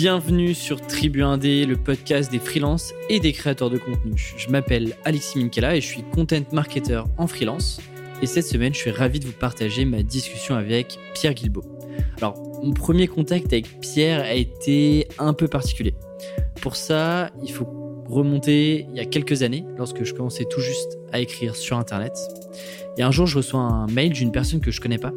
Bienvenue sur Tribu 1D, le podcast des freelances et des créateurs de contenu. Je m'appelle Alexis Minkela et je suis content marketer en freelance. Et cette semaine, je suis ravi de vous partager ma discussion avec Pierre Guilbeault. Alors, mon premier contact avec Pierre a été un peu particulier. Pour ça, il faut remonter il y a quelques années, lorsque je commençais tout juste à écrire sur Internet. Et un jour, je reçois un mail d'une personne que je connais pas,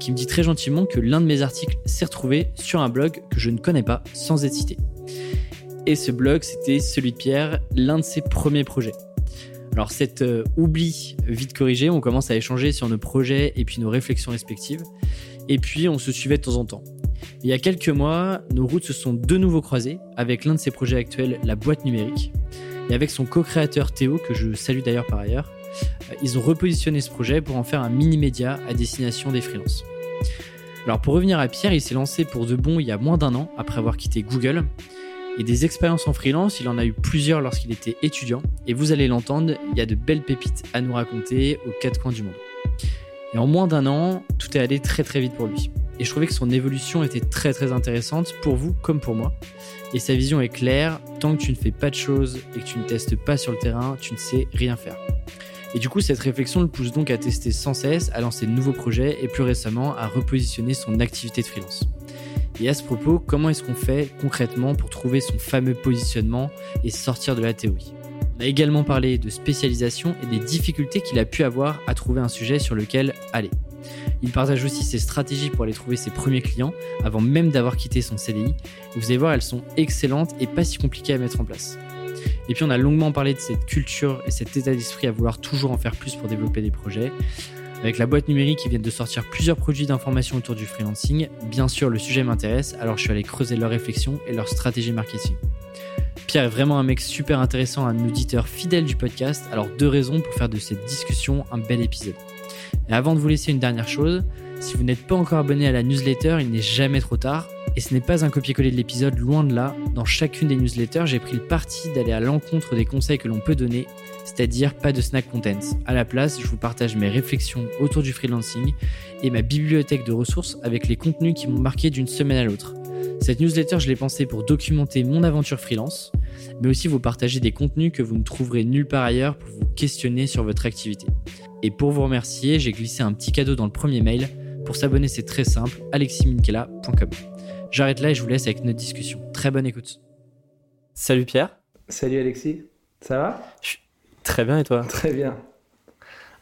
qui me dit très gentiment que l'un de mes articles s'est retrouvé sur un blog que je ne connais pas, sans être cité. Et ce blog, c'était celui de Pierre, l'un de ses premiers projets. Alors cet euh, oubli vite corrigé, on commence à échanger sur nos projets et puis nos réflexions respectives. Et puis on se suivait de temps en temps. Il y a quelques mois, nos routes se sont de nouveau croisées avec l'un de ses projets actuels, la boîte numérique, et avec son co-créateur Théo, que je salue d'ailleurs par ailleurs. Euh, ils ont repositionné ce projet pour en faire un mini-média à destination des freelances. Alors pour revenir à Pierre, il s'est lancé pour de bon il y a moins d'un an après avoir quitté Google. Et des expériences en freelance, il en a eu plusieurs lorsqu'il était étudiant. Et vous allez l'entendre, il y a de belles pépites à nous raconter aux quatre coins du monde. Et en moins d'un an, tout est allé très très vite pour lui. Et je trouvais que son évolution était très très intéressante pour vous comme pour moi. Et sa vision est claire, tant que tu ne fais pas de choses et que tu ne testes pas sur le terrain, tu ne sais rien faire. Et du coup, cette réflexion le pousse donc à tester sans cesse, à lancer de nouveaux projets et plus récemment à repositionner son activité de freelance. Et à ce propos, comment est-ce qu'on fait concrètement pour trouver son fameux positionnement et sortir de la théorie? On a également parlé de spécialisation et des difficultés qu'il a pu avoir à trouver un sujet sur lequel aller. Il partage aussi ses stratégies pour aller trouver ses premiers clients avant même d'avoir quitté son CDI. vous allez voir, elles sont excellentes et pas si compliquées à mettre en place. Et puis on a longuement parlé de cette culture et cet état d'esprit à vouloir toujours en faire plus pour développer des projets. Avec la boîte numérique qui vient de sortir plusieurs produits d'information autour du freelancing, bien sûr le sujet m'intéresse, alors je suis allé creuser leurs réflexions et leur stratégie marketing. Pierre est vraiment un mec super intéressant, un auditeur fidèle du podcast, alors deux raisons pour faire de cette discussion un bel épisode. Et avant de vous laisser une dernière chose, si vous n'êtes pas encore abonné à la newsletter, il n'est jamais trop tard. Et ce n'est pas un copier-coller de l'épisode, loin de là. Dans chacune des newsletters, j'ai pris le parti d'aller à l'encontre des conseils que l'on peut donner, c'est-à-dire pas de snack content. À la place, je vous partage mes réflexions autour du freelancing et ma bibliothèque de ressources avec les contenus qui m'ont marqué d'une semaine à l'autre. Cette newsletter, je l'ai pensée pour documenter mon aventure freelance, mais aussi vous partager des contenus que vous ne trouverez nulle part ailleurs pour vous questionner sur votre activité. Et pour vous remercier, j'ai glissé un petit cadeau dans le premier mail. Pour s'abonner, c'est très simple, aleximinкela.com. J'arrête là et je vous laisse avec notre discussion. Très bonne écoute. Salut Pierre. Salut Alexis. Ça va? Très bien et toi? Très bien.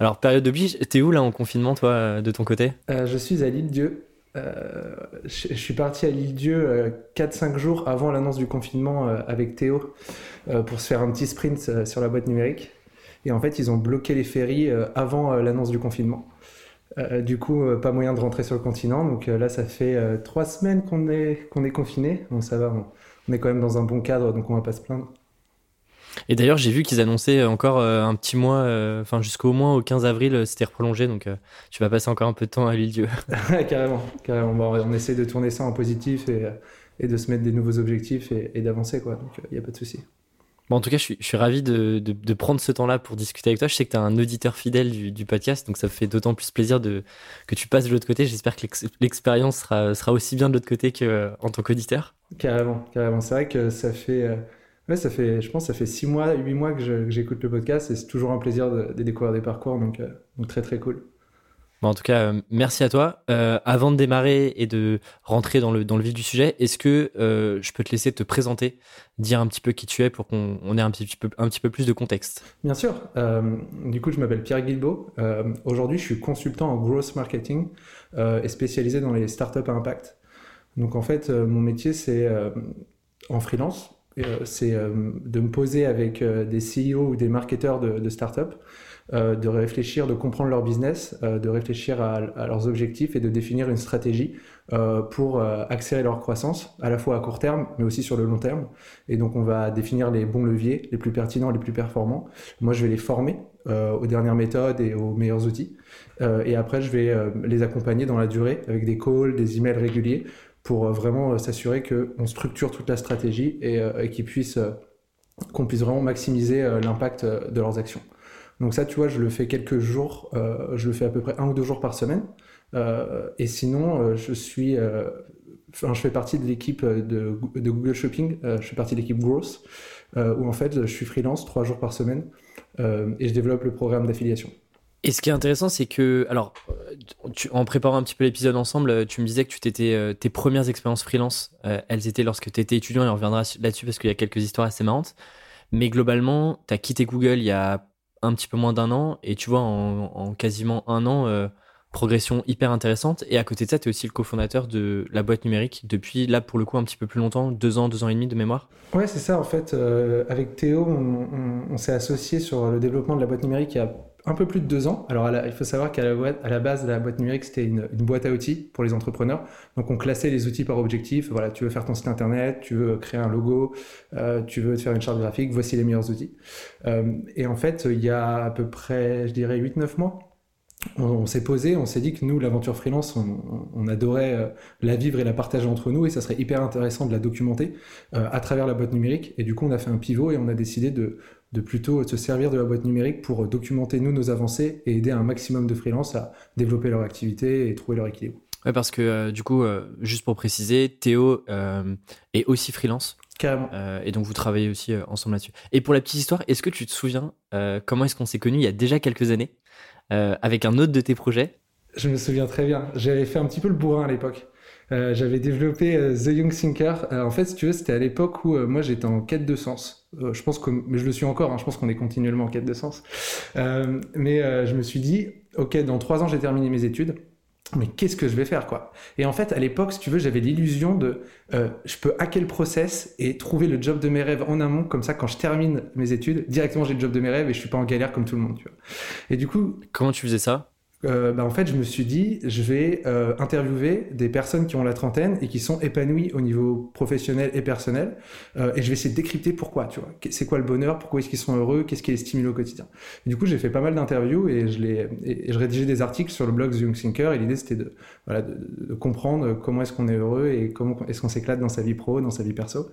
Alors, période de t'es où là en confinement toi de ton côté? Euh, Je suis à l'île Dieu. Euh, je, suis parti à l'île Dieu 4-5 euh, jours avant l'annonce du confinement avec Théo pour se faire un petit sprint sur la boîte numérique. Et en fait, ils ont bloqué les ferries avant l'annonce du confinement. Euh, du coup, euh, pas moyen de rentrer sur le continent. Donc euh, là, ça fait trois semaines qu'on est, qu'on est confiné. Bon, ça va, on, est quand même dans un bon cadre, donc on va pas se plaindre. Et d'ailleurs, j'ai vu qu'ils annonçaient encore un petit mois, enfin jusqu'au moins au 15 avril, c'était reprolongé. Donc tu vas passer encore un peu de temps à l'île Dieu. carrément, carrément. on essaie de tourner ça en positif et, de se mettre des nouveaux objectifs et, et d'avancer, quoi. Donc il n'y a pas de souci. En tout cas, je suis, ravi de, prendre ce temps-là pour discuter avec toi. Je sais que tu es un auditeur fidèle du, podcast, donc ça fait d'autant plus plaisir que tu passes de l'autre côté. J'espère que l'expérience sera, aussi bien de l'autre côté qu'en euh, tant qu'auditeur. Carrément, carrément. C'est vrai que ça fait, euh, ça fait, je pense, ça fait six mois, huit mois que j'écoute le podcast et c'est toujours un plaisir de, découvrir des parcours, donc, euh, donc très très cool en tout cas, euh, merci à toi. Euh, avant de démarrer et de rentrer dans le, dans le vif du sujet, est-ce que euh, je peux te laisser te présenter, dire un petit peu qui tu es pour qu'on ait un petit, peu, un petit peu plus de contexte? Bien sûr. du coup, je m'appelle Pierre Guilbeault. Aujourd'hui, je suis consultant en growth marketing et spécialisé dans les startups à impact. Donc, en fait, mon métier, c'est en freelance. c'est de me poser avec des CEO ou des marketeurs de, de startups euh, de réfléchir, de comprendre leur business, euh, de réfléchir à, leurs objectifs et de définir une stratégie euh, pour accélérer leur croissance, à la fois à court terme, mais aussi sur le long terme. Et donc, on va définir les bons leviers, les plus pertinents, les plus performants. Moi, je vais les former aux dernières méthodes et aux meilleurs outils. et après, je vais les accompagner dans la durée avec des calls, des emails réguliers pour vraiment s'assurer qu'on structure toute la stratégie et, qu'ils puissent qu'on puisse vraiment maximiser l'impact de leurs actions. Donc ça, tu vois, je le fais quelques jours, euh, je le fais à peu près un ou deux jours par semaine. Euh, et sinon, euh, je suis enfin, je fais partie de l'équipe de, Google Shopping, je fais partie de l'équipe Growth, où en fait, je suis freelance trois jours par semaine et je développe le programme d'affiliation. Et ce qui est intéressant, c'est que, alors, en préparant un petit peu l'épisode ensemble, tu me disais que tu t'étais, tes premières expériences freelance, elles étaient lorsque tu étais étudiant, et on reviendra là-dessus parce qu'il y a quelques histoires assez marrantes. Mais globalement, tu as quitté Google il y a un petit peu moins d'un an, et tu vois, en, quasiment un an, progression hyper intéressante. Et à côté de ça, tu es aussi le cofondateur de la boîte numérique depuis, là, pour le coup, un petit peu plus longtemps, deux ans, deux ans et demi de mémoire. Ouais, c'est ça. En fait, avec Théo, on, s'est associé sur le développement de la boîte numérique il a un peu plus de deux ans. Alors, il faut savoir qu'à la, à la base, la boîte numérique, c'était une, boîte à outils pour les entrepreneurs. Donc, on classait les outils par objectif. Voilà, tu veux faire ton site internet, tu veux créer un logo, euh, tu veux te faire une charte graphique, voici les meilleurs outils. Euh, et en fait, il y a à peu près, je dirais, 8-9 mois, on, s'est posé, on s'est dit que nous, l'aventure freelance, on, adorait euh, la vivre et la partager entre nous et ça serait hyper intéressant de la documenter à travers la boîte numérique. Et du coup, on a fait un pivot et on a décidé de, de plutôt se servir de la boîte numérique pour documenter nous nos avancées et aider un maximum de freelances à développer leur activité et trouver leur équilibre. Ouais, parce que euh, du coup, euh, juste pour préciser, Théo euh, est aussi freelance. Carrément. et donc vous travaillez aussi ensemble là-dessus. Et pour la petite histoire, est-ce que tu te souviens comment est-ce qu'on s'est connus il y a déjà quelques années avec un autre de tes projets? Je me souviens très bien. J'avais fait un petit peu le bourrin à l'époque. Euh, j'avais développé euh, The Young Thinker. Euh, en fait, si tu veux, c'était à l'époque où moi j'étais en quête de sens. je pense que, mais je le suis encore. Hein, je pense qu'on est continuellement en quête de sens. mais je me suis dit, ok, dans trois ans j'ai terminé mes études mais qu'est-ce que je vais faire quoi? Et en fait, à l'époque, si tu veux, j'avais l'illusion de je peux hacker le process et trouver le job de mes rêves en amont, comme ça, quand je termine mes études, directement j'ai le job de mes rêves et je suis pas en galère comme tout le monde. Et du coup, comment tu faisais ça? Euh, bah, en fait, je me suis dit, je vais euh, interviewer des personnes qui ont la trentaine et qui sont épanouies au niveau professionnel et personnel, euh, et je vais essayer de décrypter pourquoi, tu vois. C'est quoi le bonheur, pourquoi est-ce qu'ils sont heureux, qu'est-ce qui les stimule au quotidien? du coup, j'ai fait pas mal d'interviews et je les, rédigeais des articles sur le blog The Young Thinker. Et l'idée, c'était de, comprendre comment est-ce qu'on est heureux et comment est-ce qu'on s'éclate dans sa vie pro, dans sa vie perso.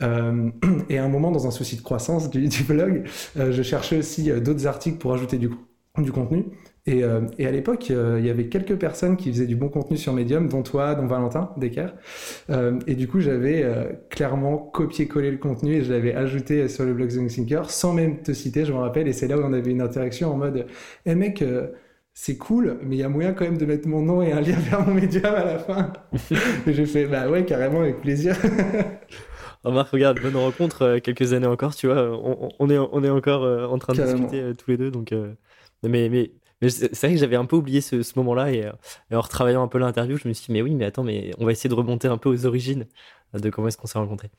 Et à un moment, dans un souci de croissance du, blog, je cherchais aussi d'autres articles pour ajouter du contenu. Et, euh, et, à l'époque, euh, il y avait quelques personnes qui faisaient du bon contenu sur Medium, dont toi, dont Valentin Decker. Euh, et du coup, j'avais clairement copié-collé le contenu et je l'avais ajouté sur le blog The Thinker, sans même te citer, je me rappelle. Et c'est là où on avait une interaction en mode Eh hey mec, c'est cool, mais il y a moyen quand même de mettre mon nom et un lien vers mon Medium à la fin. et j'ai fait Bah ouais, carrément, avec plaisir. Remarque, regarde, bonne rencontre, quelques années encore, tu vois. On, on est, on est encore en train de discuter tous les deux, donc. mais, mais c'est vrai que j'avais un peu oublié ce, moment-là euh, et, en retravaillant un peu l'interview, je me suis dit, mais oui, mais attends, mais on va essayer de remonter un peu aux origines de comment est-ce qu'on s'est rencontrés.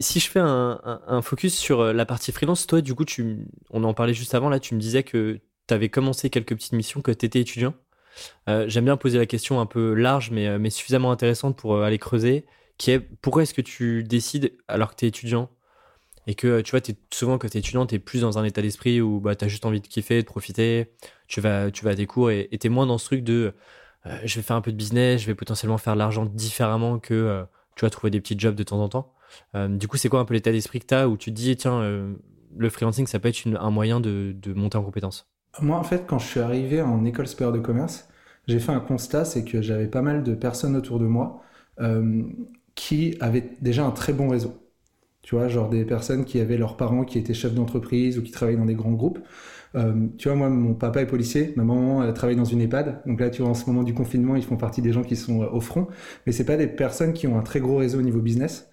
Si je fais un, focus sur euh, la partie freelance, toi, du coup, tu, on en parlait juste avant, là, tu me disais que tu avais commencé quelques petites missions, que tu étais étudiant. Euh, j'aime bien poser la question un peu large, mais, mais suffisamment intéressante pour aller creuser, qui est pourquoi est-ce que tu décides, alors que tu es étudiant, et que tu vois, souvent quand tu es étudiant, tu es plus dans un état d'esprit où bah, tu as juste envie de kiffer, de profiter, tu vas, tu vas à tes cours et tu es moins dans ce truc de euh, je vais faire un peu de business, je vais potentiellement faire de l'argent différemment que euh, tu vas trouver des petits jobs de temps en temps. Euh, du coup, c'est quoi un peu l'état d'esprit que tu as où tu te dis tiens, le freelancing, ça peut être un moyen de, de, monter en compétence? Moi, en fait, quand je suis arrivé en école supérieure de commerce, j'ai fait un constat c'est que j'avais pas mal de personnes autour de moi qui avaient déjà un très bon réseau. Tu vois, genre des personnes qui avaient leurs parents qui étaient chefs d'entreprise ou qui travaillaient dans des grands groupes. Euh, tu vois, moi, mon papa est policier, ma maman travaille dans une EHPAD. Donc là, tu vois, en ce moment du confinement, ils font partie des gens qui sont euh, au front. Mais c'est pas des personnes qui ont un très gros réseau au niveau business.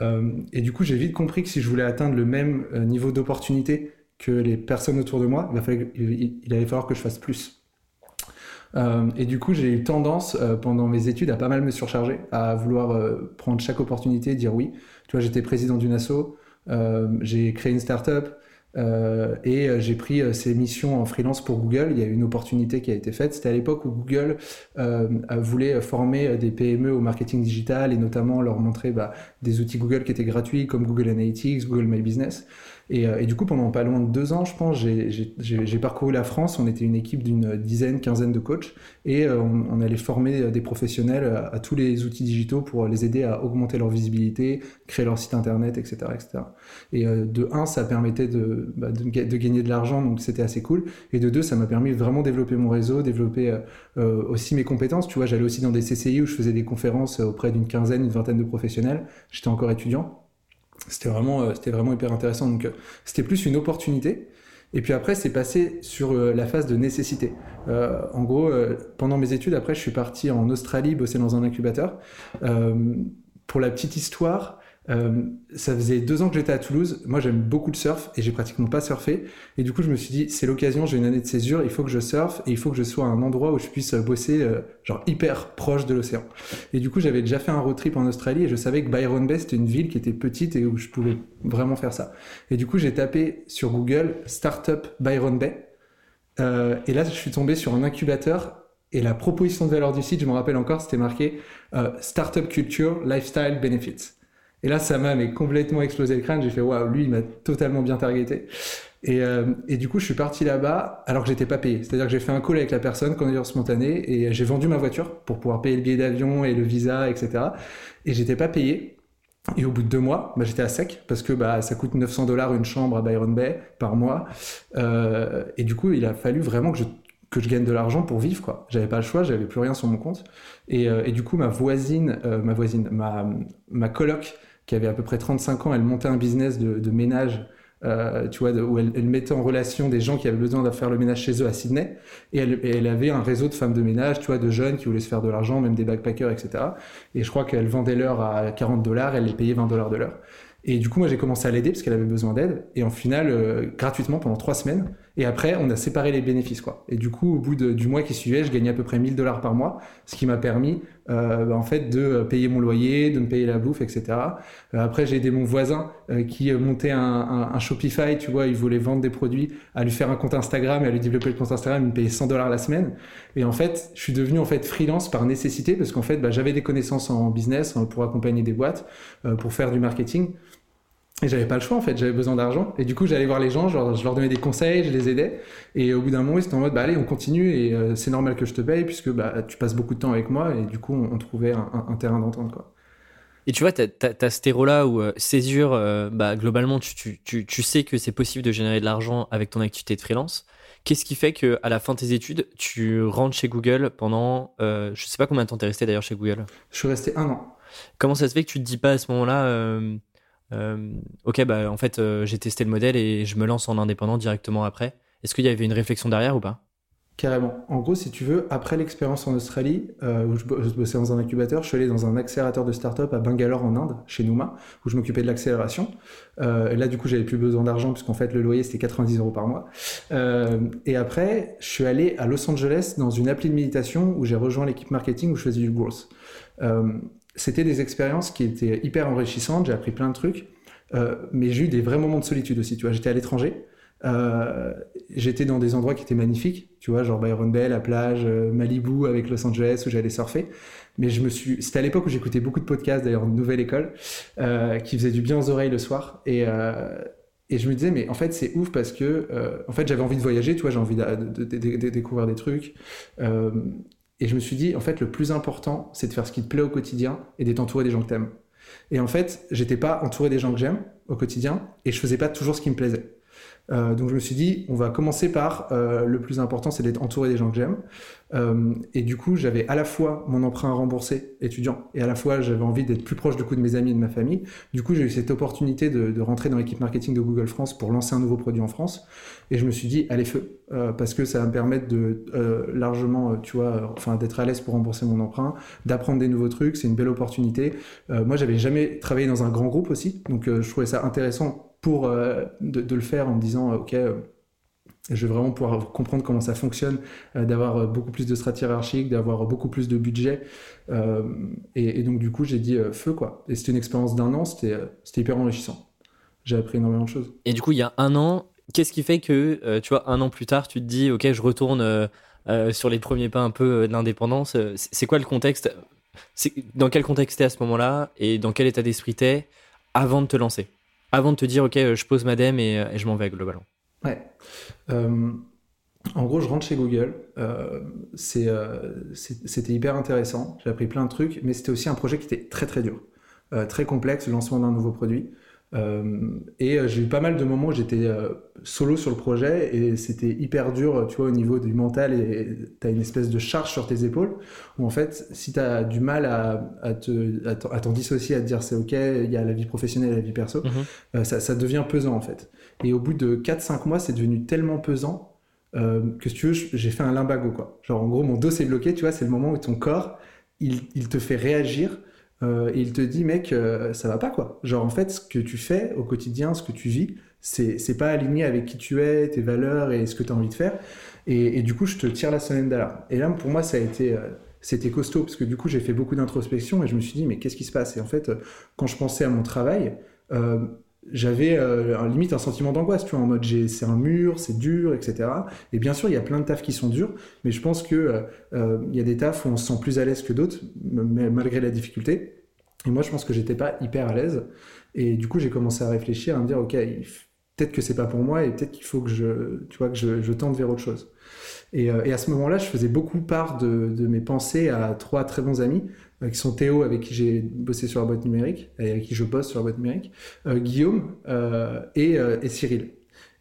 Euh, et du coup, j'ai vite compris que si je voulais atteindre le même niveau d'opportunité que les personnes autour de moi, il, il allait falloir que je fasse plus. Euh, et du coup, j'ai eu tendance euh, pendant mes études à pas mal me surcharger, à vouloir euh, prendre chaque opportunité, dire oui. Tu vois, j'étais président d'une asso, j'ai créé une start-up et j'ai pris ces missions en freelance pour Google. Il y a eu une opportunité qui a été faite. C'était à l'époque où Google voulait former des PME au marketing digital et notamment leur montrer bah, des outils Google qui étaient gratuits comme Google Analytics, Google My Business. Et, et, du coup, pendant pas loin de deux ans, je pense, j'ai parcouru la France. On était une équipe d'une dizaine, quinzaine de coachs et on, on, allait former des professionnels à, tous les outils digitaux pour les aider à augmenter leur visibilité, créer leur site internet, etc. etc. Et de un, ça permettait de, bah, de, gagner de l'argent, donc c'était assez cool. Et de deux, ça m'a permis de vraiment développer mon réseau, développer euh, aussi mes compétences. Tu vois, j'allais aussi dans des CCI où je faisais des conférences auprès d'une quinzaine, une vingtaine de professionnels. J'étais encore étudiant. C'était vraiment, euh, c'était vraiment hyper intéressant. Donc, euh, c'était plus une opportunité. Et puis après, c'est passé sur la phase de nécessité. en gros, pendant mes études, après, je suis parti en Australie bosser dans un incubateur. pour la petite histoire, euh, ça faisait deux ans que j'étais à Toulouse. Moi, j'aime beaucoup le surf et j'ai pratiquement pas surfé. Et du coup, je me suis dit, c'est l'occasion, j'ai une année de césure, il faut que je surfe et il faut que je sois à un endroit où je puisse bosser, euh, genre hyper proche de l'océan. Et du coup, j'avais déjà fait un road trip en Australie et je savais que Byron Bay, c'était une ville qui était petite et où je pouvais vraiment faire ça. Et du coup, j'ai tapé sur Google Startup Byron Bay. Euh, et là, je suis tombé sur un incubateur et la proposition de valeur du site, je me rappelle encore, c'était marqué euh, Startup Culture, Lifestyle Benefits. Et là, ça m'a complètement explosé le crâne. J'ai fait, waouh, lui, il m'a totalement bien targeté. Et, euh, et, du coup, je suis parti là-bas alors que j'étais pas payé. C'est-à-dire que j'ai fait un call avec la personne, candidature spontanée, et j'ai vendu ma voiture pour pouvoir payer le billet d'avion et le visa, etc. Et j'étais pas payé. Et au bout de deux mois, bah, j'étais à sec parce que bah, ça coûte 900 dollars une chambre à Byron Bay par mois. Euh, et du coup, il a fallu vraiment que je, que je gagne de l'argent pour vivre. quoi. J'avais pas le choix, j'avais plus rien sur mon compte. Et, euh, et du coup, ma voisine, ma voisine, ma, ma coloc qui avait à peu près 35 ans, elle montait un business de, de ménage, euh, tu vois, où elle, elle, mettait en relation des gens qui avaient besoin de faire le ménage chez eux à Sydney. Et elle, elle, avait un réseau de femmes de ménage, tu vois, de jeunes qui voulaient se faire de l'argent, même des backpackers, etc. Et je crois qu'elle vendait l'heure à 40 dollars, elle les payait 20 dollars de l'heure. Et du coup, moi, j'ai commencé à l'aider parce qu'elle avait besoin d'aide. Et en final, euh, gratuitement pendant trois semaines. Et après, on a séparé les bénéfices, quoi. Et du coup, au bout du mois qui suivait, je gagnais à peu près 1000 dollars par mois, ce qui m'a permis, euh, en fait, de payer mon loyer, de me payer la bouffe, etc. Euh, après, j'ai aidé mon voisin euh, qui montait un, Shopify, tu vois, il voulait vendre des produits, à lui faire un compte Instagram et à lui développer le compte Instagram, il me payait 100 dollars la semaine. Et en fait, je suis devenu en fait freelance par nécessité parce qu'en fait, bah, j'avais des connaissances en business pour accompagner des boîtes, euh, pour faire du marketing. Et j'avais pas le choix en fait, j'avais besoin d'argent. Et du coup, j'allais voir les gens, genre, je leur donnais des conseils, je les aidais. Et au bout d'un moment, ils étaient en mode, bah allez, on continue et euh, c'est normal que je te paye puisque bah, tu passes beaucoup de temps avec moi. Et du coup, on, on trouvait un, un, un terrain d'entente quoi. Et tu vois, tu as, ce terreau-là où euh, césure, euh, bah, globalement, tu, tu, tu, sais que c'est possible de générer de l'argent avec ton activité de freelance. Qu'est-ce qui fait que à la fin de tes études, tu rentres chez Google pendant, euh, je sais pas combien de temps t'es resté d'ailleurs chez Google? Je suis resté un an. Comment ça se fait que tu te dis pas à ce moment-là, euh, ok, bah en fait, euh, j'ai testé le modèle et je me lance en indépendant directement après. Est-ce qu'il y avait une réflexion derrière ou pas? Carrément. En gros, si tu veux, après l'expérience en Australie, euh, où je, bossais dans un incubateur, je suis allé dans un accélérateur de start-up à Bangalore en Inde, chez Nouma, où je m'occupais de l'accélération. Euh, là, du coup, j'avais plus besoin d'argent, puisqu'en fait, le loyer, c'était 90 euros par mois. Euh, et après, je suis allé à Los Angeles dans une appli de méditation où j'ai rejoint l'équipe marketing où je faisais du growth. C'était des expériences qui étaient hyper enrichissantes, j'ai appris plein de trucs, euh, mais j'ai eu des vrais moments de solitude aussi. Tu vois, j'étais à l'étranger, euh, j'étais dans des endroits qui étaient magnifiques, tu vois, genre Byron Bay, la plage, euh, Malibu avec Los Angeles où j'allais surfer. Mais je me suis, c'était à l'époque où j'écoutais beaucoup de podcasts, d'ailleurs, Nouvelle École, qui faisaient du bien aux oreilles le soir. Et, et je me disais, mais en fait, c'est ouf parce que, en fait, j'avais envie de voyager, tu vois, j'ai envie de, découvrir des trucs. Et je me suis dit, en fait, le plus important, c'est de faire ce qui te plaît au quotidien et d'être entouré des gens que t'aimes. Et en fait, j'étais pas entouré des gens que j'aime au quotidien et je faisais pas toujours ce qui me plaisait. Euh, donc je me suis dit, on va commencer par euh, le plus important, c'est d'être entouré des gens que j'aime. Euh, et du coup, j'avais à la fois mon emprunt à rembourser étudiant et à la fois j'avais envie d'être plus proche du coup de mes amis et de ma famille. Du coup, j'ai eu cette opportunité de, rentrer dans l'équipe marketing de Google France pour lancer un nouveau produit en France. Et je me suis dit, allez feu, parce que ça va me permettre de largement, tu vois, enfin d'être à l'aise pour rembourser mon emprunt, d'apprendre des nouveaux trucs. C'est une belle opportunité. moi, j'avais jamais travaillé dans un grand groupe aussi, donc je trouvais ça intéressant pour euh, de, le faire en me disant ok euh, je vais vraiment pouvoir comprendre comment ça fonctionne, euh, d'avoir beaucoup plus de stratégie hiérarchique, d'avoir beaucoup plus de budget. Et, donc, du coup, j'ai dit feu, quoi. Et c'était une expérience d'un an, c'était hyper enrichissant. J'ai appris énormément de choses. Et du coup, il y a un an, qu'est-ce qui fait que, tu vois, un an plus tard, tu te dis, OK, je retourne sur les premiers pas un peu de l'indépendance C'est quoi le contexte? Dans quel contexte t'es à ce moment-là? Et dans quel état d'esprit t'es avant de te lancer? Avant de te dire, ok, je pose ma DEM et, et je m'en vais globalement Ouais. En gros, je rentre chez Google. Euh, c'était hyper intéressant. J'ai appris plein de trucs, mais c'était aussi un projet qui était très très dur, euh, très complexe, le lancement d'un nouveau produit. Euh, et j'ai eu pas mal de moments où j'étais solo sur le projet et c'était hyper dur, tu vois, au niveau du mental et tu as une espèce de charge sur tes épaules où en fait, si tu as du mal à, à t'en dissocier, à te dire c'est ok, il y a la vie professionnelle et la vie perso, mhm. ça, ça devient pesant en fait. Et au bout de 4-5 mois, c'est devenu tellement pesant euh, que si tu veux, j'ai fait un limbago, quoi. Genre, en gros, mon dos s'est bloqué, tu vois, c'est le moment où ton corps, il, il te fait réagir euh, il te dit, mec, euh, ça va pas, quoi. Genre, en fait, ce que tu fais au quotidien, ce que tu vis, c'est pas aligné avec qui tu es, tes valeurs et ce que tu as envie de faire. Et, et, du coup, je te tire la sonnette d'alarme. Et là, pour moi, ça a été. c'était costaud parce que du coup j'ai fait beaucoup d'introspection et je me suis dit mais qu'est-ce qui se passe? Et en fait quand je pensais à mon travail j'avais euh, limite un sentiment d'angoisse, tu vois, en mode c'est un mur, c'est dur, etc. Et bien sûr, il y a plein de tafs qui sont durs, mais je pense que euh, euh, il y a des tafs où on se sent plus à l'aise que d'autres, malgré la difficulté. Et moi, je pense que j'étais pas hyper à l'aise. Et du coup, j'ai commencé à réfléchir, à me dire, ok, peut-être que c'est pas pour moi, et peut-être qu'il faut que je, tu vois, que je, tente vers autre chose. Et, et, à ce moment-là, je faisais beaucoup part de, mes pensées à trois très bons amis qui sont Théo, avec qui j'ai bossé sur la boîte numérique, et avec qui je bosse sur la boîte numérique, euh, Guillaume euh, et, euh, Cyril.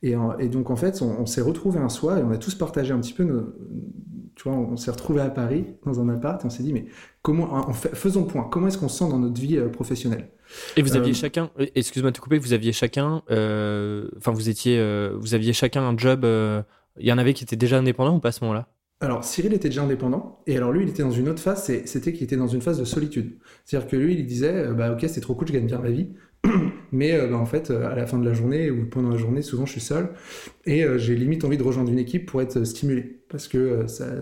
Et, donc, en fait, on, s'est retrouvés un soir et on a tous partagé un petit peu nos. Tu vois, on s'est retrouvés à Paris dans un appart et on s'est dit, mais comment. Faisons point. Comment est-ce qu'on se sent dans notre vie professionnelle? Et vous aviez chacun. Excuse-moi de te couper, vous aviez chacun. Enfin, vous étiez. vous aviez chacun un job. Il y en avait qui étaient déjà indépendants ou pas à ce moment-là? Alors, Cyril était déjà indépendant, et alors lui, il était dans une autre phase, c'était qu'il était dans une phase de solitude. C'est-à-dire que lui, il disait, euh, bah ok, c'est trop cool, je gagne bien ma vie, mais euh, bah, en fait, euh, à la fin de la journée ou pendant la journée, souvent, je suis seul, et j'ai limite envie de rejoindre une équipe pour être stimulé, parce que ça,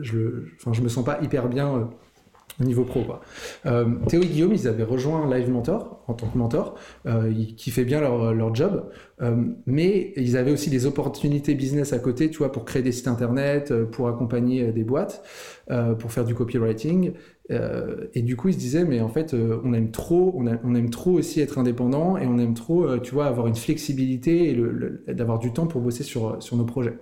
je, je me sens pas hyper bien niveau pro. Quoi. Euh, Théo et Guillaume, ils avaient rejoint Live Mentor en tant que mentor, euh, ils kiffaient bien leur, leur job, euh, mais ils avaient aussi des opportunités business à côté, tu vois, pour créer des sites internet, euh, pour accompagner des boîtes, pour faire du copywriting. et du coup, ils se disaient, mais en fait, on aime trop, on, on, aime trop aussi être indépendant et on aime trop, tu vois, avoir une flexibilité et d'avoir du temps pour bosser sur, sur nos projets.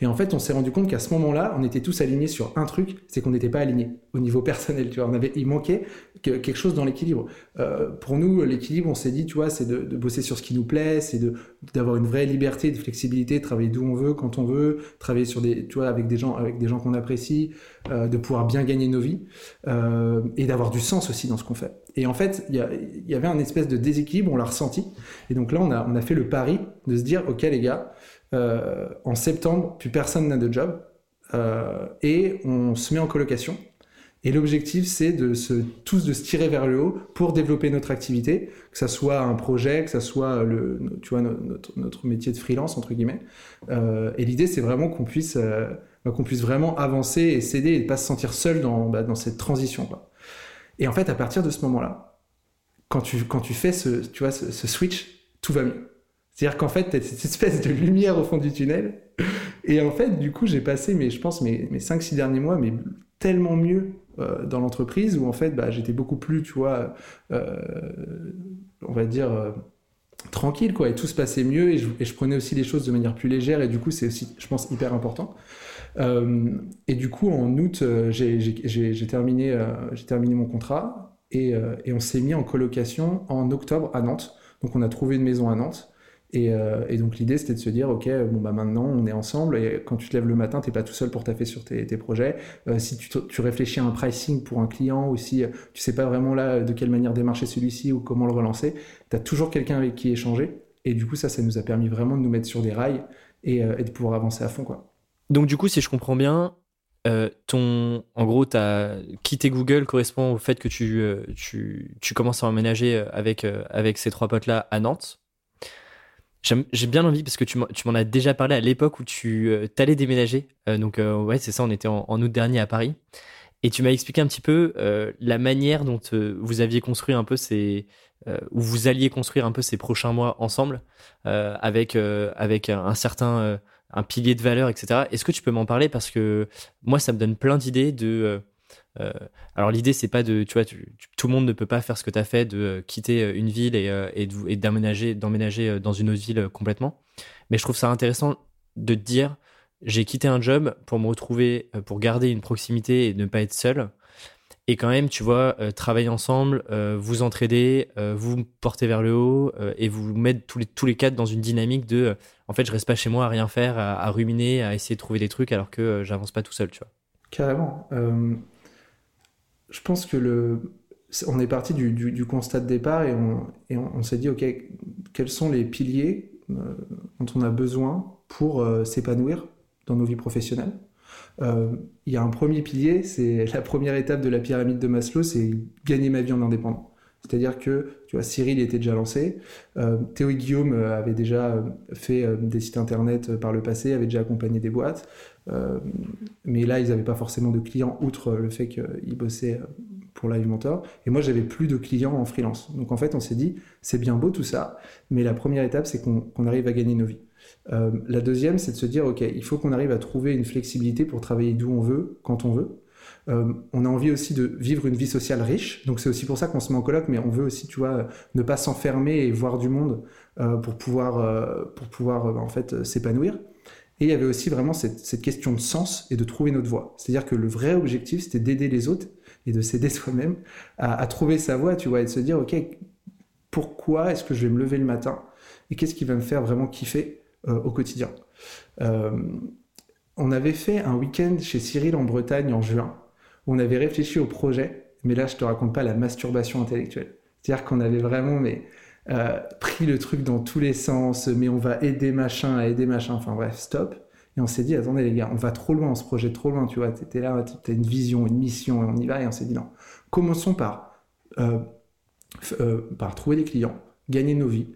Et en fait, on s'est rendu compte qu'à ce moment-là, on était tous alignés sur un truc, c'est qu'on n'était pas alignés au niveau personnel. Tu vois, il manquait quelque chose dans l'équilibre. Euh, pour nous, l'équilibre, on s'est dit, tu vois, c'est de, bosser sur ce qui nous plaît, c'est de d'avoir une vraie liberté, de flexibilité, de travailler d'où on veut, quand on veut, travailler avec des gens, qu'on apprécie, euh, de pouvoir bien gagner nos vies euh, et d'avoir du sens aussi dans ce qu'on fait. Et en fait, il y, avait un espèce de déséquilibre, on l'a ressenti. Et donc là, on a fait le pari de se dire, ok les gars euh, en septembre, plus personne n'a de job. Euh, et on se met en colocation. Et l'objectif, c'est de tous de se tirer vers le haut pour développer notre activité, que ça soit un projet, que ça soit notre, métier de freelance, entre guillemets. Euh, et l'idée, c'est vraiment qu'on puisse, euh, qu'on puisse vraiment avancer et s'aider et ne pas se sentir seul dans, bah, cette transition. Et en fait, à partir de ce moment-là, quand tu, quand tu fais ce, tu vois, ce switch, tout va mieux. C'est-à-dire qu'en fait, tu cette espèce de lumière au fond du tunnel. Et en fait, du coup, j'ai passé, mais je pense, mes, mes 5-6 derniers mois, mais tellement mieux euh, dans l'entreprise, où en fait, bah, j'étais beaucoup plus, tu vois, euh, on va dire, euh, tranquille, quoi. Et tout se passait mieux, et je, prenais aussi les choses de manière plus légère, et du coup, c'est aussi, je pense, hyper important. Et du coup, en août, j'ai terminé, terminé mon contrat, et, et on s'est mis en colocation en octobre à Nantes. Donc, on a trouvé une maison à Nantes. Et, euh, et, donc l'idée c'était de se dire ok bon bah maintenant on est ensemble et quand tu te lèves le matin t'es pas tout seul pour taffer sur tes, projets. Euh, si tu, tu, réfléchis à un pricing pour un client ou si euh, tu sais pas vraiment là de quelle manière démarcher celui-ci ou comment le relancer tu as toujours quelqu'un avec qui échanger. Et du coup ça ça nous a permis vraiment de nous mettre sur des rails et, de pouvoir avancer à fond quoi. Donc du coup si je comprends bien ton, en gros, as quitté Google correspond au fait que tu, tu, tu commences à emménager avec, avec ces trois potes-là à Nantes. J'ai bien envie parce que tu m'en as déjà parlé à l'époque où tu euh, t'allais déménager. Euh, donc euh, ouais, c'est ça, on était en, en, août dernier à Paris. Et tu m'as expliqué un petit peu euh, la manière dont euh, vous aviez construit un peu ces, où vous alliez construire un peu ces prochains mois ensemble, avec avec un, certain un pilier de valeur, etc. Est-ce que tu peux m'en parler? Parce que moi ça me donne plein d'idées de alors l'idée c'est pas de, tu vois, tout le monde ne peut pas faire ce que tu as fait de quitter une ville et, et d'emménager dans une autre ville complètement. Mais je trouve ça intéressant de te dire, j'ai quitté un job pour me retrouver, pour garder une proximité et ne pas être seul et quand même, tu vois, euh, travailler ensemble, euh, vous entraider, euh, vous porter vers le haut et vous mettre tous les, tous les quatre dans une dynamique de en fait, je reste pas chez moi à rien faire, à, ruminer, à essayer de trouver des trucs alors que j'avance pas tout seul, tu vois. Carrément. Je pense que le. On est parti du, constat de départ et on, s'est dit, OK, quels sont les piliers dont on a besoin pour s'épanouir dans nos vies professionnelles? Euh, il y a un premier pilier, c'est la première étape de la pyramide de Maslow, c'est gagner ma vie en indépendant. C'est-à-dire que, tu vois, Cyril était déjà lancé, euh, Théo et Guillaume euh, avaient déjà fait des sites internet par le passé, avaient déjà accompagné des boîtes, mais là, ils n'avaient pas forcément de clients, outre le fait qu'ils bossaient pour Live Mentor. Et moi, j'avais plus de clients en freelance. Donc en fait, on s'est dit, c'est bien beau tout ça, mais la première étape, c'est qu'on arrive à gagner nos vies. Euh, la deuxième, c'est de se dire, OK, il faut qu'on arrive à trouver une flexibilité pour travailler d'où on veut, quand on veut. Euh, on a envie aussi de vivre une vie sociale riche, donc c'est aussi pour ça qu'on se met en colloque, mais on veut aussi, tu vois, ne pas s'enfermer et voir du monde euh, pour pouvoir, pour pouvoir en fait s'épanouir. Et il y avait aussi vraiment cette, question de sens et de trouver notre voie. C'est-à-dire que le vrai objectif, c'était d'aider les autres et de s'aider soi-même à, trouver sa voie, tu vois, et de se dire, OK, pourquoi est-ce que je vais me lever le matin et qu'est-ce qui va me faire vraiment kiffer euh, au quotidien? Euh, on avait fait un week-end chez Cyril en Bretagne en juin, où on avait réfléchi au projet, mais là je te raconte pas la masturbation intellectuelle. C'est-à-dire qu'on avait vraiment euh, pris le truc dans tous les sens, mais on va aider machin à aider machin, enfin bref, stop. Et on s'est dit, attendez les gars, on va trop loin, on se projette trop loin, tu vois, t'étais là, t'as une vision, une mission, et on y va, et on s'est dit non. Commençons par, par trouver des clients, gagner nos vies,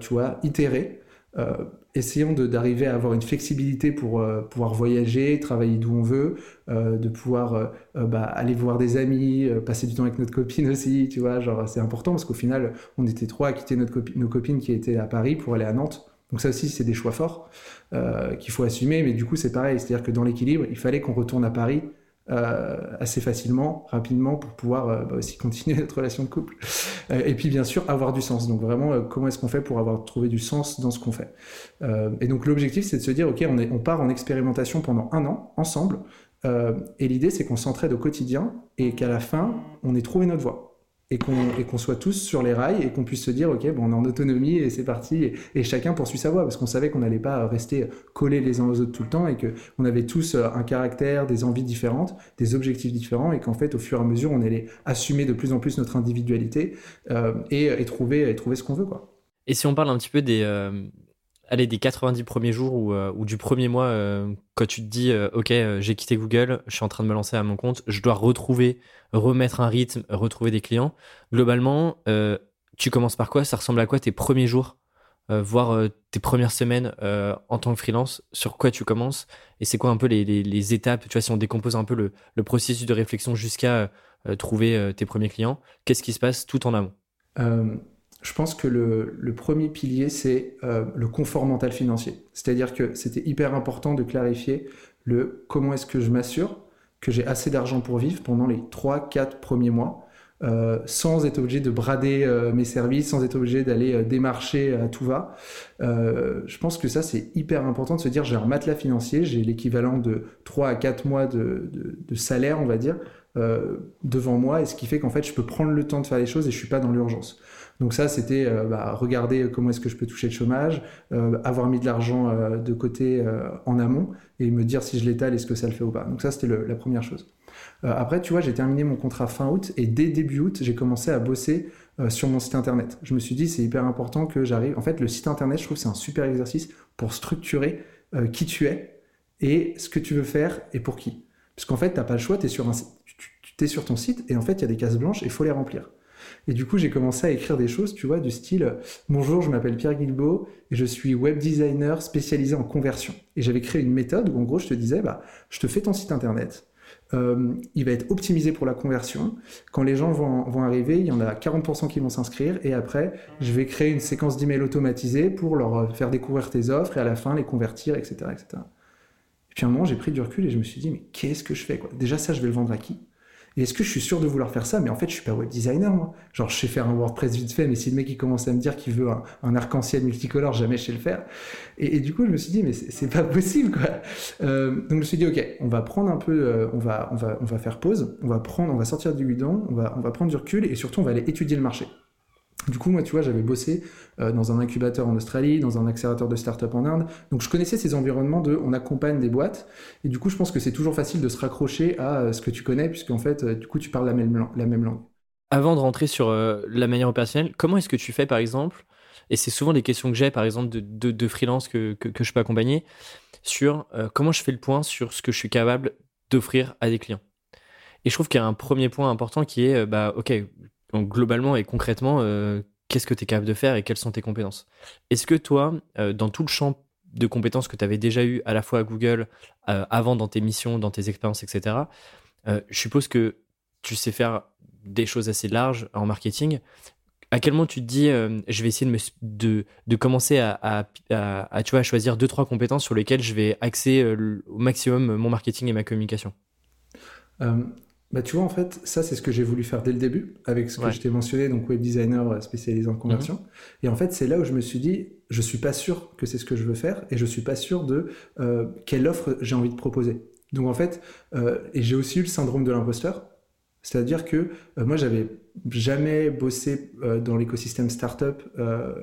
tu vois, itérer, euh, essayons d'arriver à avoir une flexibilité pour euh, pouvoir voyager, travailler d'où on veut, euh, de pouvoir bah, aller voir des amis, passer du temps avec notre copine aussi, tu vois, genre c'est important parce qu'au final, on était trois à quitter notre nos copines qui étaient à Paris pour aller à Nantes. Donc ça aussi, c'est des choix forts qu'il faut assumer, mais du coup, c'est pareil, c'est-à-dire que dans l'équilibre, il fallait qu'on retourne à Paris euh, assez facilement, rapidement, pour pouvoir euh, bah, aussi continuer notre relation de couple. Euh, et puis bien sûr, avoir du sens. Donc vraiment, comment est-ce qu'on fait pour avoir trouvé du sens dans ce qu'on fait? Et donc l'objectif, c'est de se dire, ok, on, on part en expérimentation pendant un an, ensemble. et l'idée, c'est qu'on s'entraide au quotidien et qu'à la fin, on ait trouvé notre voie et qu'on soit tous sur les rails et qu'on puisse se dire ok bon on est en autonomie et c'est parti. Et, chacun poursuit sa voie parce qu'on savait qu'on n'allait pas rester collés les uns aux autres tout le temps et que on avait tous un caractère des envies différentes des objectifs différents et qu'en fait au fur et à mesure on allait assumer de plus en plus notre individualité euh, et, trouver et trouver ce qu'on veut quoi. Et si on parle un petit peu des euh, allez, des 90 premiers jours ou, euh, du premier mois, euh, quand tu te dis, euh, OK, j'ai quitté Google, je suis en train de me lancer à mon compte, je dois retrouver, remettre un rythme, retrouver des clients. Globalement, tu commences par quoi? Ça ressemble à quoi tes premiers jours? Voir tes premières semaines en tant que freelance? Sur quoi tu commences? Et c'est quoi un peu les, étapes? Tu vois, si on décompose un peu le processus de réflexion jusqu'à trouver tes premiers clients, qu'est-ce qui se passe tout en amont? Je pense que le, premier pilier, c'est euh, le confort mental financier. C'est-à-dire que c'était hyper important de clarifier le comment est-ce que je m'assure que j'ai assez d'argent pour vivre pendant les 3-4 premiers mois, euh, sans être obligé de brader euh, mes services, sans être obligé d'aller démarcher à tout va. je pense que ça, c'est hyper important de se dire j'ai un matelas financier, j'ai l'équivalent de 3 à 4 mois de, de, salaire, on va dire, devant moi, et ce qui fait qu'en fait, je peux prendre le temps de faire les choses et je suis pas dans l'urgence. Donc ça, c'était euh, bah, regarder comment est-ce que je peux toucher le chômage, euh, avoir mis de l'argent euh, de côté en amont et me dire si je l'étale, est-ce que ça le fait ou pas. Donc ça, c'était la première chose. après, tu vois, j'ai terminé mon contrat fin août et dès début août, j'ai commencé à bosser sur mon site internet. Je me suis dit, c'est hyper important que j'arrive. En fait, le site internet, je trouve c'est un super exercice pour structurer qui tu es et ce que tu veux faire et pour qui. Parce qu'en fait, tu n'as pas le choix, tu es, sur ton site et en fait, il y a des cases blanches et il faut les remplir. Et du coup, j'ai commencé à écrire des choses, tu vois, du style Bonjour, je m'appelle Pierre Guilbeault et je suis web designer spécialisé en conversion. Et j'avais créé une méthode où, en gros, je te disais bah, Je te fais ton site internet. Euh, il va être optimisé pour la conversion. Quand les gens vont, arriver, il y en a 40% qui vont s'inscrire et après, je vais créer une séquence d'emails automatisée pour leur faire découvrir tes offres et à la fin les convertir, etc. etc. Et puis à un moment, j'ai pris du recul et je me suis dit, mais qu'est-ce que je fais Déjà, ça, je vais le vendre à qui? Et est-ce que je suis sûr de vouloir faire ça? Mais en fait, je suis pas web designer, moi. Genre, je sais faire un WordPress vite fait, mais si le mec il commence à me dire qu'il veut un, arc-en-ciel multicolore, jamais je sais le faire. Et, du coup, je me suis dit, mais c'est pas possible, quoi. Euh, donc, je me suis dit, ok, on va prendre un peu, euh, on va, on va, on va faire pause, on va prendre, on va sortir du guidon, on va, on va prendre du recul, et surtout, on va aller étudier le marché. Du coup, moi, tu vois, j'avais bossé euh, dans un incubateur en Australie, dans un accélérateur de start-up en Inde. Donc, je connaissais ces environnements de on accompagne des boîtes. Et du coup, je pense que c'est toujours facile de se raccrocher à euh, ce que tu connais, puisqu'en fait, euh, du coup, tu parles la même, la même langue. Avant de rentrer sur la manière opérationnelle, comment est-ce que tu fais, par exemple, et c'est souvent des questions que j'ai, par exemple, de, de, freelance que, que, je peux accompagner, sur comment je fais le point sur ce que je suis capable d'offrir à des clients? Et je trouve qu'il y a un premier point important qui est, bah, OK, donc globalement et concrètement, euh, qu'est-ce que tu es capable de faire et quelles sont tes compétences? Est-ce que toi, euh, dans tout le champ de compétences que tu avais déjà eu à la fois à Google, euh, avant dans tes missions, dans tes expériences, etc., je suppose que tu sais faire des choses assez larges en marketing. À quel moment tu te dis, je vais essayer de, de commencer à, à, à, tu vois, à choisir deux, trois compétences sur lesquelles je vais axer au maximum mon marketing et ma communication? Bah, tu vois, en fait, ça, c'est ce que j'ai voulu faire dès le début, avec ce que je t'ai mentionné, donc web designer euh, spécialisé en conversion. Mhm. Et en fait, c'est là où je me suis dit, je suis pas sûr que c'est ce que je veux faire, et je suis pas sûr de euh, quelle offre j'ai envie de proposer. Donc, en fait, euh, et j'ai aussi eu le syndrome de l'imposteur, c'est-à-dire que moi, j'avais jamais bossé dans l'écosystème startup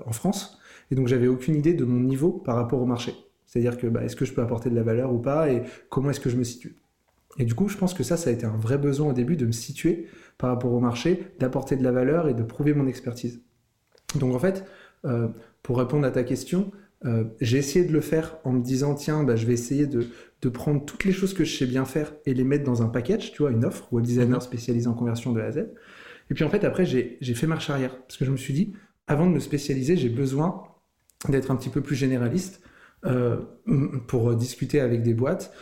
en France, et donc j'avais aucune idée de mon niveau par rapport au marché. C'est-à-dire que, bah, est-ce que je peux apporter de la valeur ou pas, et comment est-ce que je me situe? Et du coup, je pense que ça, ça a été un vrai besoin au début de me situer par rapport au marché, d'apporter de la valeur et de prouver mon expertise. Donc en fait, euh, pour répondre à ta question, euh, j'ai essayé de le faire en me disant, tiens, bah, je vais essayer de, de, prendre toutes les choses que je sais bien faire et les mettre dans un package, tu vois, une offre, web designer mhm. spécialisé en conversion de A à Z. Et puis en fait, après, j'ai fait marche arrière, parce que je me suis dit, avant de me spécialiser, j'ai besoin d'être un petit peu plus généraliste euh, pour discuter avec des boîtes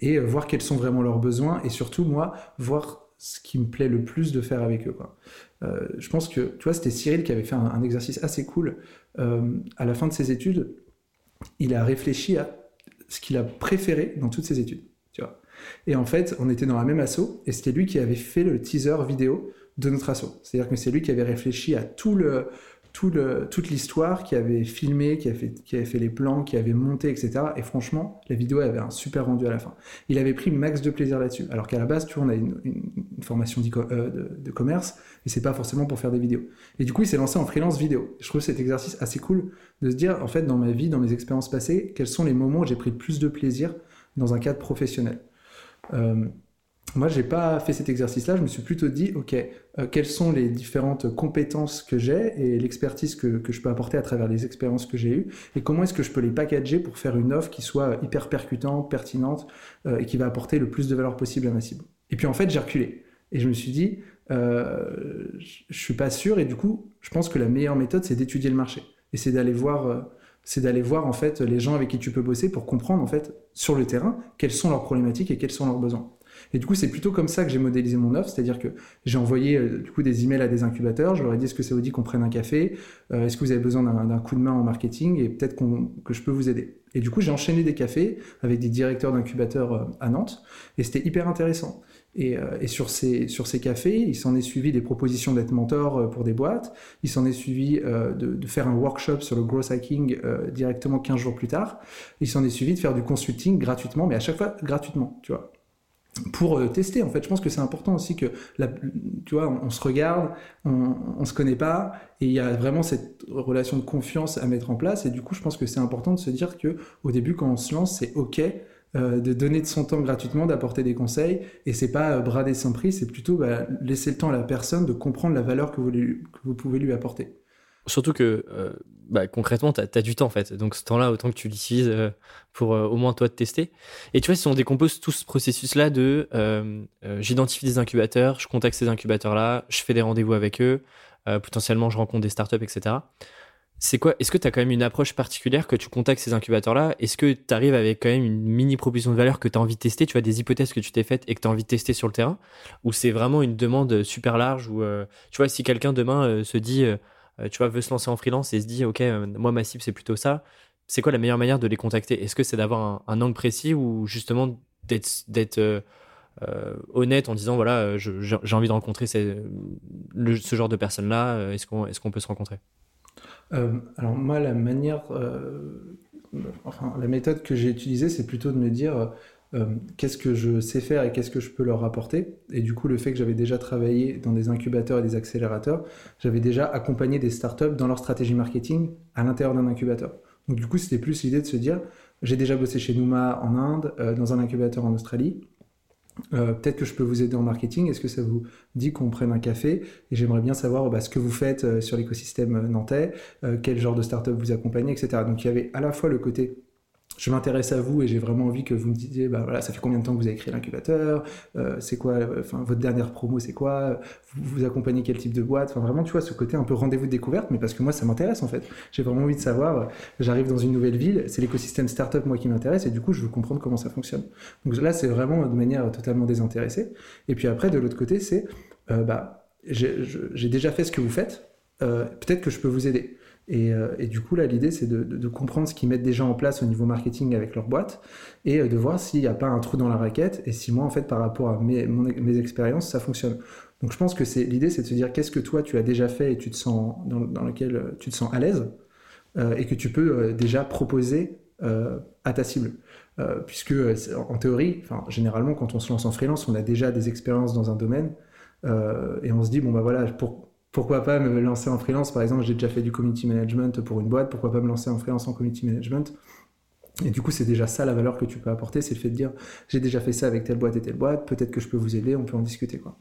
et voir quels sont vraiment leurs besoins et surtout, moi, voir ce qui me plaît le plus de faire avec eux. Quoi. Euh, je pense que, tu vois, c'était Cyril qui avait fait un, exercice assez cool. à la fin de ses études, il a réfléchi à ce qu'il a préféré dans toutes ses études. Tu vois. Et en fait, on était dans la même asso et c'était lui qui avait fait le teaser vidéo de notre asso. C'est-à-dire que c'est lui qui avait réfléchi à tout le, toute l'histoire, qui avait filmé, qui avait, fait, les plans, qui avait monté, etc. Et franchement, la vidéo avait un super rendu à la fin. Il avait pris max de plaisir là-dessus. Alors qu'à la base, tu vois, on a une, formation euh, de, de, commerce, et c'est pas forcément pour faire des vidéos. Et du coup, il s'est lancé en freelance vidéo. Je trouve cet exercice assez cool de se dire, en fait, dans ma vie, dans mes expériences passées, quels sont les moments où j'ai pris le plus de plaisir dans un cadre professionnel. Euh, moi, j'ai pas fait cet exercice-là. Je me suis plutôt dit, ok, euh, quelles sont les différentes compétences que j'ai et l'expertise que, je peux apporter à travers les expériences que j'ai eues, et comment est-ce que je peux les packager pour faire une offre qui soit hyper percutante, pertinente euh, et qui va apporter le plus de valeur possible à ma cible. Et puis en fait, j'ai reculé et je me suis dit, euh, je suis pas sûr et du coup, je pense que la meilleure méthode, c'est d'étudier le marché et c'est d'aller voir. Euh, c'est d'aller voir en fait les gens avec qui tu peux bosser pour comprendre en fait sur le terrain quelles sont leurs problématiques et quels sont leurs besoins. Et du coup, c'est plutôt comme ça que j'ai modélisé mon offre, c'est-à-dire que j'ai envoyé euh, du coup des emails à des incubateurs, je leur ai dit est-ce que ça vous dit qu'on prenne un café, euh, est-ce que vous avez besoin d'un coup de main en marketing? Et peut-être que je peux vous aider. Et du coup, j'ai enchaîné des cafés avec des directeurs d'incubateurs euh, à Nantes et c'était hyper intéressant. Et, sur, ces, sur ces cafés, il s'en est suivi des propositions d'être mentor pour des boîtes. Il s'en est suivi de, de, faire un workshop sur le growth hacking directement 15 jours plus tard. Il s'en est suivi de faire du consulting gratuitement, mais à chaque fois gratuitement, tu vois pour euh, tester en fait. Je pense que c'est important aussi que tu vois on, se regarde on, on se connaît pas et il y a vraiment cette relation de confiance à mettre en place. Et du coup je pense que c'est important de se dire que au début quand on se lance c'est ok euh, de donner de son temps gratuitement d'apporter des conseils et c'est pas euh, brader sans prix c'est plutôt bah, laisser le temps à la personne de comprendre la valeur que vous, que vous pouvez lui apporter surtout que bah, concrètement, tu as, du temps en fait. Donc ce temps-là, autant que tu l'utilises euh, pour euh, au moins toi te tester. Et tu vois, si on décompose tout ce processus-là de euh, j'identifie des incubateurs, je contacte ces incubateurs-là, je fais des rendez-vous avec eux, potentiellement je rencontre des startups, etc. C'est quoi Est-ce que tu as quand même une approche particulière que tu contactes ces incubateurs-là? Est-ce que tu arrives avec quand même une mini proposition de valeur que tu as envie de tester? Tu vois, des hypothèses que tu t'es faites et que tu as envie de tester sur le terrain? Ou c'est vraiment une demande super large Ou tu vois, si quelqu'un demain se dit euh, tu vois, veut se lancer en freelance et se dit, OK, euh, moi, ma cible, c'est plutôt ça. C'est quoi la meilleure manière de les contacter? Est-ce que c'est d'avoir un, angle précis ou justement d'être, d'être, euh, honnête en disant voilà, j'ai envie de rencontrer ce genre de personnes-là, est-ce qu'on est qu'on peut se rencontrer? Alors, moi, la manière, enfin, la méthode que j'ai utilisée, c'est plutôt de me dire euh, qu'est-ce que je sais faire et qu'est-ce que je peux leur apporter? Et du coup, le fait que j'avais déjà travaillé dans des incubateurs et des accélérateurs, j'avais déjà accompagné des startups dans leur stratégie marketing à l'intérieur d'un incubateur. Donc du coup, c'était plus l'idée de se dire, j'ai déjà bossé chez Numa en Inde, euh, dans un incubateur en Australie. Euh, peut-être que je peux vous aider en marketing. Est-ce que ça vous dit qu'on prenne un café? Et j'aimerais bien savoir bah, ce que vous faites sur l'écosystème nantais, quel genre de startup vous accompagnez, etc. Donc il y avait à la fois le côté je m'intéresse à vous et j'ai vraiment envie que vous me disiez, bah voilà, ça fait combien de temps que vous avez créé l'incubateur, euh, c'est quoi, votre dernière promo, c'est quoi, vous, vous, accompagnez quel type de boîte, enfin vraiment tu vois ce côté un peu rendez-vous de découverte, mais parce que moi ça m'intéresse en fait, j'ai vraiment envie de savoir, j'arrive dans une nouvelle ville, c'est l'écosystème startup moi qui m'intéresse et du coup je veux comprendre comment ça fonctionne. Donc là c'est vraiment de manière totalement désintéressée. Et puis après de l'autre côté c'est, euh, bah j'ai déjà fait ce que vous faites, euh, peut-être que je peux vous aider. Euh, et, du coup, là, l'idée, c'est de, comprendre ce qu'ils mettent déjà en place au niveau marketing avec leur boîte et euh, de voir s'il n'y a pas un trou dans la raquette et si moi, en fait, par rapport à mes, mes expériences, ça fonctionne. Donc, je pense que c'est l'idée, c'est de se dire qu'est-ce que toi, tu as déjà fait et tu te sens dans, lequel euh, tu te sens à l'aise et que tu peux déjà proposer à ta cible. puisque, en théorie, généralement, quand on se lance en freelance, on a déjà des expériences dans un domaine et on se dit, bon, bah voilà, pour pourquoi pas me lancer en freelance? Par exemple, j'ai déjà fait du community management pour une boîte, pourquoi pas me lancer en freelance en community management? Et du coup, c'est déjà ça la valeur que tu peux apporter, c'est le fait de dire j'ai déjà fait ça avec telle boîte et telle boîte, peut-être que je peux vous aider, on peut en discuter. Quoi.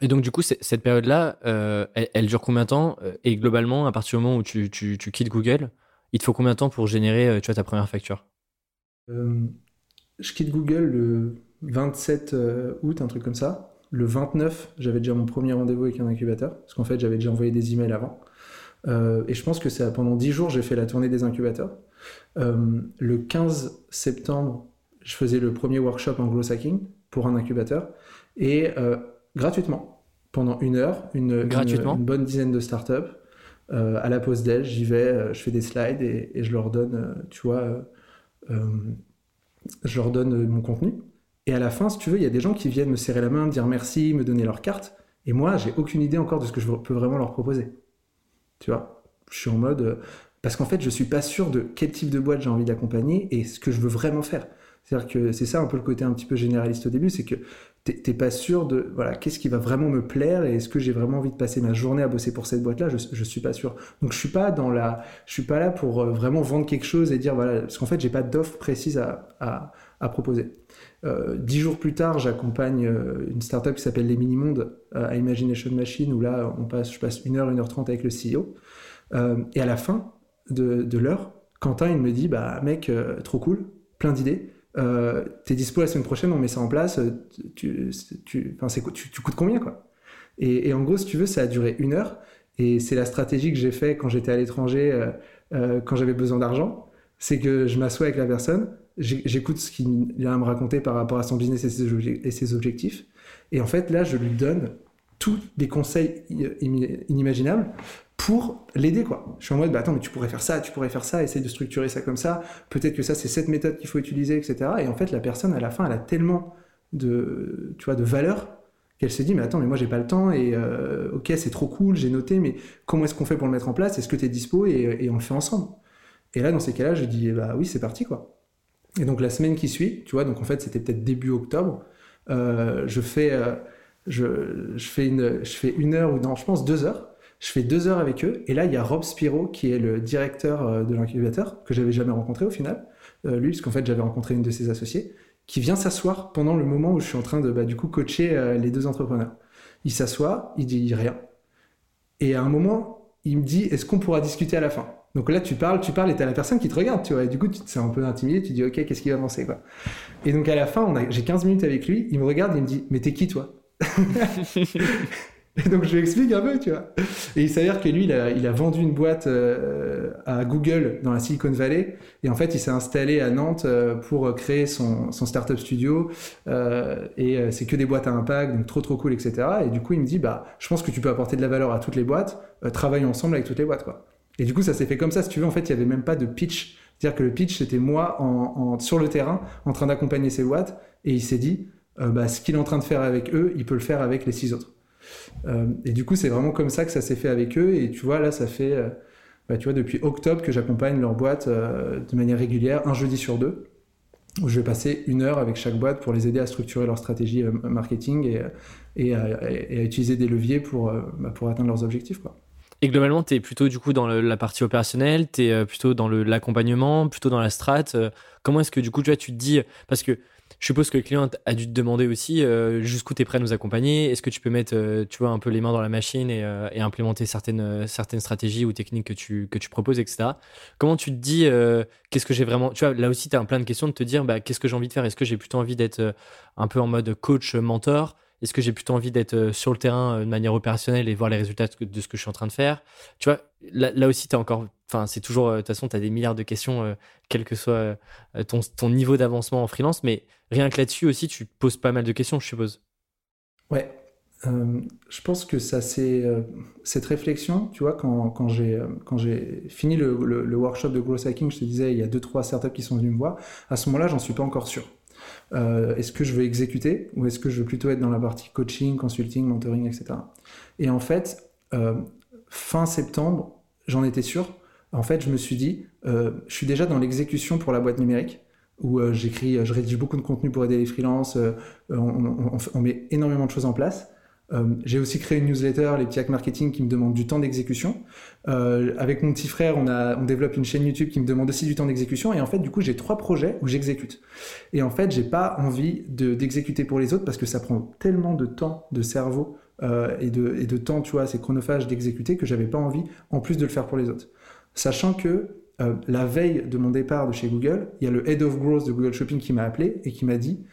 Et donc, du coup, cette période-là, euh, elle, dure combien de temps? Et globalement, à partir du moment où tu, quittes Google, il te faut combien de temps pour générer euh, tu vois, ta première facture? Euh, Je quitte Google le 27 août, un truc comme ça le 29, j'avais déjà mon premier rendez-vous avec un incubateur, parce qu'en fait, j'avais déjà envoyé des emails avant. Euh, et je pense que c'est pendant 10 jours, j'ai fait la tournée des incubateurs. Euh, le 15 septembre, je faisais le premier workshop hacking pour un incubateur, et euh, gratuitement, pendant une heure, une, bonne dizaine de startups. à la pause d'elle, j'y vais, je fais des slides et, et je leur donne, tu vois, je leur donne mon contenu. Et à la fin, si tu veux, il y a des gens qui viennent me serrer la main, me dire merci, me donner leur carte. Et moi, j'ai aucune idée encore de ce que je peux vraiment leur proposer. Tu vois Je suis en mode. Euh, parce qu'en fait, je suis pas sûr de quel type de boîte j'ai envie d'accompagner et ce que je veux vraiment faire. C'est-à-dire que c'est ça un peu le côté un petit peu généraliste au début, c'est que t'es pas sûr de voilà qu'est-ce qui va vraiment me plaire et est-ce que j'ai vraiment envie de passer ma journée à bosser pour cette boîte-là. Je, je suis pas sûr. Donc je suis pas dans la, je suis pas là pour euh, vraiment vendre quelque chose et dire voilà parce qu'en fait j'ai pas d'offre précise à proposer. Euh, dix jours plus tard, j'accompagne euh, une startup qui s'appelle Les Mini-Mondes euh, à Imagination Machine, où là, on passe, je passe une heure, une heure trente avec le CEO. et à la fin de, l'heure, Quentin, il me dit, bah mec, trop cool, plein d'idées. T'es dispo la semaine prochaine, on met ça en place. Tu, tu, tu, tu coûtes combien quoi? Et, et, en gros, si tu veux, ça a duré une heure. Et c'est la stratégie que j'ai fait quand j'étais à l'étranger, quand j'avais besoin d'argent. C'est que je m'assois avec la personne, j'écoute ce qu'il a à me raconter par rapport à son business et ses, objectifs. Et en fait, là, je lui donne tous des conseils inimaginables pour l'aider quoi. Je suis en mode bah attends mais tu pourrais faire ça, tu pourrais faire ça, essaye de structurer ça comme ça, peut-être que ça c'est cette méthode qu'il faut utiliser etc. Et en fait la personne à la fin elle a tellement de tu vois de valeur qu'elle se dit mais attends mais moi j'ai pas le temps et euh, ok c'est trop cool j'ai noté mais comment est-ce qu'on fait pour le mettre en place? Est-ce que tu es dispo? Et, et, on le fait ensemble et là dans ces cas-là je dis bah oui c'est parti quoi et donc la semaine qui suit, tu vois, donc en fait c'était peut-être début octobre, euh, je fais, euh, je, je, fais une, je fais une heure ou non, je pense deux heures. Je fais deux heures avec eux, et là il y a Rob Spiro qui est le directeur euh, de l'incubateur que j'avais jamais rencontré au final, lui parce qu'en fait j'avais rencontré une de ses associés, qui vient s'asseoir pendant le moment où je suis en train de bah, du coup coacher les deux entrepreneurs. Il s'assoit, il dit rien, et à un moment il me dit est-ce qu'on pourra discuter à la fin? Donc là, tu parles, tu parles et t'as la personne qui te regarde, tu vois. Et du coup, tu te sens un peu intimidé, tu dis, OK, qu'est-ce qu'il va penser, quoi. Et donc à la fin, j'ai 15 minutes avec lui, il me regarde, il me dit, mais t'es qui, toi? Et donc je lui explique un peu, tu vois. Et il s'avère que lui, il a, il a vendu une boîte euh, à Google dans la Silicon Valley. Et en fait, il s'est installé à Nantes euh, pour créer son, son startup studio. Euh, et c'est que des boîtes à impact, donc trop trop cool, etc. Et du coup, il me dit, bah, je pense que tu peux apporter de la valeur à toutes les boîtes. travaillons ensemble avec toutes les boîtes, quoi. Et du coup, ça s'est fait comme ça. Si tu veux, en fait, il n'y avait même pas de pitch. C'est-à-dire que le pitch, c'était moi sur le terrain, en train d'accompagner ces boîtes. Et il s'est dit, bah, ce qu'il est en train de faire avec eux, il peut le faire avec les six autres. et du coup, c'est vraiment comme ça que ça s'est fait avec eux. Et tu vois, là, ça fait, bah, tu vois, depuis octobre que j'accompagne leur boîte de manière régulière, un jeudi sur deux où je vais passer une heure avec chaque boîte pour les aider à structurer leur stratégie marketing et, à, utiliser des leviers pour, bah, atteindre leurs objectifs. Et globalement, tu es plutôt du coup dans la partie opérationnelle, tu es euh, plutôt dans l'accompagnement, plutôt dans la strat. Euh, comment est-ce que du coup tu, vois, tu te dis, parce que je suppose que le client a dû te demander aussi euh, jusqu'où tu es prêt à nous accompagner, est-ce que tu peux mettre tu vois, un peu les mains dans la machine et, implémenter certaines, certaines stratégies ou techniques que tu, que tu proposes, etc. Comment tu te dis, qu'est-ce que j'ai vraiment... Tu vois, là aussi, tu as plein de questions de te dire, bah, qu'est-ce que j'ai envie de faire? Est-ce que j'ai plutôt envie d'être un peu en mode coach, mentor? Est-ce que j'ai plutôt envie d'être euh, sur le terrain euh, de manière opérationnelle et voir les résultats de ce que je suis en train de faire? Tu vois, là, aussi, tu encore. Enfin, c'est toujours. Euh, de toute façon, tu as des milliards de questions, quel que soit ton, ton niveau d'avancement en freelance. Mais rien que là-dessus aussi, tu poses pas mal de questions, je suppose. Ouais. je pense que ça, c'est cette réflexion, tu vois, quand, quand j'ai fini le, le, workshop de growth hacking, je te disais, il y a deux, trois startups qui sont venus me voir. À ce moment-là, j'en suis pas encore sûr. Euh, est-ce que je veux exécuter ou est-ce que je veux plutôt être dans la partie coaching, consulting, mentoring, etc. Et en fait, euh, fin septembre, j'en étais sûr. En fait, je me suis dit, euh, je suis déjà dans l'exécution pour la boîte numérique où j'écris, je rédige beaucoup de contenu pour aider les freelances, on, met énormément de choses en place. Euh, j'ai aussi créé une newsletter, les petits hacks marketing, qui me demandent du temps d'exécution. Euh, avec mon petit frère, on, a, on développe une chaîne YouTube qui me demande aussi du temps d'exécution. Et en fait, du coup, j'ai trois projets où j'exécute. Et en fait, j'ai pas envie d'exécuter pour les autres parce que ça prend tellement de temps, de cerveau euh, et, de, temps, tu vois, c'est chronophage d'exécuter que j'avais pas envie, en plus de le faire pour les autres. Sachant que la veille de mon départ de chez Google, il y a le Head of Growth de Google Shopping qui m'a appelé et qui m'a dit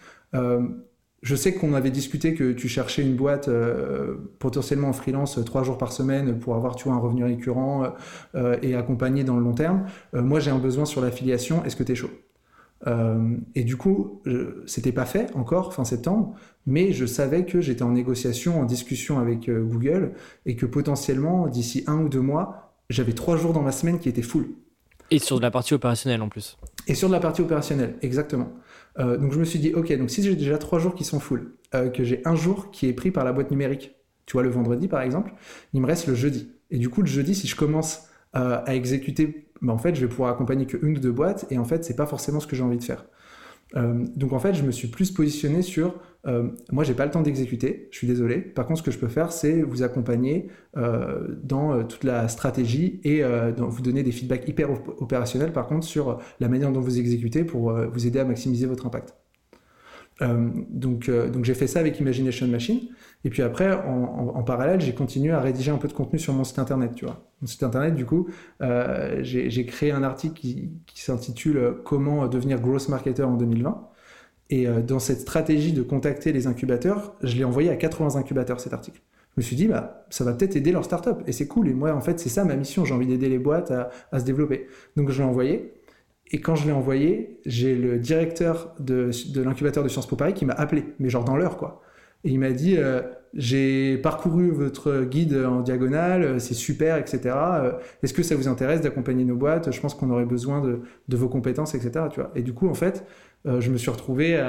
je sais qu'on avait discuté que tu cherchais une boîte euh, potentiellement en freelance euh, trois jours par semaine pour avoir tu vois, un revenu récurrent euh, et accompagné dans le long terme. moi, j'ai un besoin sur l'affiliation. Est-ce que tu es chaud Et du coup, c'était pas fait encore fin septembre, mais je savais que j'étais en négociation, en discussion avec Google et que potentiellement d'ici un ou deux mois, j'avais trois jours dans ma semaine qui étaient full. Et sur de la partie opérationnelle en plus. Et sur de la partie opérationnelle, exactement. Euh, donc je me suis dit, ok, donc si j'ai déjà trois jours qui sont full, euh, que j'ai un jour qui est pris par la boîte numérique, tu vois, le vendredi par exemple, il me reste le jeudi. Et du coup, le jeudi, si je commence euh, à exécuter, bah, en fait, je vais pouvoir accompagner qu'une ou deux boîtes, et en fait, c'est pas forcément ce que j'ai envie de faire. Euh, donc en fait, je me suis plus positionné sur euh, moi, j'ai pas le temps d'exécuter, je suis désolé. Par contre, ce que je peux faire, c'est vous accompagner euh, dans toute la stratégie et vous donner des feedbacks hyper opérationnels, par contre, sur la manière dont vous exécutez pour vous aider à maximiser votre impact. Euh, donc, euh, donc j'ai fait ça avec Imagination Machine. Et puis après, en, parallèle, j'ai continué à rédiger un peu de contenu sur mon site internet. Tu vois, mon site internet, du coup, euh, j'ai créé un article qui, s'intitule Comment devenir growth marketer en 2020. Et dans cette stratégie de contacter les incubateurs, je l'ai envoyé à 80 incubateurs cet article. Je me suis dit, bah, ça va peut-être aider leur startup. Et c'est cool. Et moi, en fait, c'est ça ma mission. J'ai envie d'aider les boîtes à, se développer. Donc, je l'ai envoyé. Et quand je l'ai envoyé, j'ai le directeur de, de l'incubateur de Sciences Po Paris qui m'a appelé, mais genre dans l'heure, quoi. Et il m'a dit euh, J'ai parcouru votre guide en diagonale, euh, c'est super, etc. Euh, est-ce que ça vous intéresse d'accompagner nos boîtes? Je pense qu'on aurait besoin de, de, vos compétences, etc. Tu vois et du coup, en fait, je me suis retrouvé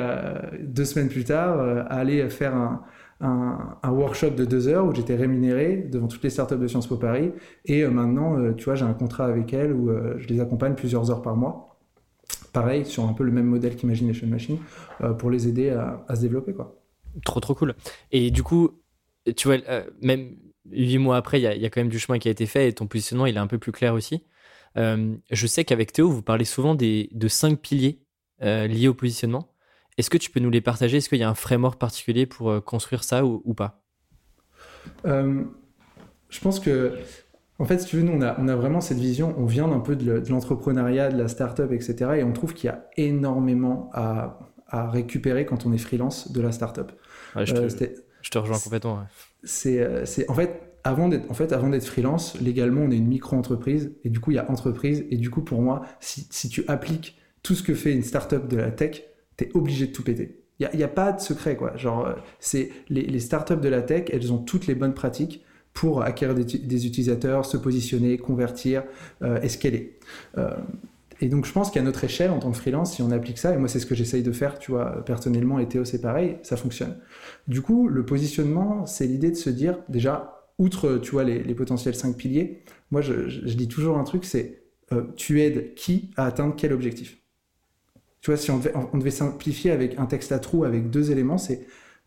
deux semaines plus tard à aller faire un, un, workshop de deux heures où j'étais rémunéré devant toutes les startups de Sciences Po Paris. Et maintenant, tu vois, j'ai un contrat avec elles où je les accompagne plusieurs heures par mois pareil, sur un peu le même modèle qu'Imagination Machine, euh, pour les aider à, se développer. Quoi. Trop, trop cool. Et du coup, tu vois, euh, même huit mois après, il y, a quand même du chemin qui a été fait et ton positionnement, il est un peu plus clair aussi. Euh, je sais qu'avec Théo, vous parlez souvent des, de cinq piliers liés au positionnement. Est-ce que tu peux nous les partager? Est-ce qu'il y a un framework particulier pour construire ça ou, ou pas? Je pense que en fait, si tu veux, nous, on a, on a vraiment cette vision, on vient d'un peu de l'entrepreneuriat, de la start-up, etc. Et on trouve qu'il y a énormément à, à, récupérer quand on est freelance de la start-up. je, te, euh, je, te, rejoins complètement. Euh, c'est en fait, avant d'être en fait, avant d'être freelance, légalement, on est une micro-entreprise. Et du coup, il y a entreprise. Et du coup, pour moi, si, si tu appliques tout ce que fait une start-up de la tech, tu es obligé de tout péter. Il n'y a, a, pas de secret, quoi. Genre, euh, c'est les, les startups de la tech, elles ont toutes les bonnes pratiques pour acquérir des, utilisateurs, se positionner, convertir, euh, escaler. Euh, et donc je pense qu'à notre échelle, en tant que freelance, si on applique ça, et moi c'est ce que j'essaye de faire, tu vois, personnellement, et Théo c'est pareil, ça fonctionne. Du coup, le positionnement, c'est l'idée de se dire, déjà, outre, tu vois, les, potentiels cinq piliers, moi je, dis toujours un truc, c'est euh, tu aides qui à atteindre quel objectif? Si on devait, simplifier avec un texte à trous avec deux éléments, c'est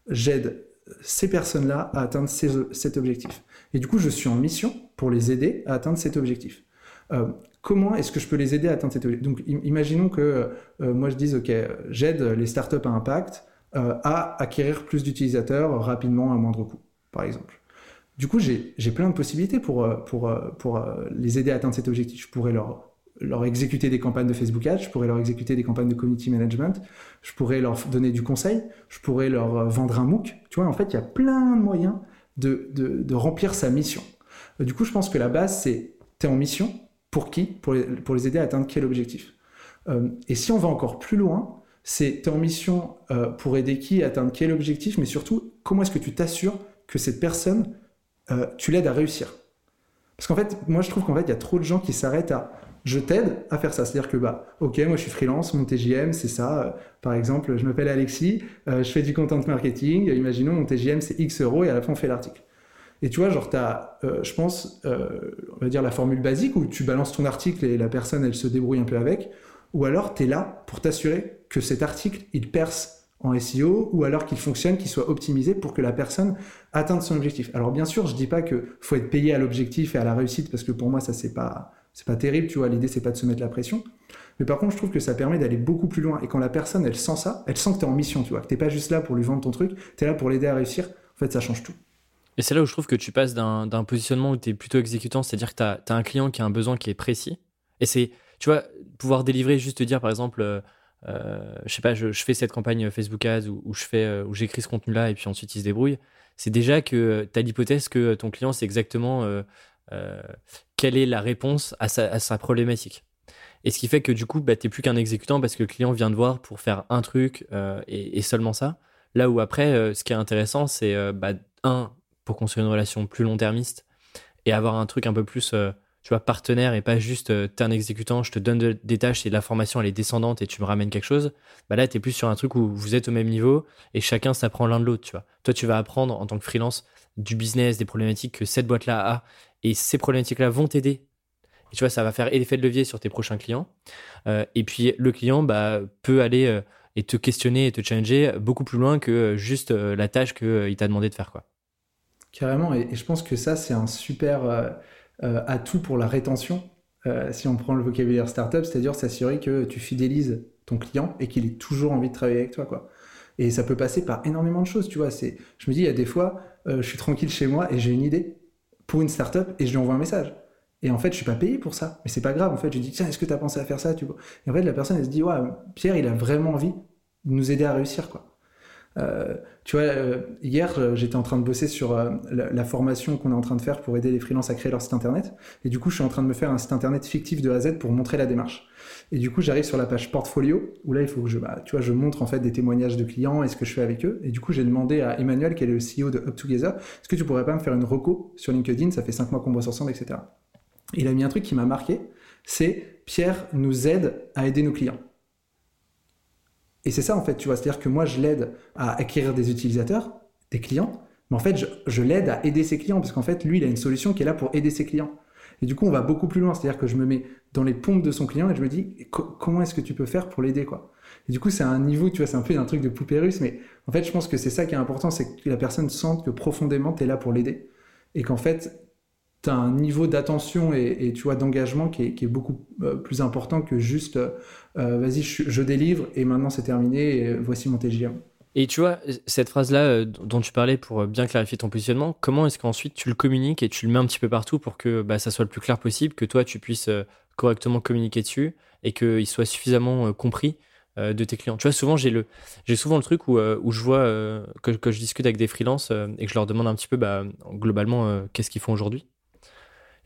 j'aide ces personnes-là à atteindre cet objectif. Et du coup, je suis en mission pour les aider à atteindre cet objectif. Euh, comment est-ce que je peux les aider à atteindre cet objectif? Donc, imaginons que euh, moi je dise, OK, j'aide les startups à impact euh, à acquérir plus d'utilisateurs rapidement à moindre coût, par exemple. Du coup, j'ai plein de possibilités pour, pour, pour les aider à atteindre cet objectif. Je pourrais leur leur exécuter des campagnes de Facebook Ads, je pourrais leur exécuter des campagnes de community management, je pourrais leur donner du conseil, je pourrais leur vendre un MOOC. Tu vois, en fait, il y a plein de moyens de, de, remplir sa mission. Du coup, je pense que la base, c'est tu es en mission, pour qui? Pour les, pour les, aider à atteindre quel objectif? Euh, Et si on va encore plus loin, c'est tu es en mission euh, pour aider qui à atteindre quel objectif, mais surtout, comment est-ce que tu t'assures que cette personne, euh, tu l'aides à réussir? Parce qu'en fait, moi je trouve qu'en fait, il y a trop de gens qui s'arrêtent à je t'aide à faire ça. C'est-à-dire que, bah, ok, moi je suis freelance, mon TJM, c'est ça. par exemple, je m'appelle Alexis, je fais du content marketing, imaginons mon TJM c'est X euros et à la fin on fait l'article. Et tu vois, genre, tu as, euh, je pense, euh, on va dire la formule basique où tu balances ton article et la personne, elle se débrouille un peu avec. Ou alors, tu es là pour t'assurer que cet article, il perce en SEO ou alors qu'il fonctionne, qu'il soit optimisé pour que la personne atteigne son objectif. Alors, bien sûr, je dis pas que faut être payé à l'objectif et à la réussite parce que pour moi, ça, c'est pas, c'est pas terrible, tu vois. L'idée, c'est pas de se mettre la pression. Mais par contre, je trouve que ça permet d'aller beaucoup plus loin. Et quand la personne, elle sent ça, elle sent que tu es en mission, tu vois, que t'es pas juste là pour lui vendre ton truc, tu es là pour l'aider à réussir. En fait, ça change tout. Et c'est là où je trouve que tu passes d'un positionnement où tu es plutôt exécutant, c'est-à-dire que tu as, un client qui a un besoin qui est précis. Et c'est, tu vois, pouvoir délivrer, juste te dire, par exemple, euh, euh je sais pas, je, fais cette campagne Facebook Ads où, je fais, euh, où j'écris ce contenu-là et puis ensuite il se débrouille. C'est déjà que tu as l'hypothèse que ton client sait exactement quelle est la réponse à sa, problématique. Et ce qui fait que du coup, bah, tu n'es plus qu'un exécutant parce que le client vient de voir pour faire un truc et, seulement ça. Là où après, ce qui est intéressant, c'est bah, un, pour construire une relation plus long-termiste et avoir un truc un peu plus, euh, tu vois, partenaire et pas juste euh, t'es un exécutant, je te donne des tâches et la formation elle est descendante et tu me ramènes quelque chose. Bah là, t'es plus sur un truc où vous êtes au même niveau et chacun s'apprend l'un de l'autre, tu vois. Toi, tu vas apprendre en tant que freelance du business, des problématiques que cette boîte-là a et ces problématiques-là vont t'aider. Et tu vois, ça va faire effet de levier sur tes prochains clients. Euh, et puis le client bah, peut aller et te questionner et te challenger beaucoup plus loin que juste la tâche qu'il t'a demandé de faire. quoi. Carrément, et, je pense que ça, c'est un super euh, euh, atout pour la rétention, euh, si on prend le vocabulaire startup, c'est-à-dire s'assurer que tu fidélises ton client et qu'il ait toujours envie de travailler avec toi. Quoi. Et ça peut passer par énormément de choses, tu vois. Je me dis, il y a des fois, je suis tranquille chez moi et j'ai une idée pour une startup et je lui envoie un message. Et en fait, je suis pas payé pour ça. Mais c'est pas grave. En fait, je dis, tiens, est-ce que tu as pensé à faire ça tu vois? Et en fait, la personne, elle se dit, ouais, Pierre, il a vraiment envie de nous aider à réussir. quoi. Euh, tu vois, euh, hier, euh, j'étais en train de bosser sur la, formation qu'on est en train de faire pour aider les freelances à créer leur site internet. Et du coup, je suis en train de me faire un site internet fictif de A à Z pour montrer la démarche. Et du coup, j'arrive sur la page portfolio où là, il faut que je, bah, tu vois, je montre en fait des témoignages de clients et ce que je fais avec eux. Et du coup, j'ai demandé à Emmanuel, qui est le CEO de Up Together, est-ce que tu pourrais pas me faire une reco sur LinkedIn? Ça fait cinq mois qu'on bosse ensemble, etc. il a mis un truc qui m'a marqué, c'est Pierre nous aide à aider nos clients. Et c'est ça, en fait, tu vois. C'est-à-dire que moi, je l'aide à acquérir des utilisateurs, des clients, mais en fait, je, l'aide à aider ses clients, parce qu'en fait, lui, il a une solution qui est là pour aider ses clients. Et du coup, on va beaucoup plus loin. C'est-à-dire que je me mets dans les pompes de son client et je me dis, comment est-ce que tu peux faire pour l'aider, quoi? Et du coup, c'est un niveau, tu vois, c'est un peu un truc de poupée russe, mais en fait, je pense que c'est ça qui est important, c'est que la personne sente que profondément, tu es là pour l'aider. Et qu'en fait, tu as un niveau d'attention et, tu vois d'engagement qui, est, beaucoup euh, plus important que juste euh, vas-y je, délivre et maintenant c'est terminé et voici mon TGM. Et tu vois cette phrase là euh, dont tu parlais pour bien clarifier ton positionnement, comment est-ce qu'ensuite tu le communiques et tu le mets un petit peu partout pour que bah, ça soit le plus clair possible, que toi tu puisses correctement communiquer dessus et qu'il soit suffisamment compris de tes clients? Tu vois, souvent, j'ai le, j'ai souvent le truc où, où je vois que, que, je discute avec des freelances et que je leur demande un petit peu, bah, globalement, qu'est-ce qu'ils font aujourd'hui?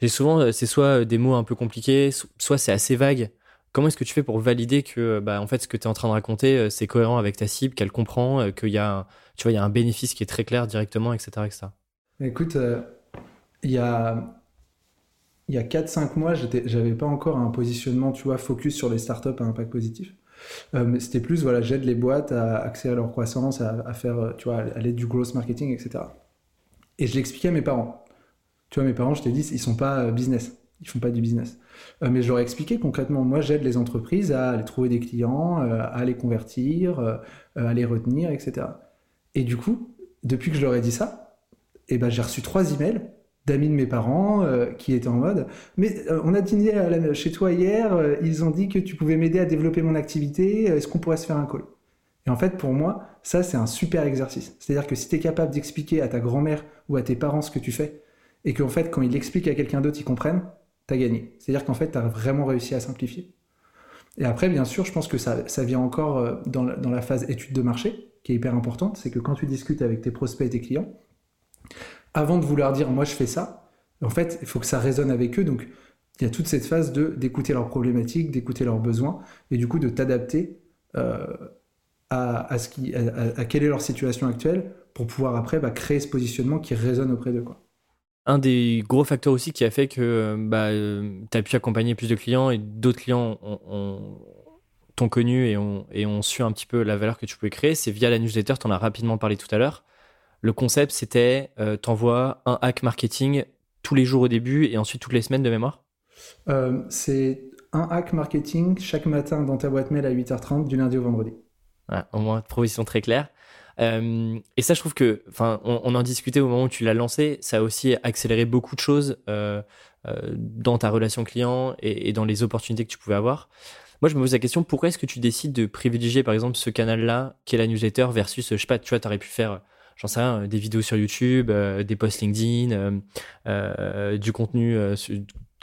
Souvent, euh, c'est soit euh, des mots un peu compliqués, soit c'est assez vague. Comment est-ce que tu fais pour valider que, euh, bah, en fait, ce que tu es en train de raconter, c'est cohérent avec ta cible, qu'elle comprend, qu'il y a, tu vois, il y a un bénéfice qui est très clair directement, etc., Écoute, il y a, il y a 4-5 mois, j'avais pas encore un positionnement, tu vois, focus sur les startups à impact positif. Euh, c'était plus, voilà, j'aide les boîtes à accélérer leur croissance, à, faire, euh, tu vois, à l'aide du growth marketing, etc. Et je l'expliquais à mes parents. Tu vois, mes parents, je t'ai dit, ils sont pas business. Ils font pas du business. mais je leur ai expliqué concrètement, moi, j'aide les entreprises à aller trouver des clients, à les convertir, à les retenir, etc. Et du coup, depuis que je leur ai dit ça, eh ben, j'ai reçu trois emails d'amis de mes parents euh, qui étaient en mode mais euh, on a dîné chez toi hier euh, ils ont dit que tu pouvais m'aider à développer mon activité est-ce qu'on pourrait se faire un call? Et en fait pour moi ça c'est un super exercice c'est-à-dire que si tu es capable d'expliquer à ta grand-mère ou à tes parents ce que tu fais et qu'en fait quand ils l'expliquent à quelqu'un d'autre ils comprennent t'as gagné c'est-à-dire qu'en fait tu as vraiment réussi à simplifier et après bien sûr je pense que ça, ça vient encore dans la, dans la phase étude de marché qui est hyper importante c'est que quand tu discutes avec tes prospects et tes clients avant de vouloir dire moi je fais ça, en fait, il faut que ça résonne avec eux. Donc, il y a toute cette phase de d'écouter leurs problématiques, d'écouter leurs besoins, et du coup de t'adapter euh, à, à, quelle est leur situation actuelle pour pouvoir après bah, créer ce positionnement qui résonne auprès d'eux. Quoi. Un des gros facteurs aussi qui a fait que bah, tu as pu accompagner plus de clients et d'autres clients t'ont connu et ont, et ont su un petit peu la valeur que tu pouvais créer, c'est via la newsletter, tu en as rapidement parlé tout à l'heure. Le concept, c'était euh, t'envoies un hack marketing tous les jours au début et ensuite toutes les semaines de mémoire? Euh, C'est un hack marketing chaque matin dans ta boîte mail à 8h30 du lundi au vendredi. au moins, proposition très claire. Euh, et ça, je trouve que, enfin, on, en discutait au moment où tu l'as lancé, ça a aussi accéléré beaucoup de choses dans ta relation client et, dans les opportunités que tu pouvais avoir. Moi, je me pose la question, pourquoi est-ce que tu décides de privilégier, par exemple, ce canal-là, qui est la newsletter, versus, je sais pas, tu vois, tu aurais pu faire j'en sais rien, des vidéos sur YouTube, euh, des posts LinkedIn, euh, euh, du contenu,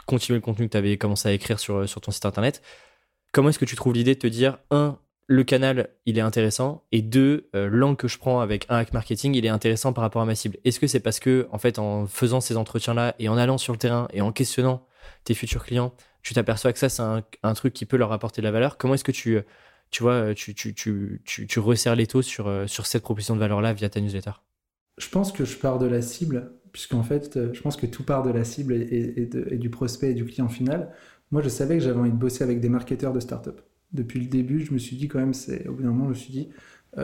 continuer le contenu que tu avais commencé à écrire sur, sur ton site internet. Comment est-ce que tu trouves l'idée de te dire, un, le canal, il est intéressant, et deux, l'angle que je prends avec un hack marketing, il est intéressant par rapport à ma cible. Est-ce que c'est parce que, en fait, en faisant ces entretiens-là et en allant sur le terrain et en questionnant tes futurs clients, tu t'aperçois que ça, c'est un, truc qui peut leur apporter de la valeur? Comment est-ce que tu, tu vois, euh, tu, resserres les taux sur, euh, cette proposition de valeur-là via ta newsletter? Je pense que je pars de la cible, puisqu'en fait, euh, je pense que tout part de la cible et, et, du prospect et du client final. Moi, je savais que j'avais envie de bosser avec des marketeurs de start-up. Depuis le début, je me suis dit quand même, c'est, au bout d'un moment, je me suis dit,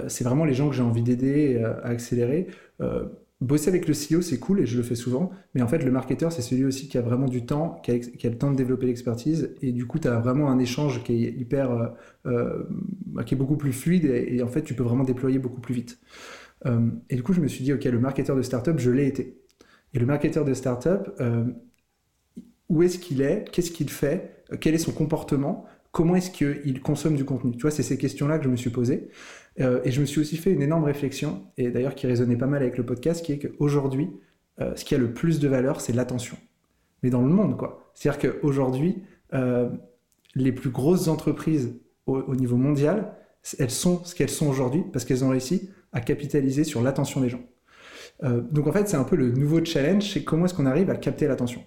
c'est vraiment les gens que j'ai envie d'aider à accélérer. Bosser avec le CEO, c'est cool et je le fais souvent, mais en fait, le marketeur, c'est celui aussi qui a vraiment du temps, qui a, le temps de développer l'expertise, et du coup, tu as vraiment un échange qui est hyper, euh, euh, qui est beaucoup plus fluide, et, en fait, tu peux vraiment déployer beaucoup plus vite. Euh, et du coup, je me suis dit, ok, le marketeur de startup, je l'ai été. Et le marketeur de startup, où est-ce qu'il est, Qu'est-ce qu'il fait? Quel est son comportement? Comment est-ce qu'il consomme du contenu? Tu vois, c'est ces questions-là que je me suis posées. Euh, et je me suis aussi fait une énorme réflexion, et d'ailleurs qui résonnait pas mal avec le podcast, qui est qu'aujourd'hui, euh, ce qui a le plus de valeur, c'est l'attention. Mais dans le monde, quoi. C'est-à-dire qu'aujourd'hui, euh, les plus grosses entreprises au, niveau mondial, elles sont ce qu'elles sont aujourd'hui parce qu'elles ont réussi à capitaliser sur l'attention des gens. donc en fait, c'est un peu le nouveau challenge, c'est comment est-ce qu'on arrive à capter l'attention?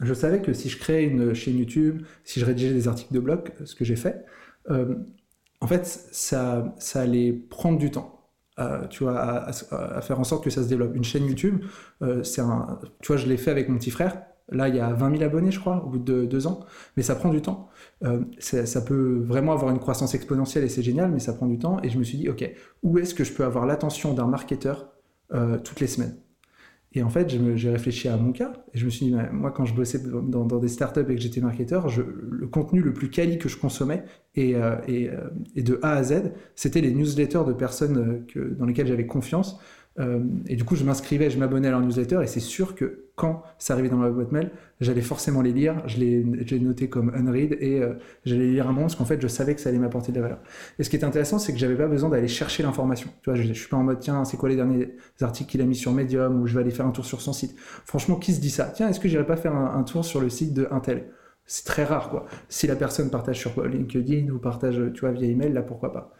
Je savais que si je créais une chaîne YouTube, si je rédigeais des articles de blog, ce que j'ai fait, en fait, ça, ça allait prendre du temps. Euh, tu vois, à, faire en sorte que ça se développe. Une chaîne YouTube, euh, c'est un, tu vois, je l'ai fait avec mon petit frère. Là, il y a 20 000 abonnés, je crois, au bout de deux ans. Mais ça prend du temps. Euh, ça peut vraiment avoir une croissance exponentielle et c'est génial, mais ça prend du temps. Et je me suis dit, OK, où est-ce que je peux avoir l'attention d'un marketeur toutes les semaines? Et en fait, j'ai réfléchi à mon cas et je me suis dit, moi, quand je bossais dans, des startups et que j'étais marketeur, le contenu le plus quali que je consommais et, euh, euh, et, de A à Z, c'était les newsletters de personnes euh, dans lesquelles j'avais confiance. Et du coup, je m'inscrivais, je m'abonnais à leur newsletter et c'est sûr que quand ça arrivait dans ma boîte mail, j'allais forcément les lire. Je les noté comme unread et j'allais lire un moment parce qu'en fait, je savais que ça allait m'apporter de la valeur. Et ce qui est intéressant, c'est que j'avais pas besoin d'aller chercher l'information. Tu vois, je, je, suis pas en mode tiens, c'est quoi les derniers articles qu'il a mis sur Medium ou je vais aller faire un tour sur son site. Franchement, qui se dit ça? Tiens, est-ce que j'irai pas faire un, un, tour sur le site de Intel? C'est très rare, quoi. Si la personne partage sur LinkedIn ou partage, tu vois, via email, là, pourquoi pas?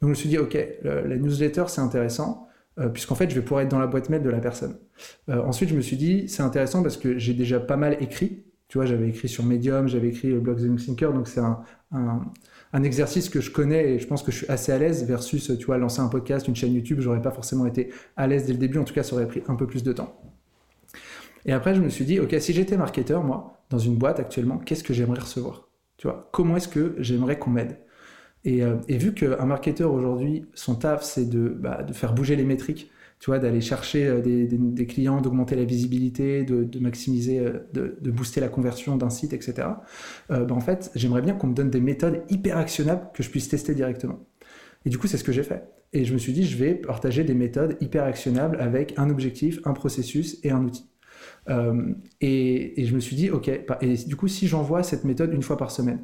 Donc, je me suis dit, OK, la newsletter, c'est intéressant, euh, puisqu'en fait, je vais pouvoir être dans la boîte mail de la personne. Euh, ensuite, je me suis dit, c'est intéressant parce que j'ai déjà pas mal écrit. Tu vois, j'avais écrit sur Medium, j'avais écrit le blog The Thinker, donc c'est un, un, exercice que je connais et je pense que je suis assez à l'aise versus, tu vois, lancer un podcast, une chaîne YouTube, j'aurais pas forcément été à l'aise dès le début, en tout cas, ça aurait pris un peu plus de temps. Et après, je me suis dit, ok, si j'étais marketeur, moi, dans une boîte actuellement, qu'est-ce que j'aimerais recevoir? Tu vois, comment est-ce que j'aimerais qu'on m'aide? Et, euh, et, vu qu'un marketeur aujourd'hui, son taf, c'est de, bah, de, faire bouger les métriques, tu vois, d'aller chercher euh, des, clients, d'augmenter la visibilité, de, maximiser, euh, de, booster la conversion d'un site, etc. Bah, en fait, j'aimerais bien qu'on me donne des méthodes hyper actionnables que je puisse tester directement. Et du coup, c'est ce que j'ai fait. Et je me suis dit, je vais partager des méthodes hyper actionnables avec un objectif, un processus et un outil. Et, et, je me suis dit, ok, et du coup, si j'envoie cette méthode une fois par semaine,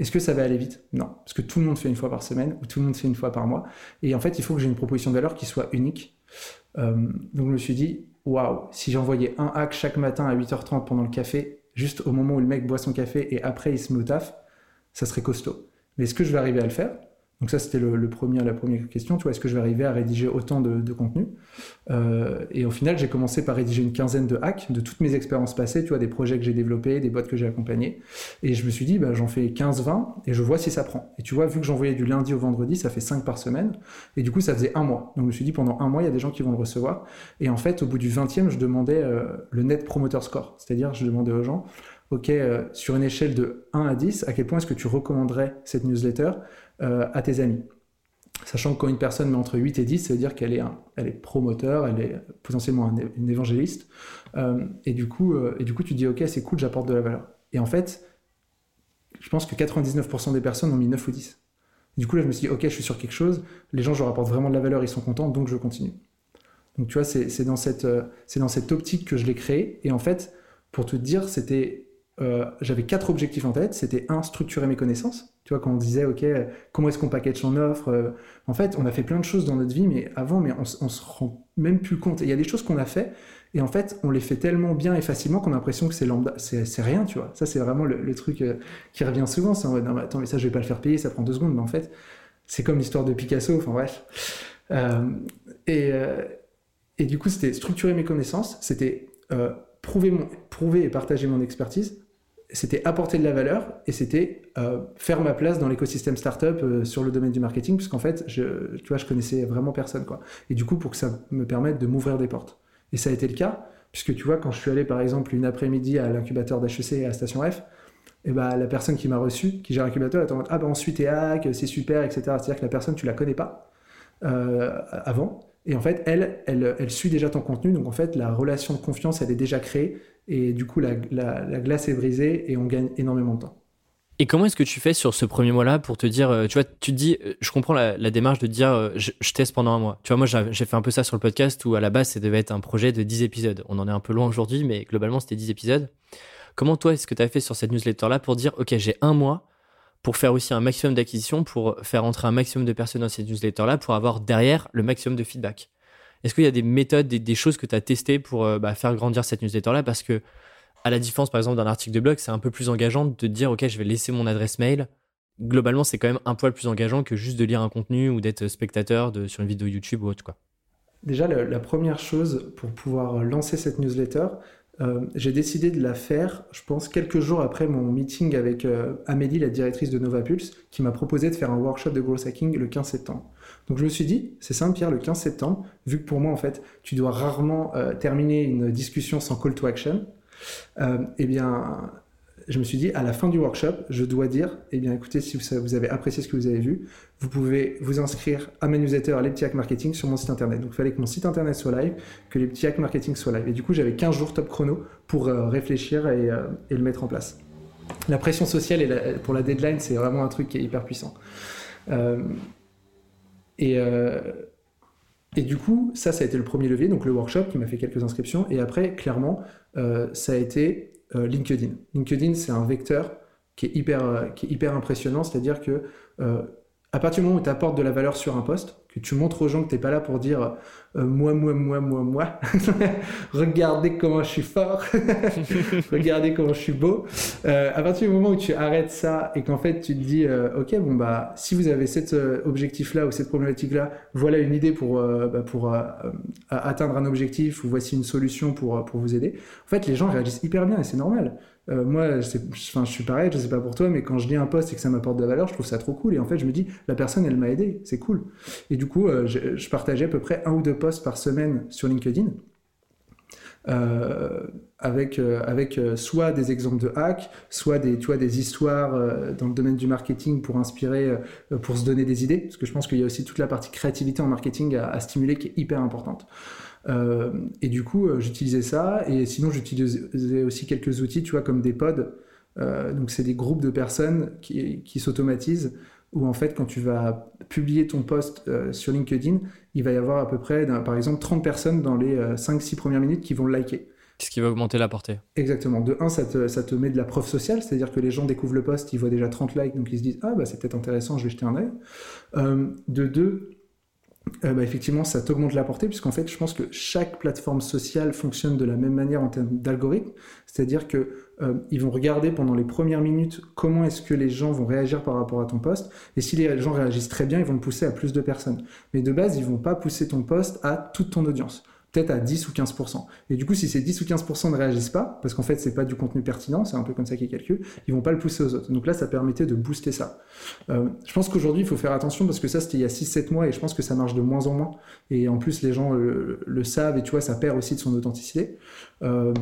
est-ce que ça va aller vite? Non, parce que tout le monde fait une fois par semaine ou tout le monde fait une fois par mois. Et en fait, il faut que j'ai une proposition de valeur qui soit unique. Euh, donc je me suis dit, waouh, si j'envoyais un hack chaque matin à 8h30 pendant le café, juste au moment où le mec boit son café et après il se met au taf, ça serait costaud. Mais est-ce que je vais arriver à le faire? Donc ça, c'était le, premier, la première question. Tu vois, est-ce que je vais arriver à rédiger autant de, contenu? Euh, Et au final, j'ai commencé par rédiger une quinzaine de hacks de toutes mes expériences passées, tu vois, des projets que j'ai développés, des boîtes que j'ai accompagnés. Et je me suis dit, bah, j'en fais 15-20 et je vois si ça prend. Et tu vois, vu que j'envoyais du lundi au vendredi, ça fait 5 par semaine. Et du coup, ça faisait un mois. Donc je me suis dit, pendant un mois, il y a des gens qui vont le recevoir. Et en fait, au bout du 20e, je demandais euh, le net promoter score. C'est-à-dire, je demandais aux gens, OK, euh, sur une échelle de 1 à 10, à quel point est-ce que tu recommanderais cette newsletter? À tes amis Sachant que quand une personne met entre 8 et 10, ça veut dire qu'elle est, un, elle est promoteur, elle est potentiellement un, une évangéliste. Euh, et, du coup, euh, et du coup, tu dis, OK, c'est cool, j'apporte de la valeur. Et en fait, je pense que 99% des personnes ont mis 9 ou 10. du coup, là, je me suis dit, OK, je suis sur quelque chose, les gens, je leur apporte vraiment de la valeur, ils sont contents, donc je continue. Donc, tu vois, c'est dans, cette, dans cette optique que je l'ai créé. Et en fait, pour te dire, c'était euh, j'avais quatre objectifs en tête. C'était un, structurer mes connaissances. Tu vois, quand on disait, OK, comment est-ce qu'on package son offre euh, En fait, on a fait plein de choses dans notre vie, mais avant, mais on, on se rend même plus compte. Il y a des choses qu'on a fait, et en fait, on les fait tellement bien et facilement qu'on a l'impression que c'est lambda, c'est rien, tu vois. Ça, c'est vraiment le, truc euh, qui revient souvent. C'est en mode, non, mais attends, mais ça, je vais pas le faire payer, ça prend deux secondes. Mais en fait, c'est comme l'histoire de Picasso. Enfin bref. Et, et du coup, c'était structurer mes connaissances. C'était prouver, mon, prouver et partager mon expertise c'était apporter de la valeur et c'était euh, faire ma place dans l'écosystème startup euh, sur le domaine du marketing, puisqu'en fait, je, tu vois, je connaissais vraiment personne, quoi. Et du coup, pour que ça me permette de m'ouvrir des portes. Et ça a été le cas, puisque tu vois, quand je suis allé, par exemple, une après-midi à l'incubateur d'HEC à Station F, et bah, la personne qui m'a reçu, qui gère l'incubateur, elle est en mode, ah bah ensuite t'es hack, c'est super, etc. C'est-à-dire que la personne, tu la connais pas euh, avant. Et en fait, elle, elle, elle suit déjà ton contenu. Donc en fait, la relation de confiance, elle est déjà créée. Et du coup, la, la, la glace est brisée et on gagne énormément de temps. Et comment est-ce que tu fais sur ce premier mois-là pour te dire, euh, tu vois, tu te dis, euh, je comprends la, la démarche de dire, euh, je, je, teste pendant un mois. Tu vois, moi, j'ai fait un peu ça sur le podcast où à la base, ça devait être un projet de 10 épisodes. On en est un peu loin aujourd'hui, mais globalement, c'était 10 épisodes. Comment toi, est-ce que tu as fait sur cette newsletter-là pour dire, OK, j'ai un mois pour faire aussi un maximum d'acquisition, pour faire entrer un maximum de personnes dans cette newsletter-là, pour avoir derrière le maximum de feedback Est-ce qu'il y a des méthodes, des, des choses que tu as testées pour bah, faire grandir cette newsletter-là? Parce que à la différence, par exemple, d'un article de blog, c'est un peu plus engageant de te dire, OK, je vais laisser mon adresse mail. Globalement, c'est quand même un poil plus engageant que juste de lire un contenu ou d'être spectateur de, sur une vidéo YouTube ou autre. Quoi. Déjà, la première chose pour pouvoir lancer cette newsletter, euh, j'ai décidé de la faire, je pense, quelques jours après mon meeting avec euh, Amélie, la directrice de Nova Pulse, qui m'a proposé de faire un workshop de growth hacking le 15 septembre. Donc je me suis dit, c'est simple Pierre, le 15 septembre, vu que pour moi, en fait, tu dois rarement euh, terminer une discussion sans call to action, eh bien, je me suis dit, à la fin du workshop, je dois dire, eh bien, écoutez, si vous avez apprécié ce que vous avez vu, vous pouvez vous inscrire à ma newsletter, les petits marketing, sur mon site internet. Donc, il fallait que mon site internet soit live, que les marketing soient live. Et du coup, j'avais 15 jours top chrono pour euh, réfléchir et, euh, et, le mettre en place. La pression sociale et pour la deadline, c'est vraiment un truc qui est hyper puissant. Euh, et, et du coup, ça, ça a été le premier levier, donc le workshop qui m'a fait quelques inscriptions. Et après, clairement, ça a été euh, LinkedIn. LinkedIn, c'est un vecteur qui est hyper, euh, qui est hyper impressionnant, c'est-à-dire que à partir du moment où tu apportes de la valeur sur un poste, que tu montres aux gens que tu n'es pas là pour dire euh, moi, moi, moi, moi, moi, regardez comment je suis fort, regardez comment je suis beau. Euh, à partir du moment où tu arrêtes ça et qu'en fait tu te dis euh, ok, bon, bah, si vous avez cet objectif-là ou cette problématique-là, voilà une idée pour, bah, pour atteindre un objectif ou voici une solution pour, pour vous aider. En fait, les gens réagissent hyper bien et c'est normal. Euh, moi, enfin, je suis pareil, je sais pas pour toi, mais quand je lis un post et que ça m'apporte de la valeur, je trouve ça trop cool. Et en fait, je me dis, la personne, elle m'a aidé, c'est cool. Et du coup, euh, je, partageais à peu près un ou deux posts par semaine sur LinkedIn. avec, avec soit des exemples de hacks, soit des, tu vois, des histoires dans le domaine du marketing pour inspirer, pour se donner des idées, parce que je pense qu'il y a aussi toute la partie créativité en marketing à stimuler qui est hyper importante. Euh, et du coup, euh, j'utilisais ça. Et sinon, j'utilisais aussi quelques outils, tu vois, comme des pods. Euh, donc, c'est des groupes de personnes qui, qui s'automatisent où en fait, quand tu vas publier ton post sur LinkedIn, il va y avoir à peu près, par exemple, 30 personnes dans les 5-6 premières minutes qui vont le liker. Ce qui va augmenter la portée. Exactement. De 1, ça te, ça te met de la preuve sociale, c'est-à-dire que les gens découvrent le post, ils voient déjà 30 likes, donc ils se disent Ah, bah c'est peut-être intéressant, je vais jeter un œil. de 2, euh, bah, effectivement, ça t'augmente la portée, puisqu'en fait, je pense que chaque plateforme sociale fonctionne de la même manière en termes d'algorithme. C'est-à-dire qu'ils euh, vont regarder pendant les premières minutes comment est-ce que les gens vont réagir par rapport à ton poste. Et si les gens réagissent très bien, ils vont le pousser à plus de personnes. Mais de base, ils vont pas pousser ton poste à toute ton audience peut-être à 10 ou 15%. Et du coup, si ces 10 ou 15% ne réagissent pas, parce qu'en fait, c'est pas du contenu pertinent, c'est un peu comme ça qu'ils calculent, ils vont pas le pousser aux autres. Donc là, ça permettait de booster ça. Euh, je pense qu'aujourd'hui, il faut faire attention parce que ça, c'était il y a 6-7 mois et je pense que ça marche de moins en moins. Et en plus, les gens le, savent et tu vois, ça perd aussi de son authenticité. Euh,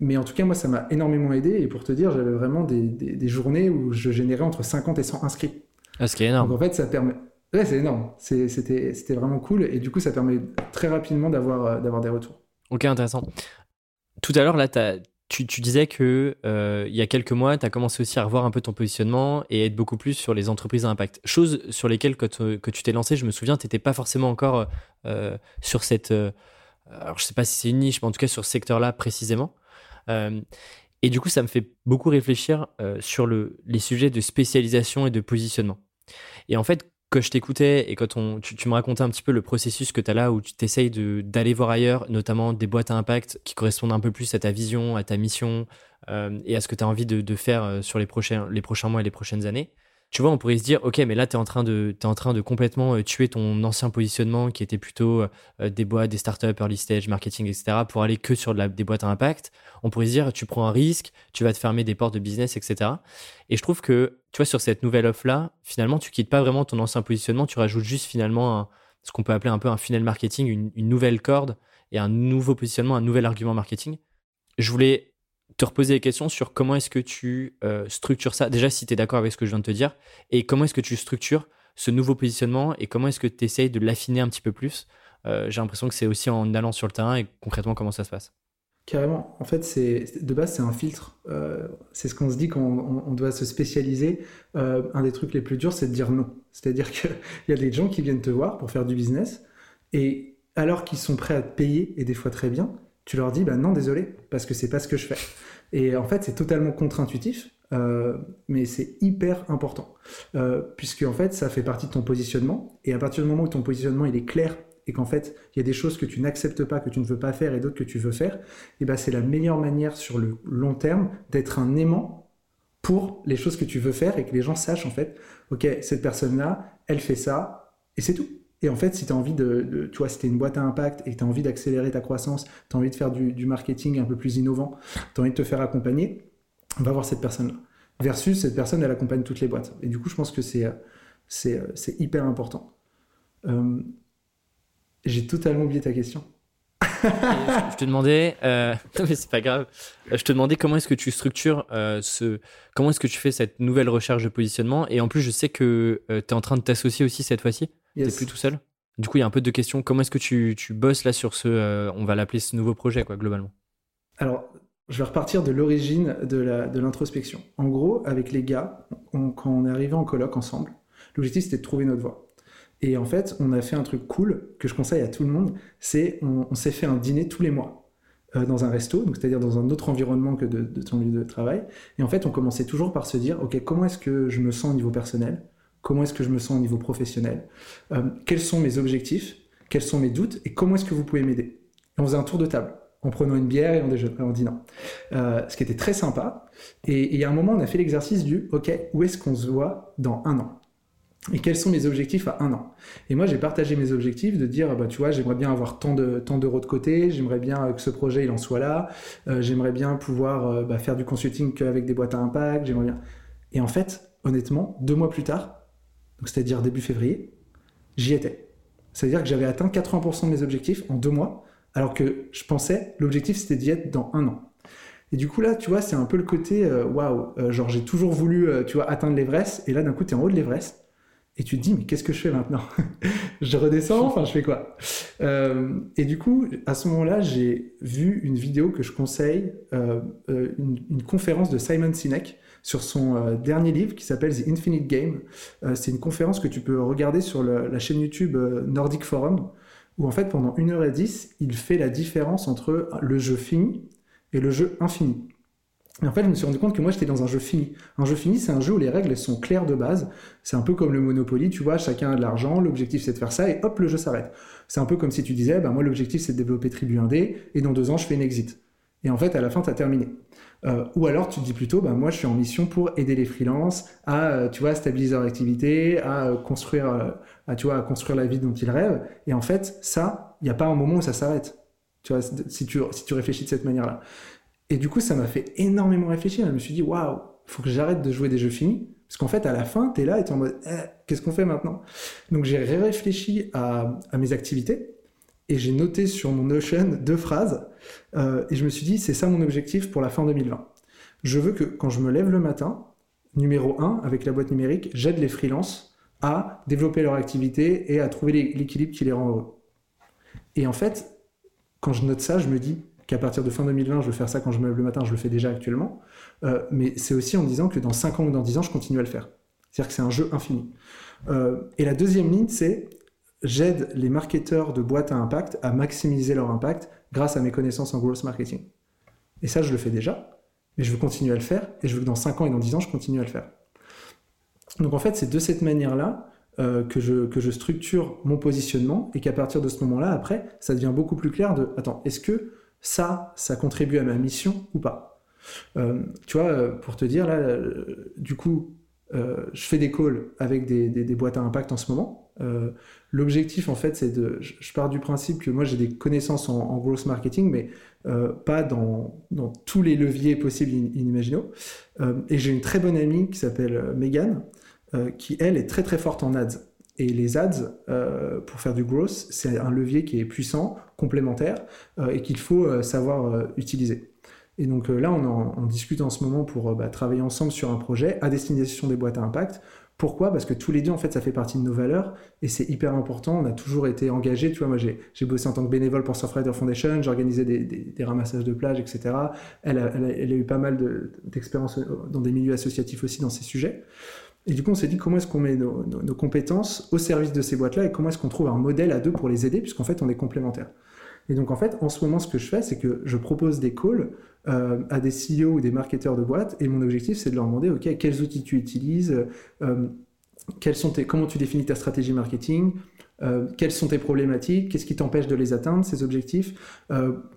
mais en tout cas, moi, ça m'a énormément aidé. Et pour te dire, j'avais vraiment des, des, journées où je générais entre 50 et 100 inscrits. Ah, ce qui est énorme. Donc en fait, ça permet, Ouais, c'est énorme. C'était vraiment cool. Et du coup, ça permet très rapidement d'avoir euh, des retours. Ok, intéressant. Tout à l'heure, là, tu, disais que euh, il y a quelques mois, tu as commencé aussi à revoir un peu ton positionnement et être beaucoup plus sur les entreprises à impact. Chose sur lesquelles, que, que tu t'es lancé, je me souviens, tu n'étais pas forcément encore euh, sur cette. alors, je sais pas si c'est une niche, mais en tout cas sur ce secteur-là précisément. et du coup, ça me fait beaucoup réfléchir sur le, les sujets de spécialisation et de positionnement. Et en fait, quand je t'écoutais et quand on, tu, me racontais un petit peu le processus que tu as là où tu t'essayes d'aller voir ailleurs, notamment des boîtes à impact qui correspondent un peu plus à ta vision, à ta mission euh, et à ce que tu as envie de, de, faire euh, sur les prochains, les prochains mois et les prochaines années tu vois, on pourrait se dire, ok, mais là, tu es, en train de, es en train de complètement euh, tuer ton ancien positionnement qui était plutôt euh, des boîtes, des startups, early stage, marketing, etc., pour aller que sur des boîtes à impact. On pourrait se dire, tu prends un risque, tu vas te fermer des portes de business, etc. Et je trouve que, tu vois, sur cette nouvelle offre-là, finalement, tu quittes pas vraiment ton ancien positionnement, tu rajoutes juste finalement ce qu'on peut appeler un peu un funnel marketing, une nouvelle corde et un nouveau positionnement, un nouvel argument marketing. Je voulais te reposer des questions sur comment est-ce que tu euh, structures ça. Déjà, si tu es d'accord avec ce que je viens de te dire, et comment est-ce que tu structures ce nouveau positionnement et comment est-ce que tu essayes de l'affiner un petit peu plus. Euh, j'ai l'impression que c'est aussi en allant sur le terrain et concrètement comment ça se passe. Carrément. En fait, de base, c'est un filtre. Euh, c'est ce qu'on se dit quand on, doit se spécialiser. un des trucs les plus durs, c'est de dire non. C'est-à-dire qu'il y a des gens qui viennent te voir pour faire du business et alors qu'ils sont prêts à te payer et des fois très bien, tu leur dis bah non désolé parce que c'est pas ce que je fais. Et en fait c'est totalement contre-intuitif euh, mais c'est hyper important euh, puisque en fait ça fait partie de ton positionnement. Et à partir du moment où ton positionnement est clair et qu'en fait il y a des choses que tu n'acceptes pas que tu ne veux pas faire et d'autres que tu veux faire et ben c'est la meilleure manière sur le long terme d'être un aimant pour les choses que tu veux faire et que les gens sachent en fait ok cette personne là elle fait ça et c'est tout et en fait, si tu as envie de, tu vois, si une boîte à impact et tu as envie d'accélérer ta croissance, tu as envie de faire du, marketing un peu plus innovant, tu as envie de te faire accompagner, va voir cette personne-là. Versus cette personne, elle accompagne toutes les boîtes. Et du coup, je pense que c'est, c'est, hyper important. Euh, j'ai totalement oublié ta question. je te demandais, euh, mais c'est pas grave. Je te demandais comment est-ce que tu structures euh, ce, comment est-ce que tu fais cette nouvelle recherche de positionnement? Et en plus, je sais que tu es en train de t'associer aussi cette fois-ci. Yes. plus tout seul? Du coup, il y a un peu de questions. Comment est-ce que tu, tu, bosses là sur ce, euh, on va l'appeler ce nouveau projet, quoi, globalement? Alors, je vais repartir de l'origine de l'introspection. De en gros, avec les gars, quand on est arrivé en colloque ensemble, l'objectif c'était de trouver notre voie. Et en fait, on a fait un truc cool que je conseille à tout le monde, c'est on, s'est fait un dîner tous les mois euh, dans un resto, donc c'est-à-dire dans un autre environnement que de, de, ton lieu de travail. Et en fait, on commençait toujours par se dire, ok, comment est-ce que je me sens au niveau personnel? Comment est-ce que je me sens au niveau professionnel euh, Quels sont mes objectifs Quels sont mes doutes Et comment est-ce que vous pouvez m'aider Et on faisait un tour de table en prenant une bière et en, déjeunant, en dînant. Euh, ce qui était très sympa. Et il y a un moment, on a fait l'exercice du OK, où est-ce qu'on se voit dans un an? Et quels sont mes objectifs à un an? Et moi, j'ai partagé mes objectifs de dire, bah, tu vois, j'aimerais bien avoir tant de tant d'euros de côté, j'aimerais bien que ce projet il en soit là, euh, j'aimerais bien pouvoir bah, faire du consulting qu'avec des boîtes à impact, j'aimerais bien. Et en fait, honnêtement, deux mois plus tard, c'est-à-dire début février, j'y étais. C'est-à-dire que j'avais atteint 80% de mes objectifs en deux mois Alors que je pensais, l'objectif c'était d'y être dans un an. Et du coup là, tu vois, c'est un peu le côté, euh, waouh, wow, genre j'ai toujours voulu, tu vois, atteindre l'Everest, et là d'un coup tu es en haut de l'Everest, et tu te dis, mais qu'est-ce que je fais maintenant? Je redescends, enfin, je fais quoi? Euh, Et du coup, à ce moment-là, j'ai vu une vidéo que je conseille, euh, euh, une, conférence de Simon Sinek sur son dernier livre qui s'appelle The Infinite Game. c'est une conférence que tu peux regarder sur la chaîne YouTube Nordic Forum, où en fait, pendant 1h10, il fait la différence entre le jeu fini et le jeu infini. Et en fait, je me suis rendu compte que moi, j'étais dans un jeu fini. Un jeu fini, c'est un jeu où les règles sont claires de base. C'est un peu comme le Monopoly, tu vois, chacun a de l'argent, l'objectif c'est de faire ça, et hop, le jeu s'arrête. C'est un peu comme si tu disais, bah, moi, l'objectif c'est de développer Tribu 1D, et dans deux ans, je fais une exit. Et en fait, à la fin, tu as terminé. Euh, ou alors, tu te dis plutôt, bah, moi, je suis en mission pour aider les freelances à, euh, tu vois, stabiliser leur activité, à euh, construire, à, tu vois, à construire la vie dont ils rêvent. Et en fait, ça, il n'y a pas un moment où ça s'arrête. Tu vois, si tu, si tu réfléchis de cette manière-là. Et du coup, ça m'a fait énormément réfléchir. Je me suis dit, waouh, faut que j'arrête de jouer des jeux finis. Parce qu'en fait, à la fin, tu es là et tu es en mode, eh, qu'est-ce qu'on fait maintenant? Donc j'ai réfléchi à, mes activités et j'ai noté sur mon Notion deux phrases. Euh, et je me suis dit, c'est ça mon objectif pour la fin 2020. Je veux que quand je me lève le matin, numéro 1, avec la boîte numérique, j'aide les freelances à développer leur activité et à trouver l'équilibre qui les rend heureux. Et en fait, quand je note ça, je me dis, qu'à partir de fin 2020, je veux faire ça quand je me lève le matin, je le fais déjà actuellement. Euh, mais c'est aussi en disant que dans 5 ans ou dans 10 ans, je continue à le faire. C'est-à-dire que c'est un jeu infini. Euh, et la deuxième ligne, c'est j'aide les marketeurs de boîtes à impact à maximiser leur impact grâce à mes connaissances en growth marketing. Et ça, je le fais déjà, mais je veux continuer à le faire, et je veux que dans 5 ans et dans 10 ans, je continue à le faire. Donc en fait, c'est de cette manière-là euh, que, je, que je structure mon positionnement, et qu'à partir de ce moment-là, après, ça devient beaucoup plus clair de, attends, est-ce que ça, ça contribue à ma mission ou pas? Euh, Tu vois, euh, pour te dire, là, du coup, je fais des calls avec des, boîtes à impact en ce moment. L'objectif, en fait, c'est de. Je, pars du principe que moi, j'ai des connaissances en, growth marketing, mais pas dans, tous les leviers possibles inimaginables. et j'ai une très bonne amie qui s'appelle Megan, qui, elle, est très très forte en ads. Et les ads, euh, pour faire du growth, c'est un levier qui est puissant, complémentaire, euh, et qu'il faut euh, savoir utiliser. Et donc là, on, discute en ce moment pour bah, travailler ensemble sur un projet à destination des boîtes à impact. Pourquoi? Parce que tous les deux, en fait, ça fait partie de nos valeurs et c'est hyper important. On a toujours été engagés. Tu vois, moi, j'ai bossé en tant que bénévole pour Surfrider Foundation, j'organisais des, des, ramassages de plage, etc. Elle a, elle a eu pas mal d'expérience dans des milieux associatifs aussi dans ces sujets. Et du coup, on s'est dit comment est-ce qu'on met nos, compétences au service de ces boîtes-là et comment est-ce qu'on trouve un modèle à deux pour les aider, puisqu'en fait, on est complémentaires? Et donc, en fait, en ce moment, ce que je fais, c'est que je propose des calls euh, à des CEO ou des marketeurs de boîtes, et mon objectif, c'est de leur demander, OK, quels outils tu utilises, euh, comment tu définis ta stratégie marketing, euh, quelles sont tes problématiques, qu'est-ce qui t'empêche de les atteindre, ces objectifs,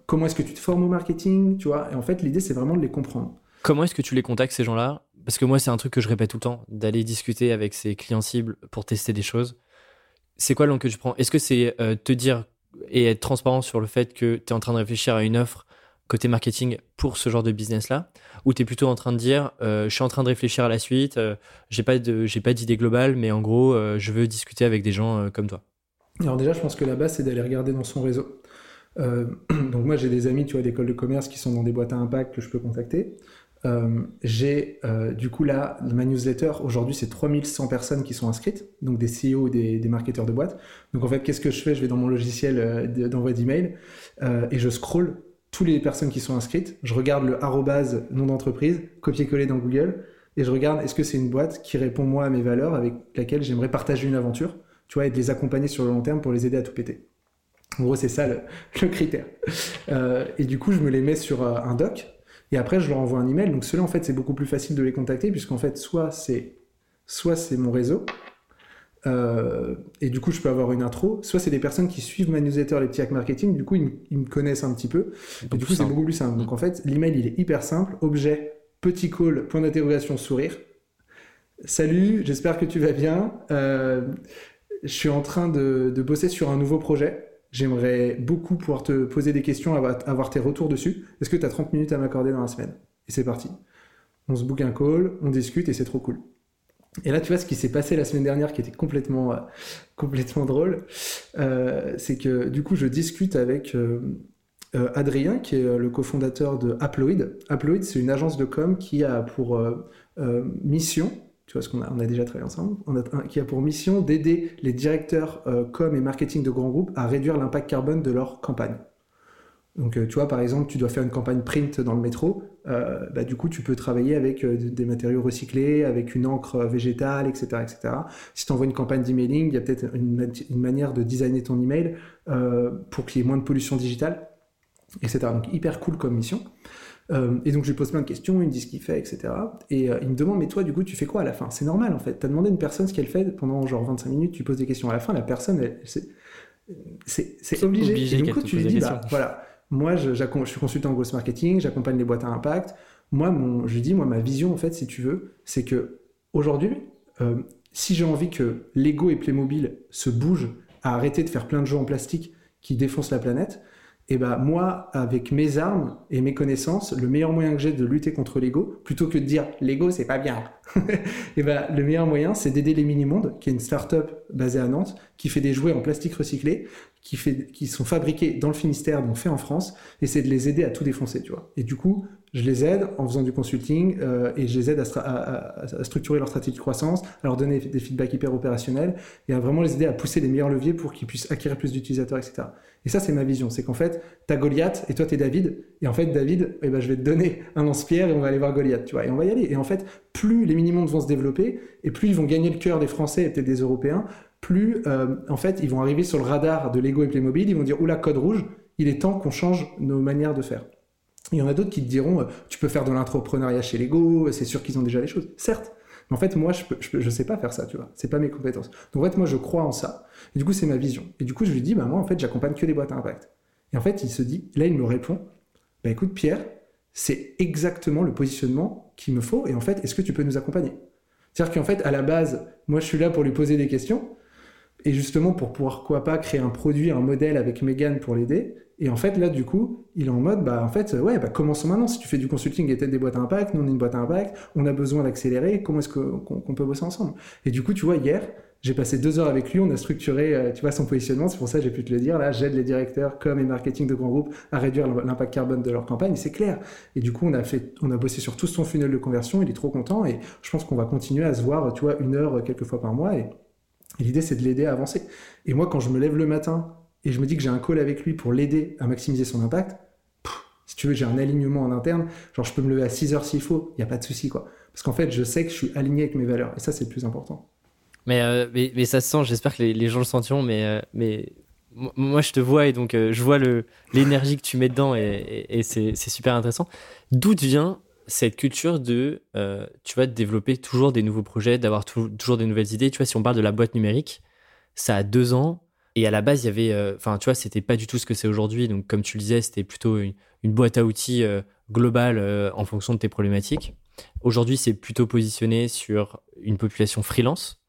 comment est-ce que tu te formes au marketing, tu vois. Et en fait, l'idée, c'est vraiment de les comprendre. Comment est-ce que tu les contactes, ces gens-là? Parce que moi, c'est un truc que je répète tout le temps, d'aller discuter avec ses clients cibles pour tester des choses. C'est quoi l'angle que tu prends? Est-ce que c'est te dire et être transparent sur le fait que tu es en train de réfléchir à une offre côté marketing pour ce genre de business-là Ou tu es plutôt en train de dire, euh, je suis en train de réfléchir à la suite, euh, j'ai pas d'idée globale, mais en gros, je veux discuter avec des gens comme toi Alors déjà, je pense que la base, c'est d'aller regarder dans son réseau. donc moi, j'ai des amis, tu vois, d'école de commerce qui sont dans des boîtes à impact que je peux contacter. Euh, j'ai euh, du coup là, ma newsletter, aujourd'hui c'est 3100 personnes qui sont inscrites, donc des CEO des, des marketeurs de boîtes. Donc en fait, qu'est-ce que je fais? Je vais dans mon logiciel euh, d'envoi d'email et je scroll toutes les personnes qui sont inscrites. Je regarde le arrobase nom d'entreprise, copier-coller dans Google, et je regarde est-ce que c'est une boîte qui répond moi à mes valeurs, avec laquelle j'aimerais partager une aventure, tu vois, et de les accompagner sur le long terme pour les aider à tout péter. En gros, c'est ça le, le critère. et du coup, je me les mets sur un doc et après, je leur envoie un email. Donc ceux-là, en fait, c'est beaucoup plus facile de les contacter, puisqu'en fait, soit c'est soit c'est mon réseau, euh, et du coup, je peux avoir une intro. Soit c'est des personnes qui suivent ma newsletter, les petits hacks marketing. Du coup, ils, me connaissent un petit peu. Et du coup, c'est beaucoup plus simple. Donc, en fait, l'email, il est hyper simple. Objet, petit call, point d'interrogation, sourire. Salut, j'espère que tu vas bien. Euh, je suis en train de, de, bosser sur un nouveau projet. J'aimerais beaucoup pouvoir te poser des questions, avoir tes retours dessus. Est-ce que tu as 30 minutes à m'accorder dans la semaine? Et c'est parti. On se book un call, on discute et c'est trop cool. Et là, tu vois, ce qui s'est passé la semaine dernière, qui était complètement, complètement drôle, c'est que du coup, je discute avec Adrien, qui est le cofondateur de Aploid. Aploid, c'est une agence de com qui a pour mission tu vois, ce qu'on a, on a déjà travaillé ensemble, qui a pour mission d'aider les directeurs euh, com et marketing de grands groupes à réduire l'impact carbone de leur campagne. Donc, euh, tu vois, par exemple, tu dois faire une campagne print dans le métro, euh, bah, du coup, tu peux travailler avec des matériaux recyclés, avec une encre végétale, etc. etc. Si tu envoies une campagne d'emailing, il y a peut-être une, une, manière de designer ton email pour qu'il y ait moins de pollution digitale, etc. Donc, hyper cool comme mission. Euh, et donc je lui pose plein de questions, il me dit ce qu'il fait, etc. Et euh, il me demande, mais toi, du coup, tu fais quoi à la fin? C'est normal, en fait. Tu as demandé à une personne ce qu'elle fait pendant genre 25 minutes, tu poses des questions. À la fin, la personne, c'est obligé. et du coup, tu lui dis, bah, voilà, moi, je, je, suis consultant en gross marketing, j'accompagne les boîtes à impact. Moi, mon, je lui dis, moi, ma vision, en fait, si tu veux, c'est que aujourd'hui, euh, si j'ai envie que Lego et Playmobil se bougent à arrêter de faire plein de jeux en plastique qui défoncent la planète, et ben moi, avec mes armes et mes connaissances, le meilleur moyen que j'ai de lutter contre l'ego, plutôt que de dire l'ego c'est pas bien, et ben le meilleur moyen c'est d'aider les Mini-Mondes, qui est une start-up basée à Nantes, qui fait des jouets en plastique recyclé, qui, fait, qui sont fabriqués dans le Finistère, donc fait en France, et c'est de les aider à tout défoncer, tu vois. Et du coup, je les aide en faisant du consulting euh, et je les aide à, structurer leur stratégie de croissance, à leur donner des feedbacks hyper opérationnels et à vraiment les aider à pousser les meilleurs leviers pour qu'ils puissent acquérir plus d'utilisateurs, etc. Et ça, c'est ma vision. C'est qu'en fait, tu as Goliath et toi, tu es David. Et en fait, David, eh ben, je vais te donner un lance-pierre et on va aller voir Goliath, tu vois. Et on va y aller. Et en fait, plus les mini-mondes vont se développer et plus ils vont gagner le cœur des Français et peut-être des Européens, plus, euh, en fait, ils vont arriver sur le radar de Lego et Playmobil. Ils vont dire, oula, code rouge, il est temps qu'on change nos manières de faire. Il y en a d'autres qui te diront, euh, tu peux faire de l'entrepreneuriat chez Lego, c'est sûr qu'ils ont déjà les choses. Certes. Mais en fait, moi, je, ne sais pas faire ça, tu vois. C'est pas mes compétences. Donc, en fait, moi, je crois en ça. Et du coup, c'est ma vision. Et du coup, je lui dis, bah, moi, en fait, j'accompagne que les boîtes à impact. Et en fait, il se dit, là, il me répond, bah, écoute, Pierre, c'est exactement le positionnement qu'il me faut. Et en fait, est-ce que tu peux nous accompagner? C'est-à-dire qu'en fait, à la base, moi, je suis là pour lui poser des questions. Et justement, pour pouvoir, quoi pas, créer un produit, un modèle avec Megan pour l'aider. Et en fait, là, du coup, il est en mode, bah, en fait, ouais, bah, commençons maintenant. Si tu fais du consulting et t'aides des boîtes à impact, nous, on est une boîte à impact, on a besoin d'accélérer, comment est-ce qu'on peut bosser ensemble? Et du coup, tu vois, hier, j'ai passé deux heures avec lui, on a structuré, euh, tu vois, son positionnement. C'est pour ça que j'ai pu te le dire. Là, j'aide les directeurs comme et marketing de grands groupes à réduire l'impact carbone de leur campagne. C'est clair. Et du coup, on a fait, on a bossé sur tout son funnel de conversion. Il est trop content et je pense qu'on va continuer à se voir, tu vois, une heure quelques fois par mois. Et, l'idée, c'est de l'aider à avancer. Et moi, quand je me lève le matin et je me dis que j'ai un call avec lui pour l'aider à maximiser son impact, si tu veux, j'ai un alignement en interne, genre je peux me lever à 6 heures s'il faut, il n'y a pas de souci, quoi. Parce qu'en fait, je sais que je suis aligné avec mes valeurs, et ça, c'est le plus important. Mais, euh, mais, ça se sent, j'espère que les, gens le sentiront, mais, euh, mais moi, je te vois, et donc euh, je vois l'énergie que tu mets dedans, et, et c'est super intéressant. D'où vient cette culture de, tu vas développer toujours des nouveaux projets, d'avoir toujours des nouvelles idées Tu vois, si on parle de la boîte numérique, ça a deux ans, et à la base, il y avait, euh, enfin, tu vois, c'était pas du tout ce que c'est aujourd'hui. Donc, comme tu le disais, c'était plutôt une, boîte à outils euh, globale euh, en fonction de tes problématiques. Aujourd'hui, c'est plutôt positionné sur une population freelance.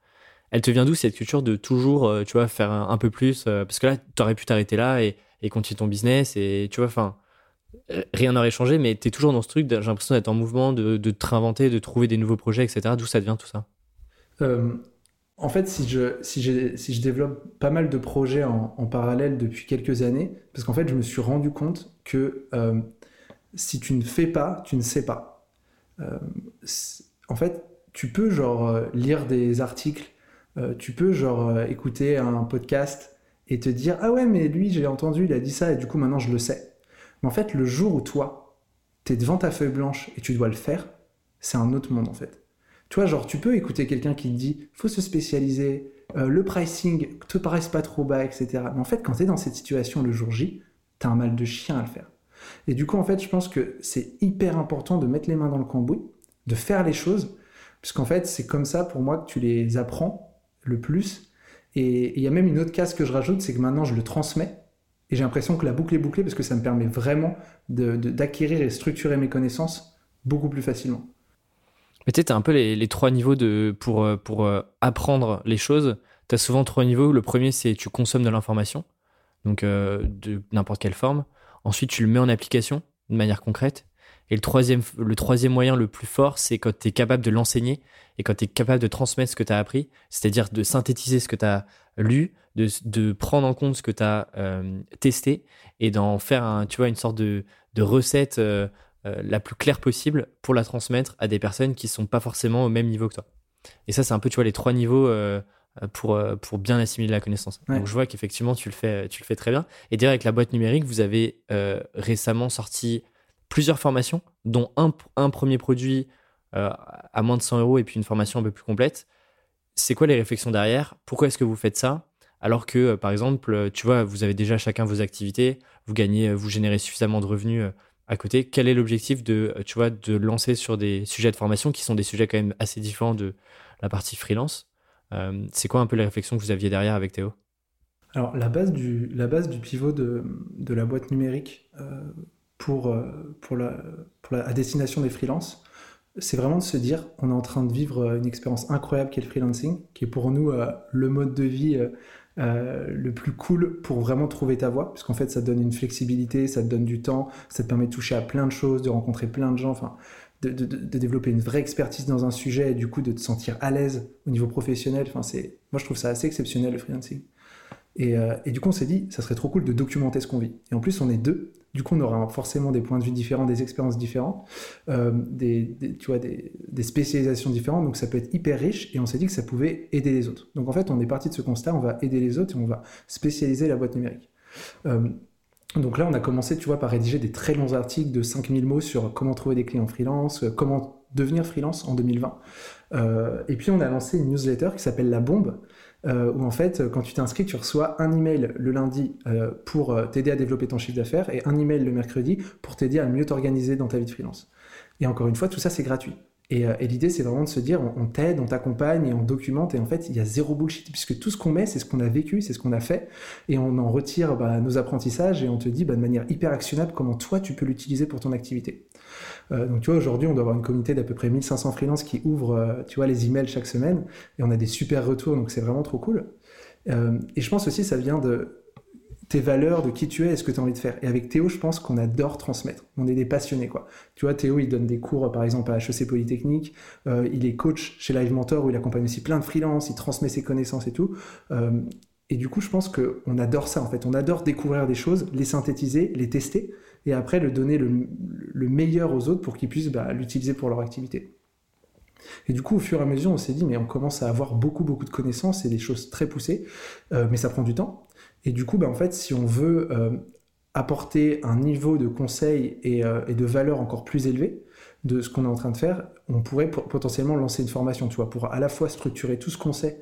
Elle te vient d'où cette culture de toujours, tu vois, faire un, peu plus Parce que là, tu aurais pu t'arrêter là et, continuer ton business. Et tu vois, enfin, rien n'aurait changé, mais tu es toujours dans ce truc. J'ai l'impression d'être en mouvement, de, te réinventer, de trouver des nouveaux projets, etc. D'où ça devient tout ça en fait, si je, si, si je développe pas mal de projets en, parallèle depuis quelques années, parce qu'en fait, je me suis rendu compte que euh, si tu ne fais pas, tu ne sais pas. Euh, en fait, tu peux genre euh, lire des articles, tu peux genre écouter un podcast et te dire ah ouais mais lui j'ai entendu il a dit ça et du coup maintenant je le sais. Mais en fait le jour où toi tu es devant ta feuille blanche et tu dois le faire, c'est un autre monde en fait. Tu vois, genre, tu peux écouter quelqu'un qui te dit, faut se spécialiser, euh, le pricing te paraisse pas trop bas, etc. Mais en fait, quand tu es dans cette situation le jour J, tu as un mal de chien à le faire. Et du coup, en fait, je pense que c'est hyper important de mettre les mains dans le cambouis, de faire les choses, puisqu'en fait, c'est comme ça pour moi que tu les apprends le plus. Et il y a même une autre case que je rajoute, c'est que maintenant je le transmets. Et j'ai l'impression que la boucle est bouclée parce que ça me permet vraiment d'acquérir et structurer mes connaissances beaucoup plus facilement. Mais tu sais, as un peu les, trois niveaux de, pour, euh, pour euh, apprendre les choses. Tu as souvent trois niveaux. Le premier, c'est tu consommes de l'information, donc euh, de n'importe quelle forme. Ensuite, tu le mets en application de manière concrète. Et le troisième, le troisième moyen le plus fort, c'est quand tu es capable de l'enseigner et quand tu es capable de transmettre ce que tu as appris, c'est-à-dire de synthétiser ce que tu as lu, de, de, prendre en compte ce que tu as euh, testé et d'en faire un, tu vois, une sorte de, de recette euh, euh, la plus claire possible pour la transmettre à des personnes qui sont pas forcément au même niveau que toi. Et ça, c'est un peu, tu vois, les trois niveaux pour, pour bien assimiler la connaissance. Donc, je vois qu'effectivement, tu, le fais, tu le fais très bien. Et d'ailleurs, avec la boîte numérique, vous avez récemment sorti plusieurs formations, dont un, un premier produit à moins de 100 euros et puis une formation un peu plus complète. C'est quoi les réflexions derrière? Pourquoi est-ce que vous faites ça? Alors que, euh, par exemple, euh, tu vois, vous avez déjà chacun vos activités, vous gagnez, euh, vous générez suffisamment de revenus à côté. Quel est l'objectif de, tu vois, de lancer sur des sujets de formation qui sont des sujets quand même assez différents de la partie freelance C'est quoi un peu les réflexions que vous aviez derrière avec Théo? Alors, la base du, la base du pivot de, de la boîte numérique pour, pour, la, pour la, à destination des freelances, c'est vraiment de se dire on est en train de vivre une expérience incroyable qui est le freelancing, qui est pour nous le mode de vie euh, le plus cool pour vraiment trouver ta voie, parce qu'en fait, ça te donne une flexibilité, ça te donne du temps, ça te permet de toucher à plein de choses, de rencontrer plein de gens, enfin, de, développer une vraie expertise dans un sujet et du coup de te sentir à l'aise au niveau professionnel. Enfin, c'est, moi, je trouve ça assez exceptionnel le freelancing. Et, euh, et du coup, on s'est dit, ça serait trop cool de documenter ce qu'on vit. Et en plus, on est deux, du coup, on aura forcément des points de vue différents, des expériences différentes, euh, des, tu des, spécialisations différentes. Donc, ça peut être hyper riche. Et on s'est dit que ça pouvait aider les autres. Donc, en fait, on est parti de ce constat. On va aider les autres et on va spécialiser la boîte numérique. Euh, donc là, on a commencé, tu vois, par rédiger des très longs articles de 5000 mots sur comment trouver des clients freelance, comment devenir freelance en 2020. et puis, on a lancé une newsletter qui s'appelle La Bombe, euh, où en fait, quand tu t'inscris, tu reçois un email le lundi euh, pour euh, t'aider à développer ton chiffre d'affaires et un email le mercredi pour t'aider à mieux t'organiser dans ta vie de freelance. Et encore une fois, tout ça, c'est gratuit. Et, l'idée, c'est vraiment de se dire, on, t'aide, on t'accompagne et on documente. Et en fait, il y a zéro bullshit, puisque tout ce qu'on met, c'est ce qu'on a vécu, c'est ce qu'on a fait. Et on en retire bah, nos apprentissages et on te dit bah, de manière hyper actionnable comment toi, tu peux l'utiliser pour ton activité. Euh, donc tu vois, aujourd'hui, on doit avoir une communauté d'à peu près 1500 freelances qui ouvrent, euh, tu vois, les emails chaque semaine, et on a des super retours, donc c'est vraiment trop cool. Euh, et je pense aussi, ça vient de tes valeurs, de qui tu es et ce que tu as envie de faire. Et avec Théo, je pense qu'on adore transmettre. On est des passionnés, quoi. Tu vois, Théo, il donne des cours, par exemple, à HEC Polytechnique. il est coach chez Live Mentor, où il accompagne aussi plein de freelances, il transmet ses connaissances et tout. et du coup, je pense qu'on adore ça, en fait. On adore découvrir des choses, les synthétiser, les tester et après le donner le, meilleur aux autres pour qu'ils puissent bah, l'utiliser pour leur activité. Et du coup, au fur et à mesure, on s'est dit, mais on commence à avoir beaucoup, beaucoup de connaissances et des choses très poussées, euh, mais ça prend du temps. Et du coup, bah, en fait, si on veut euh, apporter un niveau de conseil euh, et, de valeur encore plus élevé de ce qu'on est en train de faire, on pourrait potentiellement lancer une formation, tu vois, pour à la fois structurer tout ce qu'on sait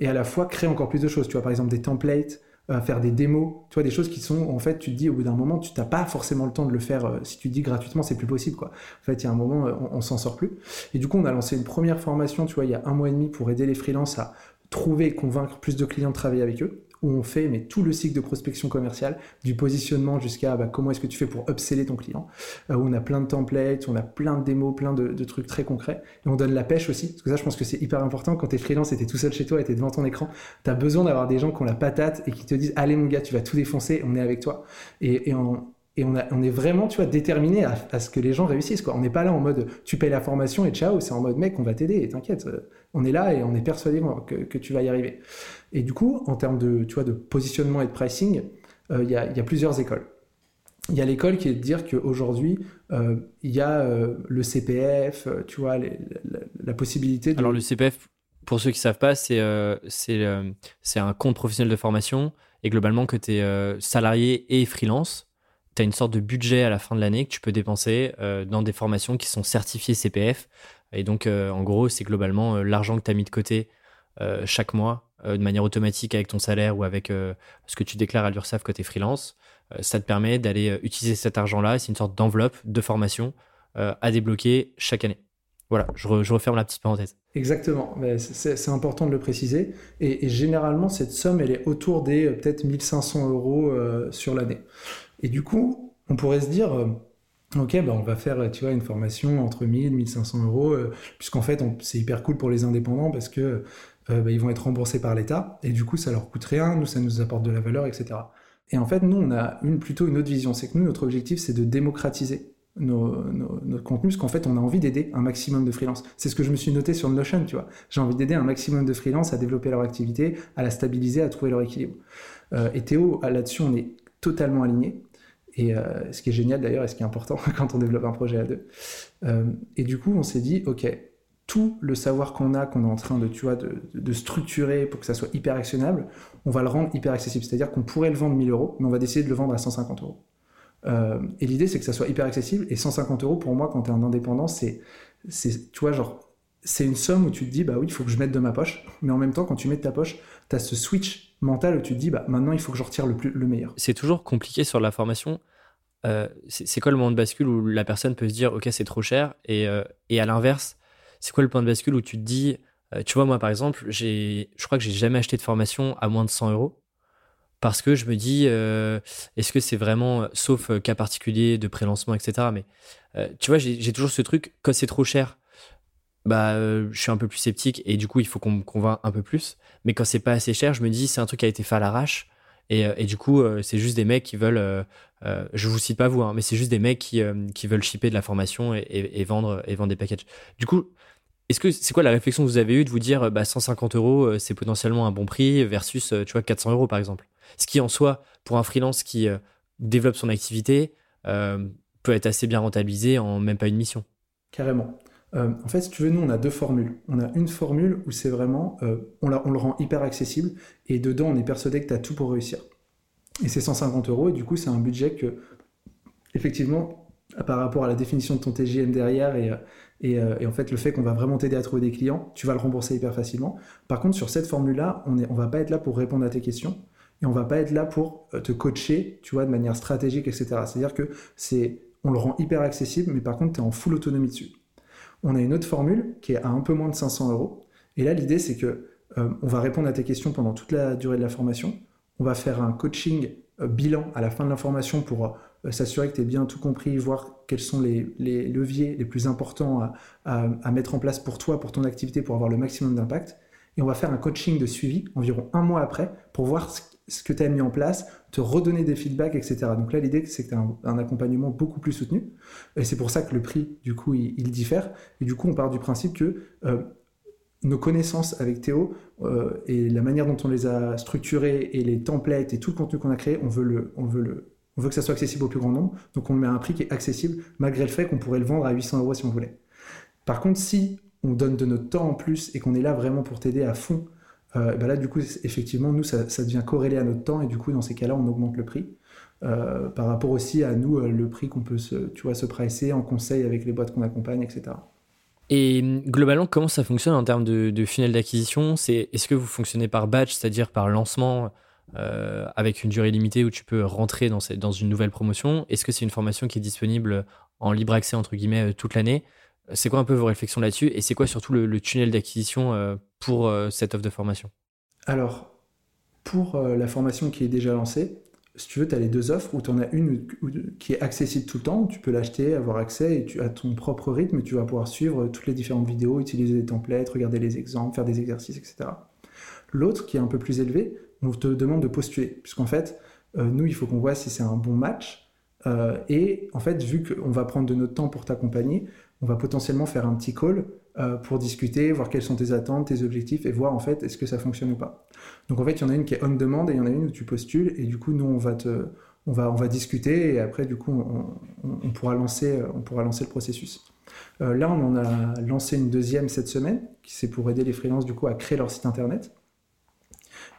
et à la fois créer encore plus de choses. Tu vois, par exemple, des templates, faire des démos, tu vois, des choses qui sont, en fait, tu te dis au bout d'un moment, tu n'as pas forcément le temps de le faire. Euh, si tu te dis gratuitement, c'est plus possible, quoi. En fait, il y a un moment, euh, on, on s'en sort plus. Et du coup, on a lancé une première formation, tu vois, il y a un mois et demi pour aider les freelances à trouver et convaincre plus de clients de travailler avec eux où on fait mais tout le cycle de prospection commerciale, du positionnement jusqu'à bah, comment est-ce que tu fais pour upseller ton client, euh, on a plein de templates, on a plein de démos, plein de, trucs très concrets, et on donne la pêche aussi, parce que ça je pense que c'est hyper important quand tu es freelance et tu tout seul chez toi et tu devant ton écran, tu as besoin d'avoir des gens qui ont la patate et qui te disent allez mon gars tu vas tout défoncer, on est avec toi. Et, on, est vraiment, tu vois, déterminé à, ce que les gens réussissent. Quoi. On n'est pas là en mode tu payes la formation et ciao, c'est en mode mec, on va t'aider t'inquiète. Euh, on est là et on est persuadé que, tu vas y arriver. Et du coup, en termes de, tu vois, de positionnement et de pricing, euh, il y, a, plusieurs écoles. Il y a l'école qui est de dire qu'aujourd'hui, euh, il y a euh, le CPF, tu vois, la, possibilité de... Alors le CPF, pour ceux qui ne savent pas, c'est c'est un compte professionnel de formation et globalement que tu es salarié et freelance tu as une sorte de budget à la fin de l'année que tu peux dépenser dans des formations qui sont certifiées CPF. Et donc, en gros, c'est globalement l'argent que tu as mis de côté chaque mois de manière automatique avec ton salaire ou avec ce que tu déclares à l'URSSAF côté freelance. ça te permet d'aller utiliser cet argent-là. C'est une sorte d'enveloppe de formation à débloquer chaque année. Voilà, je, referme la petite parenthèse. Exactement, c'est important de le préciser. Et, généralement, cette somme, elle est autour des peut-être 1500 euros sur l'année. Et du coup, on pourrait se dire, euh, ok, bah on va faire, tu vois, une formation entre 1000 et 1500 euros, euh, puisqu'en fait, c'est hyper cool pour les indépendants parce que euh, bah, ils vont être remboursés par l'État, et du coup, ça leur coûte rien, nous, ça nous apporte de la valeur, etc. Et en fait, nous, on a plutôt une autre vision, c'est que nous, notre objectif, c'est de démocratiser nos, nos, contenus, parce qu'en fait, on a envie d'aider un maximum de freelance. C'est ce que je me suis noté sur Notion, tu vois. J'ai envie d'aider un maximum de freelance à développer leur activité, à la stabiliser, à trouver leur équilibre. Euh, et Théo, là-dessus, on est totalement aligné. Et euh, ce qui est génial d'ailleurs, et ce qui est important quand on développe un projet à deux. Et du coup, on s'est dit, OK, tout le savoir qu'on a, qu'on est en train de, tu vois, de, structurer pour que ça soit hyper actionnable, on va le rendre hyper accessible. C'est-à-dire qu'on pourrait le vendre 1000 euros, mais on va décider de le vendre à 150 euros. Euh, et l'idée, c'est que ça soit hyper accessible. Et 150 euros, pour moi, quand tu es un indépendant, c'est, tu vois, genre, c'est une somme où tu te dis, bah oui, il faut que je mette de ma poche. Mais en même temps, quand tu mets de ta poche, tu as ce switch mental où tu te dis, bah maintenant, il faut que je retire le, plus, le meilleur. C'est toujours compliqué sur la formation. Euh, c'est quoi le moment de bascule où la personne peut se dire, ok, c'est trop cher Et, euh, et à l'inverse, c'est quoi le point de bascule où tu te dis, tu vois, moi, par exemple, je crois que j'ai jamais acheté de formation à moins de 100 euros parce que je me dis, euh, est-ce que c'est vraiment, sauf euh, cas particulier de prélancement, etc. Mais euh, tu vois, j'ai toujours ce truc, quand c'est trop cher, bah, je suis un peu plus sceptique et du coup, il faut qu'on me convainc un peu plus. Mais quand c'est pas assez cher, je me dis, c'est un truc qui a été fait à l'arrache. Et, et, du coup, c'est juste des mecs qui veulent, je vous cite pas vous, hein, mais c'est juste des mecs qui, qui veulent shipper de la formation et, et, vendre, et vendre des packages. Du coup, c'est quoi la réflexion que vous avez eue de vous dire, bah, 150 euros, c'est potentiellement un bon prix versus, tu vois, 400 euros par exemple? Ce qui en soi, pour un freelance qui euh, développe son activité, euh, peut être assez bien rentabilisé en même pas une mission. Carrément. Euh, en fait, si tu veux, nous, on a deux formules. On a une formule où c'est vraiment, on, on, le rend hyper accessible et dedans, on est persuadé que tu as tout pour réussir. Et c'est 150 euros et du coup, c'est un budget que, effectivement, par rapport à la définition de ton TGM derrière et, et, et en fait le fait qu'on va vraiment t'aider à trouver des clients, tu vas le rembourser hyper facilement. Par contre, sur cette formule-là, on ne on va pas être là pour répondre à tes questions et on va pas être là pour euh, te coacher, tu vois, de manière stratégique, etc. C'est-à-dire que c'est, on le rend hyper accessible, mais par contre, tu es en full autonomie dessus. On a une autre formule qui est à un peu moins de 500 euros. Et là, l'idée, c'est que euh, on va répondre à tes questions pendant toute la durée de la formation. On va faire un coaching euh, bilan à la fin de la formation pour s'assurer que tu aies bien tout compris, voir quels sont les, leviers les plus importants à, mettre en place pour toi, pour ton activité, pour avoir le maximum d'impact. Et on va faire un coaching de suivi environ un mois après pour voir ce ce que tu as mis en place, te redonner des feedbacks, etc. Donc là, l'idée, c'est que tu as un, accompagnement beaucoup plus soutenu. Et c'est pour ça que le prix, du coup, il, diffère. Et du coup, on part du principe que euh, nos connaissances avec Théo euh, et la manière dont on les a structurées et les templates et tout le contenu qu'on a créé, on veut, que ça soit accessible au plus grand nombre. Donc on le met à un prix qui est accessible, malgré le fait qu'on pourrait le vendre à 800 euros si on voulait. Par contre, si on donne de notre temps en plus et qu'on est là vraiment pour t'aider à fond euh, ben là, du coup, effectivement, nous, ça, devient corrélé à notre temps, et du coup, dans ces cas-là, on augmente le prix. Euh, par rapport aussi à nous, le prix qu'on peut se, tu vois, se pricer en conseil avec les boîtes qu'on accompagne, etc. Et globalement, comment ça fonctionne en termes de, funnel d'acquisition? Est-ce que vous fonctionnez par batch, c'est-à-dire par lancement avec une durée limitée où tu peux rentrer dans, une nouvelle promotion? Est-ce que c'est une formation qui est disponible en libre accès, entre guillemets, toute l'année? C'est quoi un peu vos réflexions là-dessus? Et c'est quoi surtout le, tunnel d'acquisition euh, pour euh, cette offre de formation? Alors, pour euh, la formation qui est déjà lancée, si tu veux, tu as les deux offres où tu en as une qui est accessible tout le temps, tu peux l'acheter, avoir accès et tu as ton propre rythme tu vas pouvoir suivre toutes les différentes vidéos, utiliser des templates, regarder les exemples, faire des exercices, etc. L'autre, qui est un peu plus élevé, on te demande de postuler, puisqu'en fait, nous, il faut qu'on voit si c'est un bon match. et en fait, vu qu'on va prendre de notre temps pour t'accompagner, on va potentiellement faire un petit call euh, pour discuter, voir quelles sont tes attentes, tes objectifs et voir en fait est-ce que ça fonctionne ou pas. Donc en fait, il y en a une qui est on demande et il y en a une où tu postules et du coup nous on va te on va, discuter et après du coup on, pourra, lancer, on pourra lancer le processus. Euh, là on en a lancé une deuxième cette semaine qui c'est pour aider les freelances du coup à créer leur site internet.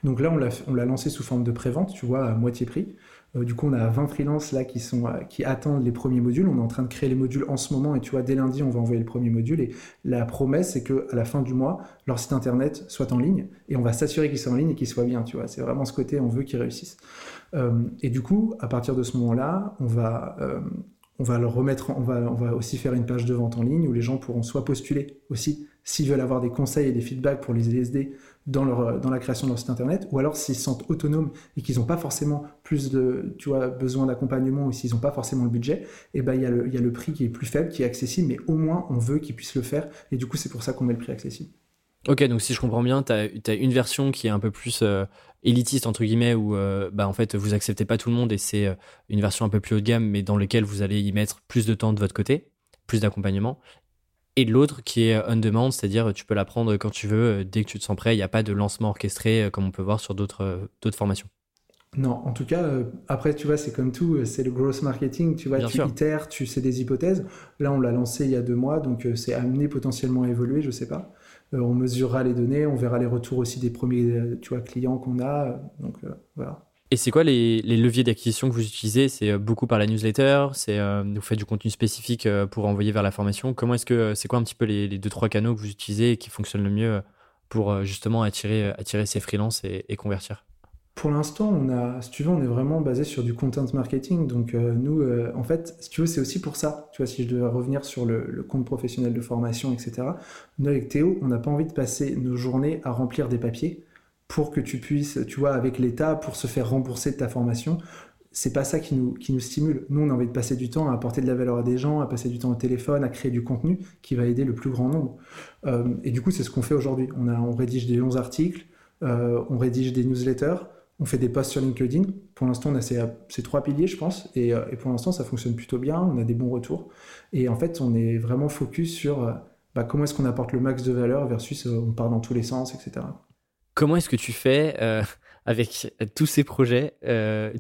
Donc là on l'a lancé sous forme de prévente, tu vois, à moitié prix. Euh, du coup, on a 20 freelances là qui, sont, euh, qui attendent les premiers modules. On est en train de créer les modules en ce moment et tu vois, dès lundi, on va envoyer le premier module. Et la promesse, c'est qu'à la fin du mois, leur site internet soit en ligne et on va s'assurer qu'ils soient en ligne et qu'ils soient bien. Tu vois, c'est vraiment ce côté, on veut qu'ils réussissent. Euh, et du coup, à partir de ce moment-là, on va, on va leur remettre, on va, on va aussi faire une page de vente en ligne où les gens pourront soit postuler aussi s'ils veulent avoir des conseils et des feedbacks pour les LSD dans, leur, dans la création de leur site internet, ou alors s'ils se sentent autonomes et qu'ils n'ont pas forcément plus de, tu vois, besoin d'accompagnement ou s'ils n'ont pas forcément le budget, et eh ben il y, a le, y a le prix qui est plus faible, qui est accessible, mais au moins on veut qu'ils puissent le faire, et du coup c'est pour ça qu'on met le prix accessible. Ok, donc si je comprends bien, tu as, une version qui est un peu plus euh, élitiste entre guillemets où bah en fait vous acceptez pas tout le monde et c'est une version un peu plus haut de gamme mais dans lequel vous allez y mettre plus de temps de votre côté, plus d'accompagnement. Et l'autre qui est on demand, c'est-à-dire tu peux la prendre quand tu veux, dès que tu te sens prêt. Il n'y a pas de lancement orchestré comme on peut voir sur d'autres d'autres formations. Non, en tout cas, euh, après, tu vois, c'est comme tout, euh, c'est le gross marketing, tu vois, tu itères, tu sais des hypothèses. Là, on l'a lancé il y a deux mois, donc euh, c'est amené potentiellement à évoluer, je sais pas. on mesurera les données, on verra les retours aussi des premiers, tu vois, clients qu'on a, donc voilà. Et c'est quoi les, leviers d'acquisition que vous utilisez? C'est beaucoup par la newsletter C'est vous faites du contenu spécifique pour envoyer vers la formation Comment est-ce que c'est quoi un petit peu les, deux trois canaux que vous utilisez et qui fonctionnent le mieux pour justement attirer attirer ces freelances et convertir? Pour l'instant, on a, si tu veux, on est vraiment basé sur du content marketing. Donc euh, nous, euh, en fait, si tu veux, c'est aussi pour ça. Tu vois, si je devais revenir sur le, compte professionnel de formation, etc. Nous avec Théo, on n'a pas envie de passer nos journées à remplir des papiers pour que tu puisses, tu vois, avec l'État, pour se faire rembourser de ta formation. C'est pas ça qui nous, qui nous stimule. Nous, on a envie de passer du temps à apporter de la valeur à des gens, à passer du temps au téléphone, à créer du contenu qui va aider le plus grand nombre. Euh, et du coup, c'est ce qu'on fait aujourd'hui. On, on rédige des longs articles, on rédige des newsletters, on fait des posts sur LinkedIn. Pour l'instant, on a ces, trois piliers, je pense. Euh, et, pour l'instant, ça fonctionne plutôt bien. On a des bons retours. Et en fait, on est vraiment focus sur euh, bah, comment est-ce qu'on apporte le max de valeur versus euh, on part dans tous les sens, etc. Comment est-ce que tu fais avec tous ces projets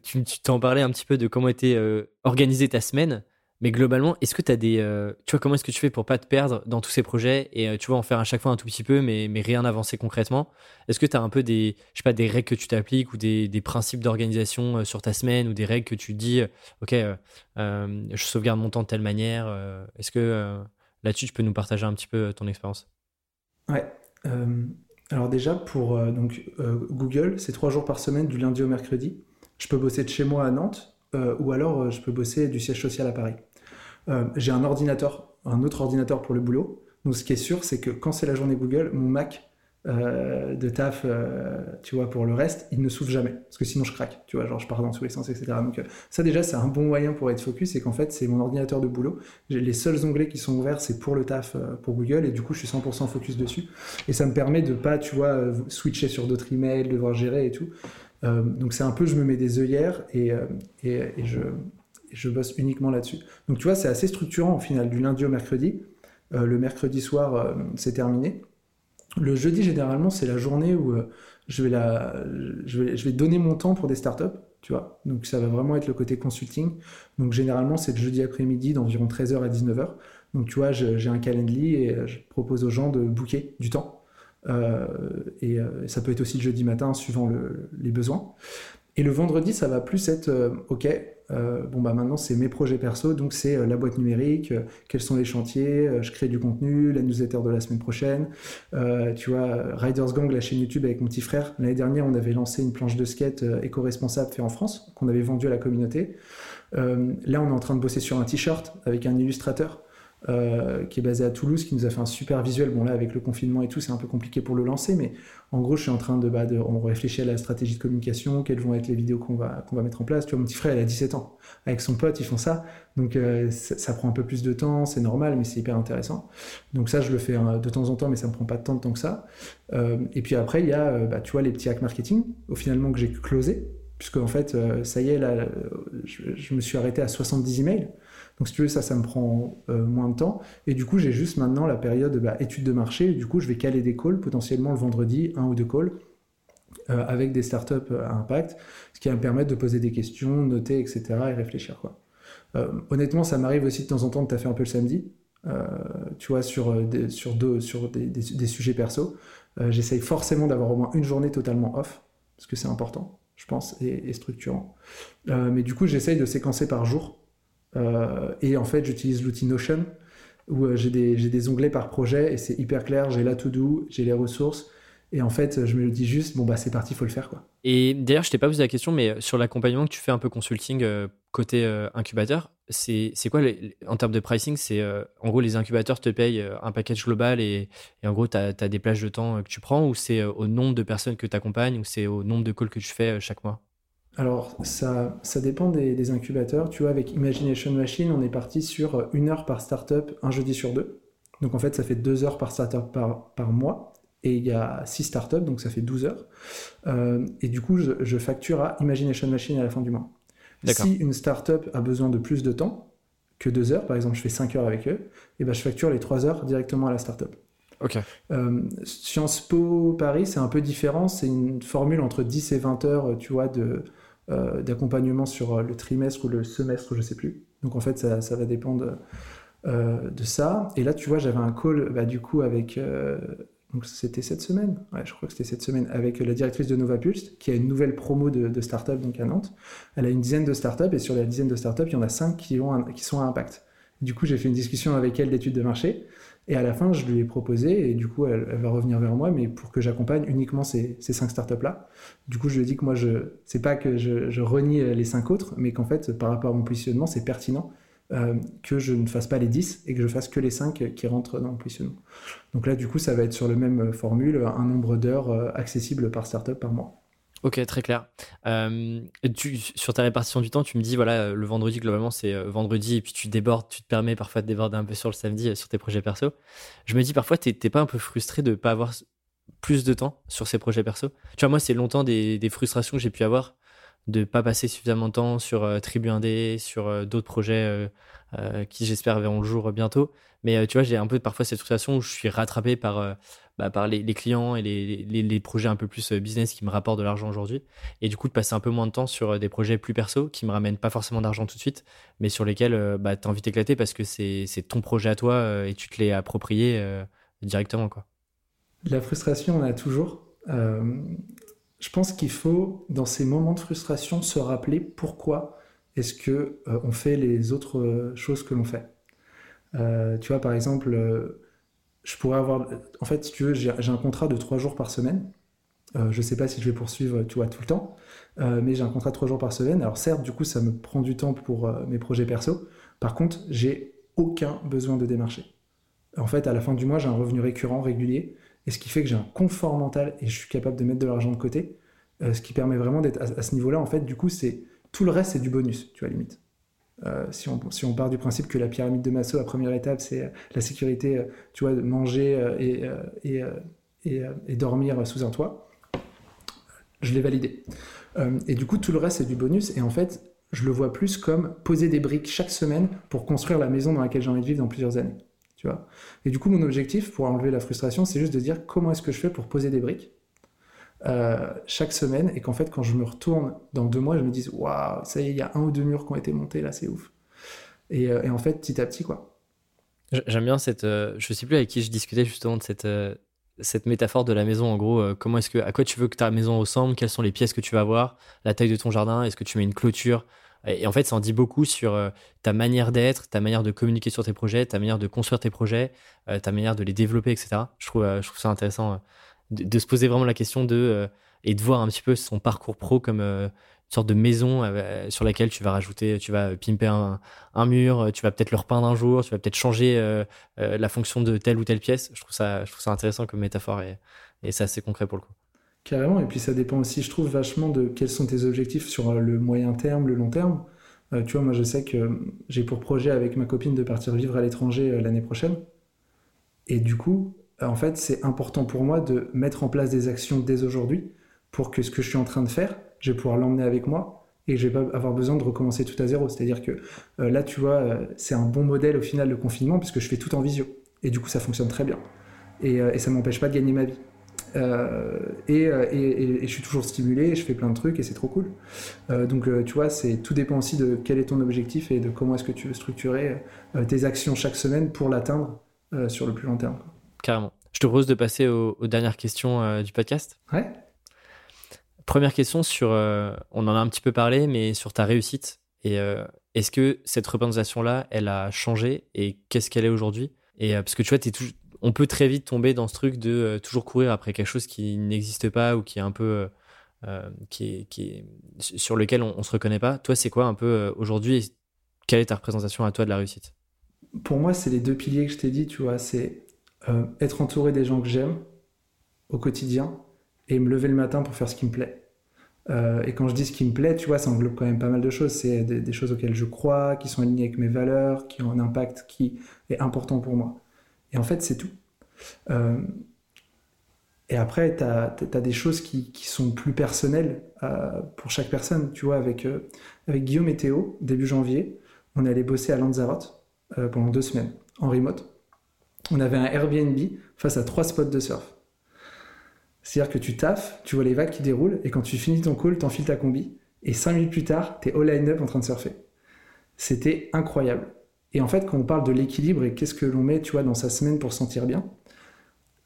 Tu t'en parlais un petit peu de comment était organisée ta semaine. Mais globalement, est-ce que tu as des. Euh, tu vois, comment est-ce que tu fais pour pas te perdre dans tous ces projets et euh, tu vois, en faire à chaque fois un tout petit peu, mais, rien avancer concrètement? Est-ce que tu as un peu des, règles que tu t'appliques ou des, principes d'organisation euh, sur ta semaine ou des règles que tu dis, OK, je sauvegarde mon temps de telle manière Est-ce que là-dessus, tu peux nous partager un petit peu ton expérience? Ouais. Alors, déjà, pour donc, Google, c'est trois jours par semaine, du lundi au mercredi. Je peux bosser de chez moi à Nantes ou alors je peux bosser du siège social à Paris. Euh, j'ai un ordinateur, un autre ordinateur pour le boulot. Donc ce qui est sûr, c'est que quand c'est la journée Google, mon Mac euh, de taf, euh, tu vois, pour le reste, il ne s'ouvre jamais. Parce que sinon je craque, tu vois, genre je pars dans tous les sens, etc. Donc ça déjà, c'est un bon moyen pour être focus, c'est qu'en fait, c'est mon ordinateur de boulot. Les seuls onglets qui sont ouverts, c'est pour le taf, pour Google, et du coup, je suis 100% focus dessus. Et ça me permet de pas, tu vois, switcher sur d'autres emails, devoir gérer et tout. donc c'est un peu, je me mets des œillères et, et, et je je bosse uniquement là-dessus. Donc tu vois, c'est assez structurant au final, du lundi au mercredi. Euh, le mercredi soir, euh, c'est terminé. Le jeudi, généralement, c'est la journée où euh, je, vais la, je, vais, donner mon temps pour des startups, tu vois. Donc ça va vraiment être le côté consulting. Donc généralement, c'est le jeudi après-midi d'environ 13h à 19h. Donc tu vois, j'ai un calendrier et je propose aux gens de booker du temps. et ça peut être aussi le jeudi matin, suivant les besoins. Et le vendredi, ça va plus être, OK, euh, bon bah maintenant c'est mes projets perso, donc c'est euh, la boîte numérique, euh, quels sont les chantiers, je crée du contenu, la newsletter de la semaine prochaine. tu vois, Riders Gang, la chaîne YouTube avec mon petit frère. L'année dernière, on avait lancé une planche de skate éco-responsable fait en France, qu'on avait vendue à la communauté. là, on est en train de bosser sur un t-shirt avec un illustrateur. Euh, qui est basé à Toulouse, qui nous a fait un super visuel. Bon là, avec le confinement et tout, c'est un peu compliqué pour le lancer, mais en gros, je suis en train de, bah, on réfléchit à la stratégie de communication, quelles vont être les vidéos qu'on va, qu'on va mettre en place. Tu vois, mon petit frère, il a 17 ans. Avec son pote, ils font ça. Donc euh, ça, prend un peu plus de temps, c'est normal, mais c'est hyper intéressant. Donc ça, je le fais hein, de temps en temps, mais ça me prend pas tant de temps que ça. Euh, et puis après, il y a, bah, tu vois, les petits hacks marketing, au finalement que j'ai closé, puisque en fait, ça y est, là, je, me suis arrêté à 70 emails. Donc si tu veux, ça, ça me prend euh, moins de temps. Et du coup, j'ai juste maintenant la période bah, étude de marché. du coup, je vais caler des calls, potentiellement le vendredi, un ou deux calls. Euh, avec des startups à impact, ce qui va me permettre de poser des questions, noter, etc. et réfléchir. Quoi. Euh, honnêtement, ça m'arrive aussi de temps en temps de taffer un peu le samedi, tu vois, sur, des, sur, deux, sur des, sujets perso. J'essaye forcément d'avoir au moins une journée totalement off, parce que c'est important, je pense, et, structurant. mais du coup, j'essaye de séquencer par jour et en fait, j'utilise l'outil Notion où euh, j'ai des, onglets par projet et c'est hyper clair. J'ai la to-do, j'ai les ressources. Et en fait, je me dis juste, bon, bah, c'est parti, faut le faire. Quoi. Et d'ailleurs, je t'ai pas posé la question, mais euh, sur l'accompagnement que tu fais un peu consulting côté incubateur, c'est quoi en termes de pricing C'est en gros, les incubateurs te payent un package global et, et en gros, tu as, des plages de temps que tu prends ou c'est au nombre de personnes que tu accompagnes ou c'est au nombre de calls que tu fais chaque mois? Alors, ça, ça dépend des, incubateurs. Tu vois, avec Imagination Machine, on est parti sur euh, une heure par startup, un jeudi sur deux. Donc, en fait, ça fait deux heures par startup par, par mois. et il y a 6 startups, donc ça fait 12 heures. Euh, et du coup, je, facture à Imagination Machine à la fin du mois. Si une startup a besoin de plus de temps que 2 heures, par exemple, je fais 5 heures avec eux, et ben je facture les 3 heures directement à la startup. Ok. Euh, Sciences Po Paris, c'est un peu différent. C'est une formule entre 10 et 20 heures, tu vois, de, euh, d'accompagnement sur le trimestre ou le semestre, je sais plus. Donc en fait, ça, va dépendre de ça. Et là, tu vois, j'avais un call, bah, du coup, avec donc c'était cette semaine, ouais, je crois que c'était cette semaine, avec la directrice de Novapulse, qui a une nouvelle promo de, start-up donc à Nantes. Elle a une dizaine de start-up et sur la dizaine de start-up, il y en a cinq qui, qui sont à impact. Du coup, j'ai fait une discussion avec elle d'études de marché et à la fin, je lui ai proposé et du coup, elle, va revenir vers moi, mais pour que j'accompagne uniquement ces, cinq start-up-là. Du coup, je lui ai dit que moi, je c'est pas que je, renie les cinq autres, mais qu'en fait, par rapport à mon positionnement, c'est pertinent euh, que je ne fasse pas les 10 et que je fasse que les 5 qui rentrent dans le positionnement. Donc là, du coup, ça va être sur le même formule, un nombre d'heures euh, accessibles par startup par mois. Ok, très clair. Euh, sur ta répartition du temps, tu me dis, voilà, le vendredi, globalement, c'est vendredi, et puis tu débordes, tu te permets parfois de déborder un peu sur le samedi sur tes projets perso. Je me dis, parfois, t'es pas un peu frustré de pas avoir plus de temps sur ces projets perso? Tu vois, moi, c'est longtemps des frustrations que j'ai pu avoir de pas passer suffisamment de temps sur euh, Tribu 1D, sur euh, d'autres projets euh, qui j'espère verront le jour bientôt. Mais tu vois, j'ai un peu parfois cette frustration où je suis rattrapé par, bah, par les, clients et les, les, projets un peu plus business qui me rapportent de l'argent aujourd'hui. Et du coup, de passer un peu moins de temps sur des projets plus perso qui me ramènent pas forcément d'argent tout de suite, mais sur lesquels bah, tu as envie d'éclater parce que c'est ton projet à toi et tu te l'es approprié directement. Quoi. La frustration, on a toujours je pense qu'il faut, dans ces moments de frustration, se rappeler pourquoi est-ce que euh, on fait les autres euh, choses que l'on fait. Euh, tu vois, par exemple, je pourrais avoir, en fait, si tu veux, j'ai un contrat de trois jours par semaine. je ne sais pas si je vais poursuivre, tu vois, tout le temps, mais j'ai un contrat de trois jours par semaine. Alors certes, du coup, ça me prend du temps pour mes projets perso. Par contre, j'ai aucun besoin de démarcher. En fait, à la fin du mois, j'ai un revenu récurrent, régulier et ce qui fait que j'ai un confort mental et je suis capable de mettre de l'argent de côté, euh, ce qui permet vraiment d'être à, ce niveau-là. En fait, du coup, c'est tout le reste, c'est du bonus, tu vois, limite. Euh, si, on, si, on, part du principe que la pyramide de Maslow, la première étape, c'est euh, la sécurité, tu vois, manger et, et, et, et, dormir sous un toit, je l'ai validé. et du coup, tout le reste, c'est du bonus. Et en fait, je le vois plus comme poser des briques chaque semaine pour construire la maison dans laquelle j'ai envie de vivre dans plusieurs années. Et du coup, mon objectif pour enlever la frustration, c'est juste de dire comment est-ce que je fais pour poser des briques euh, chaque semaine et qu'en fait, quand je me retourne dans deux mois, je me dise waouh, ça y est, il y a un ou deux murs qui ont été montés là, c'est ouf. Et, euh, en fait, petit à petit, quoi. J'aime bien cette. Euh, je sais plus avec qui je discutais justement de cette cette métaphore de la maison, en gros, comment est-ce que, à quoi tu veux que ta maison ressemble, quelles sont les pièces que tu vas avoir, la taille de ton jardin, est-ce que tu mets une clôture, et en fait, ça en dit beaucoup sur euh, ta manière d'être, ta manière de communiquer sur tes projets, ta manière de construire tes projets, euh, ta manière de les développer, etc. Je trouve, euh, je trouve ça intéressant de, se poser vraiment la question de et de voir un petit peu son parcours pro comme une sorte de maison sur laquelle tu vas rajouter, tu vas pimper un, mur, tu vas peut-être le repeindre un jour, tu vas peut-être changer la fonction de telle ou telle pièce. Je trouve ça, je trouve ça intéressant comme métaphore et, et c'est assez concret pour le coup. Carrément, et puis ça dépend aussi, je trouve, vachement de quels sont tes objectifs sur euh, le moyen terme, le long terme. Euh, tu vois, moi je sais que j'ai pour projet avec ma copine de partir vivre à l'étranger euh, l'année prochaine. Et du coup, en fait, c'est important pour moi de mettre en place des actions dès aujourd'hui pour que ce que je suis en train de faire, je vais pouvoir l'emmener avec moi et je vais pas avoir besoin de recommencer tout à zéro. C'est-à-dire que là, tu vois, c'est un bon modèle au final le confinement puisque je fais tout en visio. Et du coup, ça fonctionne très bien. Et, et ça m'empêche pas de gagner ma vie. Euh, euh, et, je suis toujours stimulé, je fais plein de trucs et c'est trop cool. Euh, donc tu vois, c'est tout dépend aussi de quel est ton objectif et de comment est-ce que tu veux structurer tes actions chaque semaine pour l'atteindre sur le plus long terme. Carrément. Je te propose de passer aux, dernières questions du podcast. Ouais. Première question sur, on en a un petit peu parlé, mais sur ta réussite. Et est-ce que cette représentation-là, elle a changé et qu'est-ce qu'elle est aujourd'hui? Et parce que tu vois, es toujours on peut très vite tomber dans ce truc de euh, toujours courir après quelque chose qui n'existe pas ou qui est un peu euh, euh, qui, est, sur lequel on, ne se reconnaît pas. Toi, c'est quoi un peu aujourd'hui Quelle est ta représentation à toi de la réussite? Pour moi, c'est les deux piliers que je t'ai dit. Tu vois, c'est être entouré des gens que j'aime au quotidien et me lever le matin pour faire ce qui me plaît. et quand je dis ce qui me plaît, tu vois, ça englobe quand même pas mal de choses. C'est des, des, choses auxquelles je crois, qui sont alignées avec mes valeurs, qui ont un impact qui est important pour moi. Et en fait, c'est tout. Euh, Et après, tu as, des choses qui, sont plus personnelles euh, pour chaque personne. Tu vois, avec, euh, avec Guillaume et Théo, début janvier, on est allé bosser à Lanzarote pendant deux semaines, en remote. On avait un Airbnb face à trois spots de surf. C'est-à-dire que tu taffes, tu vois les vagues qui déroulent, et quand tu finis ton call, t'enfiles ta combi, et cinq minutes plus tard, t'es all line-up en train de surfer. C'était incroyable. Et en fait, quand on parle de l'équilibre et qu'est-ce que l'on met, tu vois, dans sa semaine pour se sentir bien,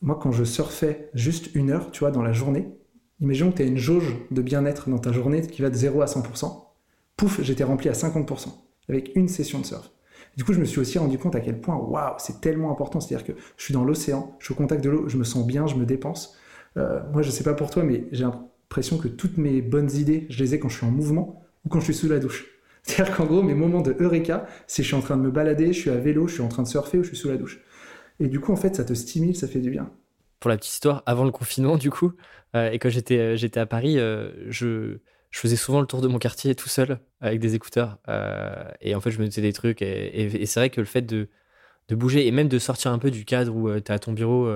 moi, quand je surfais juste une heure, tu vois, dans la journée, imaginons que tu as une jauge de bien-être dans ta journée qui va de 0 à 100%. Pouf, j'étais rempli à 50% avec une session de surf. Du coup, je me suis aussi rendu compte à quel point, waouh, c'est tellement important. C'est-à-dire que je suis dans l'océan, je suis au contact de l'eau, je me sens bien, je me dépense. Euh, moi, je sais pas pour toi, mais j'ai l'impression que toutes mes bonnes idées, je les ai quand je suis en mouvement ou quand je suis sous la douche. C'est-à-dire qu'en gros, mes moments de eureka, c'est je suis en train de me balader, je suis à vélo, je suis en train de surfer ou je suis sous la douche. Et du coup, en fait, ça te stimule, ça fait du bien. Pour la petite histoire, avant le confinement, du coup, euh, et quand j'étais, euh, j'étais à Paris, euh, je, je, faisais souvent le tour de mon quartier tout seul avec des écouteurs. et en fait, je me disais des trucs. Et, c'est vrai que le fait de, de, bouger et même de sortir un peu du cadre où tu à ton bureau,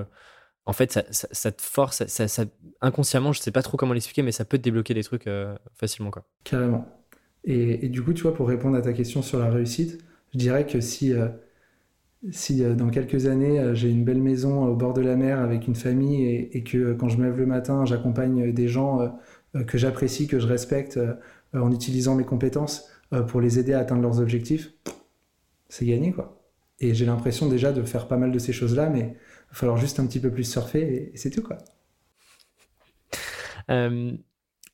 en fait, ça, ça, te force, ça, ça, inconsciemment, je sais pas trop comment l'expliquer, mais ça peut te débloquer des trucs facilement. Quoi. Carrément. Et, et, du coup, tu vois, pour répondre à ta question sur la réussite, je dirais que si si euh, dans quelques années euh, j'ai une belle maison au bord de la mer avec une famille et, que euh, quand je me lève le matin j'accompagne des gens que j'apprécie, que je respecte en utilisant mes compétences pour les aider à atteindre leurs objectifs, c'est gagné quoi. Et j'ai l'impression déjà de faire pas mal de ces choses-là, mais il va falloir juste un petit peu plus surfer et, c'est tout quoi.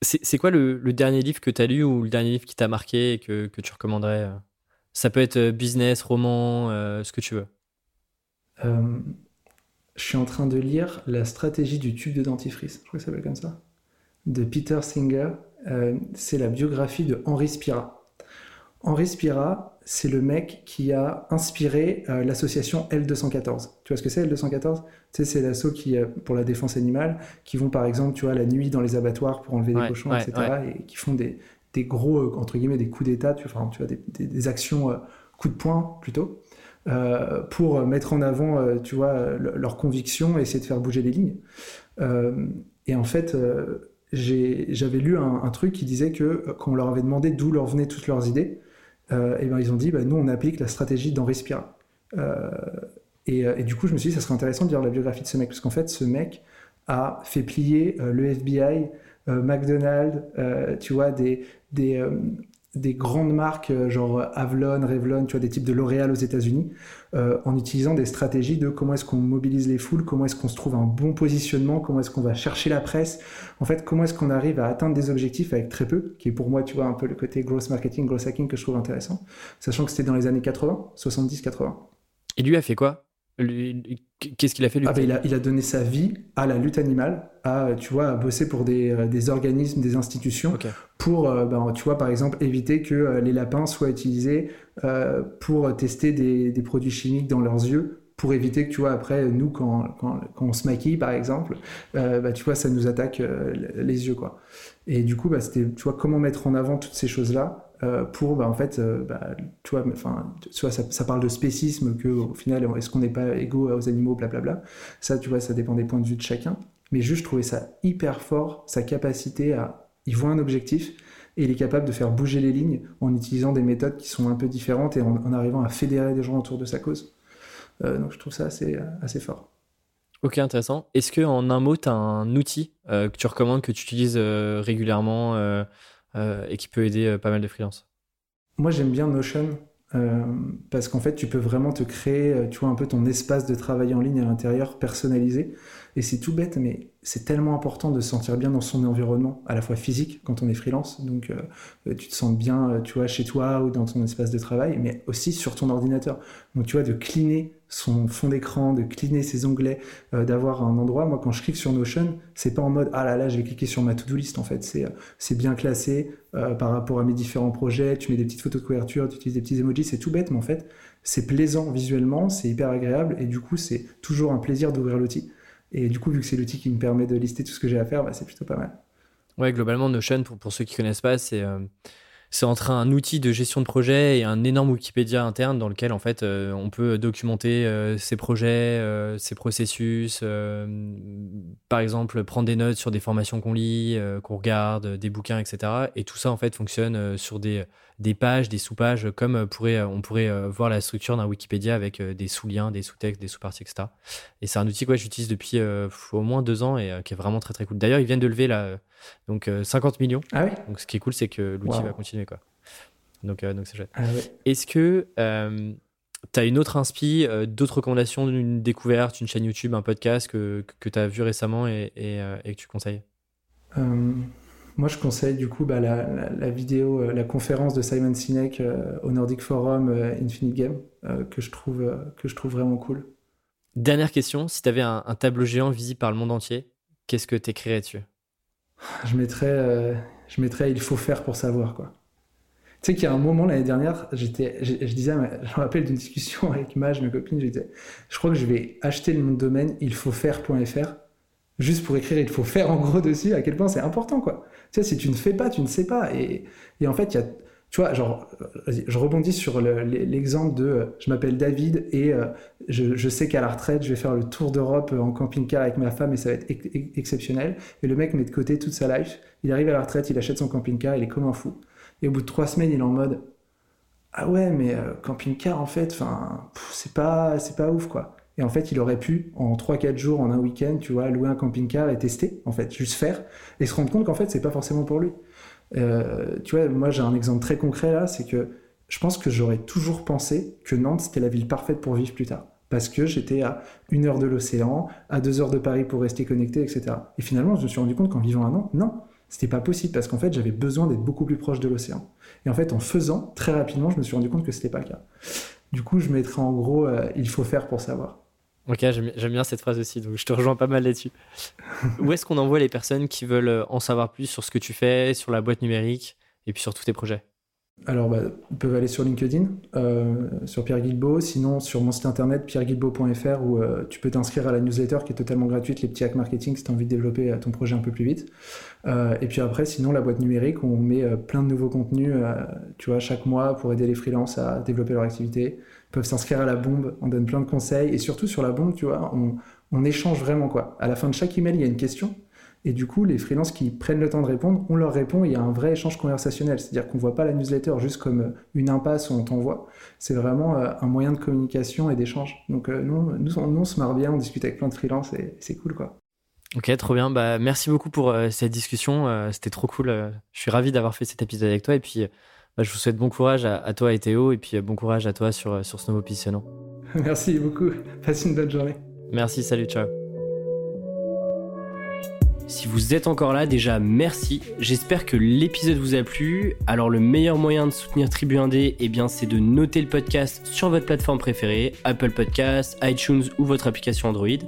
C'est quoi le, dernier livre que tu as lu ou le dernier livre qui t'a marqué et que, que tu recommanderais ça peut être euh, business, roman, euh, ce que tu veux. Euh, je suis en train de lire La stratégie du tube de dentifrice, je crois que ça s'appelle comme ça, de Peter Singer. c'est la biographie de Henri Spira. Henri Spira, c'est le mec qui a inspiré l'association L214. Tu vois ce que c'est L214 Tu sais, c'est l'assaut qui, pour la défense animale, qui vont par exemple, tu vois, la nuit dans les abattoirs pour enlever des cochons, etc., et qui font des, des gros, euh, entre guillemets, des coups d'État, tu, enfin, tu vois, des, actions euh, coups de poing plutôt, euh, pour mettre en avant, tu vois, leurs convictions et essayer de faire bouger les lignes. et en fait, j'avais lu un, truc qui disait que quand on leur avait demandé d'où leur venaient toutes leurs idées, et ben, ils ont dit, bah, nous, on applique la stratégie d'Henri Spira. Et, et, du coup, je me suis dit, ça serait intéressant de lire la biographie de ce mec, parce qu'en fait, ce mec a fait plier le FBI, McDonald's, tu vois, des, des, euh, des grandes marques euh, genre Avlon, Revlon, tu vois, des types de L'Oréal aux États-Unis, euh, en utilisant des stratégies de comment est-ce qu'on mobilise les foules, comment est-ce qu'on se trouve un bon positionnement, comment est-ce qu'on va chercher la presse, en fait, comment est-ce qu'on arrive à atteindre des objectifs avec très peu, qui est pour moi, tu vois, un peu le côté gross marketing, gross hacking que je trouve intéressant, sachant que c'était dans les années 80, 70, 80. Et lui a fait quoi? Qu'est-ce qu'il a fait lui ah ben, il, a, il, a, donné sa vie à la lutte animale, à tu vois, à bosser pour des, euh, des organismes, des institutions, pour, euh, ben, tu vois, par exemple, éviter que euh, les lapins soient utilisés pour tester des, des, produits chimiques dans leurs yeux, pour éviter que, tu vois, après, nous, quand, quand, quand on se maquille, par exemple, bah, tu vois, ça nous attaque les yeux, quoi. Et du coup, bah, c'était, tu vois, comment mettre en avant toutes ces choses-là euh, pour, bah, en fait, euh, bah, tu vois, enfin, ça, ça, parle de spécisme, que au final, est-ce qu'on n'est pas égaux aux animaux, blablabla. Ça, tu vois, ça dépend des points de vue de chacun. Mais juste, je trouvais ça hyper fort, sa capacité à. Il voit un objectif et il est capable de faire bouger les lignes en utilisant des méthodes qui sont un peu différentes et en, arrivant à fédérer des gens autour de sa cause. Euh, donc, je trouve ça assez, assez fort. Ok, intéressant. Est-ce que en un mot, tu as un outil que tu recommandes, que tu utilises régulièrement et qui peut aider euh, pas mal de freelances Moi, j'aime bien Notion. Euh, parce qu'en fait, tu peux vraiment te créer, tu vois, un peu ton espace de travail en ligne à l'intérieur, personnalisé. Et c'est tout bête, mais c'est tellement important de se sentir bien dans son environnement, à la fois physique quand on est freelance, donc tu te sens bien, tu vois, chez toi ou dans ton espace de travail, mais aussi sur ton ordinateur. Donc tu vois, de cleaner son fond d'écran, de cleaner ses onglets, euh, d'avoir un endroit. Moi, quand je clique sur Notion, c'est pas en mode ah là là, je vais cliquer sur ma to-do list. En fait, c'est euh, c'est bien classé euh, par rapport à mes différents projets. Tu mets des petites photos de couverture, tu utilises des petits emojis. C'est tout bête, mais en fait, c'est plaisant visuellement, c'est hyper agréable et du coup, c'est toujours un plaisir d'ouvrir l'outil. Et du coup, vu que c'est l'outil qui me permet de lister tout ce que j'ai à faire, bah, c'est plutôt pas mal. Ouais, globalement, Notion, pour, pour ceux qui connaissent pas, c'est c'est entre un outil de gestion de projet et un énorme Wikipédia interne dans lequel en fait euh, on peut documenter euh, ses projets, euh, ses processus, par exemple prendre des notes sur des formations qu'on lit, qu'on regarde, des bouquins, etc. Et tout ça en fait fonctionne sur des, des pages, des sous-pages, comme pourrait, on pourrait voir la structure d'un Wikipédia avec des sous-liens, des sous-textes, des sous-parties, etc. Et c'est un outil que j'utilise depuis au moins deux ans et qui est vraiment très très cool. D'ailleurs, ils viennent de lever là, donc 50 millions. Ah oui. Donc ce qui est cool, c'est que l'outil va continuer quoi. Donc, euh, donc c'est chouette. Ah Est-ce que euh, tu as une autre inspi, euh, d'autres recommandations d'une découverte, une chaîne YouTube, un podcast que, que, tu as vu récemment et, et, que tu conseilles? Moi, je conseille du coup bah, la, la, vidéo, la conférence de Simon Sinek au Nordic Forum Infinite Game que, je trouve, que je trouve vraiment cool. Dernière question, si tu avais un, un, tableau géant visible par le monde entier, qu'est-ce que tu écrirais dessus? Je mettrais, je mettrais il faut faire pour savoir quoi. Tu sais qu'il y a un moment l'année dernière, j'étais, je, disais, je me rappelle d'une discussion avec Maj, ma copine, je disais, je crois que je vais acheter le nom de domaine il faut faire.fr juste pour écrire il faut faire en gros dessus, à quel point c'est important quoi. Tu sais, si tu ne fais pas, tu ne sais pas. Et, en fait, il y a, tu vois, genre, je rebondis sur l'exemple de euh, je m'appelle David et euh, je, sais qu'à la retraite, je vais faire le tour d'Europe en camping-car avec ma femme et ça va être exceptionnel. Et le mec met de côté toute sa life, il arrive à la retraite, il achète son camping-car, il est comme un fou. Et au bout de trois semaines, il est en mode Ah ouais, mais euh, camping-car, en fait, enfin, c'est pas, pas ouf, quoi. Et en fait, il aurait pu, en 3-4 jours, en un week-end, tu vois, louer un camping-car et tester, en fait, juste faire, et se rendre compte qu'en fait, c'est pas forcément pour lui. Euh, tu vois, moi, j'ai un exemple très concret là, c'est que je pense que j'aurais toujours pensé que Nantes, c'était la ville parfaite pour vivre plus tard. Parce que j'étais à une heure de l'océan, à deux heures de Paris pour rester connecté, etc. Et finalement, je me suis rendu compte qu'en vivant à Nantes, non, c'était pas possible parce qu'en fait, j'avais besoin d'être beaucoup plus proche de l'océan. Et en fait, en faisant, très rapidement, je me suis rendu compte que c'était pas le cas. Du coup, je mettrais en gros, euh, il faut faire pour savoir. Ok, j'aime bien cette phrase aussi, donc je te rejoins pas mal là-dessus. Où est-ce qu'on envoie les personnes qui veulent euh, en savoir plus sur ce que tu fais, sur la boîte numérique et puis sur tous tes projets? Alors, bah, ils peuvent aller sur LinkedIn, euh, sur Pierre Guilbeault, sinon sur mon site internet pierreguilbeault.fr où euh, tu peux t'inscrire à la newsletter qui est totalement gratuite, les petits hacks marketing si tu as envie de développer ton projet un peu plus vite. et puis après, sinon, la boîte numérique, on met plein de nouveaux contenus, tu vois, chaque mois pour aider les freelances à développer leur activité. Peuvent s'inscrire à la bombe, on donne plein de conseils et surtout sur la bombe, tu vois, on, on échange vraiment quoi. À la fin de chaque email, il y a une question et du coup, les freelances qui prennent le temps de répondre, on leur répond, il y a un vrai échange conversationnel. C'est-à-dire qu'on ne voit pas la newsletter juste comme euh, une impasse où on t'envoie. C'est vraiment euh, un moyen de communication et d'échange. Donc euh, nous, nous, on, se marre bien, on discute avec plein de freelances et c'est cool quoi. Ok, trop bien. Bah, merci beaucoup pour cette discussion. C'était trop cool. je suis ravi d'avoir fait cet épisode avec toi. Et puis, bah, je vous souhaite bon courage à, toi et Théo. Et puis, bon courage à toi sur, sur ce nouveau positionnement. merci beaucoup. Passe une bonne journée. Merci. Salut. Ciao. Si vous êtes encore là, déjà merci. J'espère que l'épisode vous a plu. Alors le meilleur moyen de soutenir Tribu 1D, eh bien c'est de noter le podcast sur votre plateforme préférée, Apple Podcasts, iTunes ou votre application Android.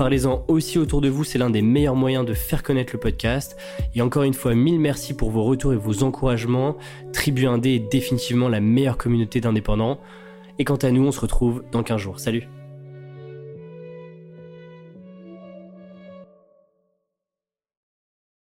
Parlez-en aussi autour de vous, c'est l'un des meilleurs moyens de faire connaître le podcast. Et encore une fois, mille merci pour vos retours et vos encouragements. Tribu 1D est définitivement la meilleure communauté d'indépendants. Et quant à nous, on se retrouve dans 15 jours. Salut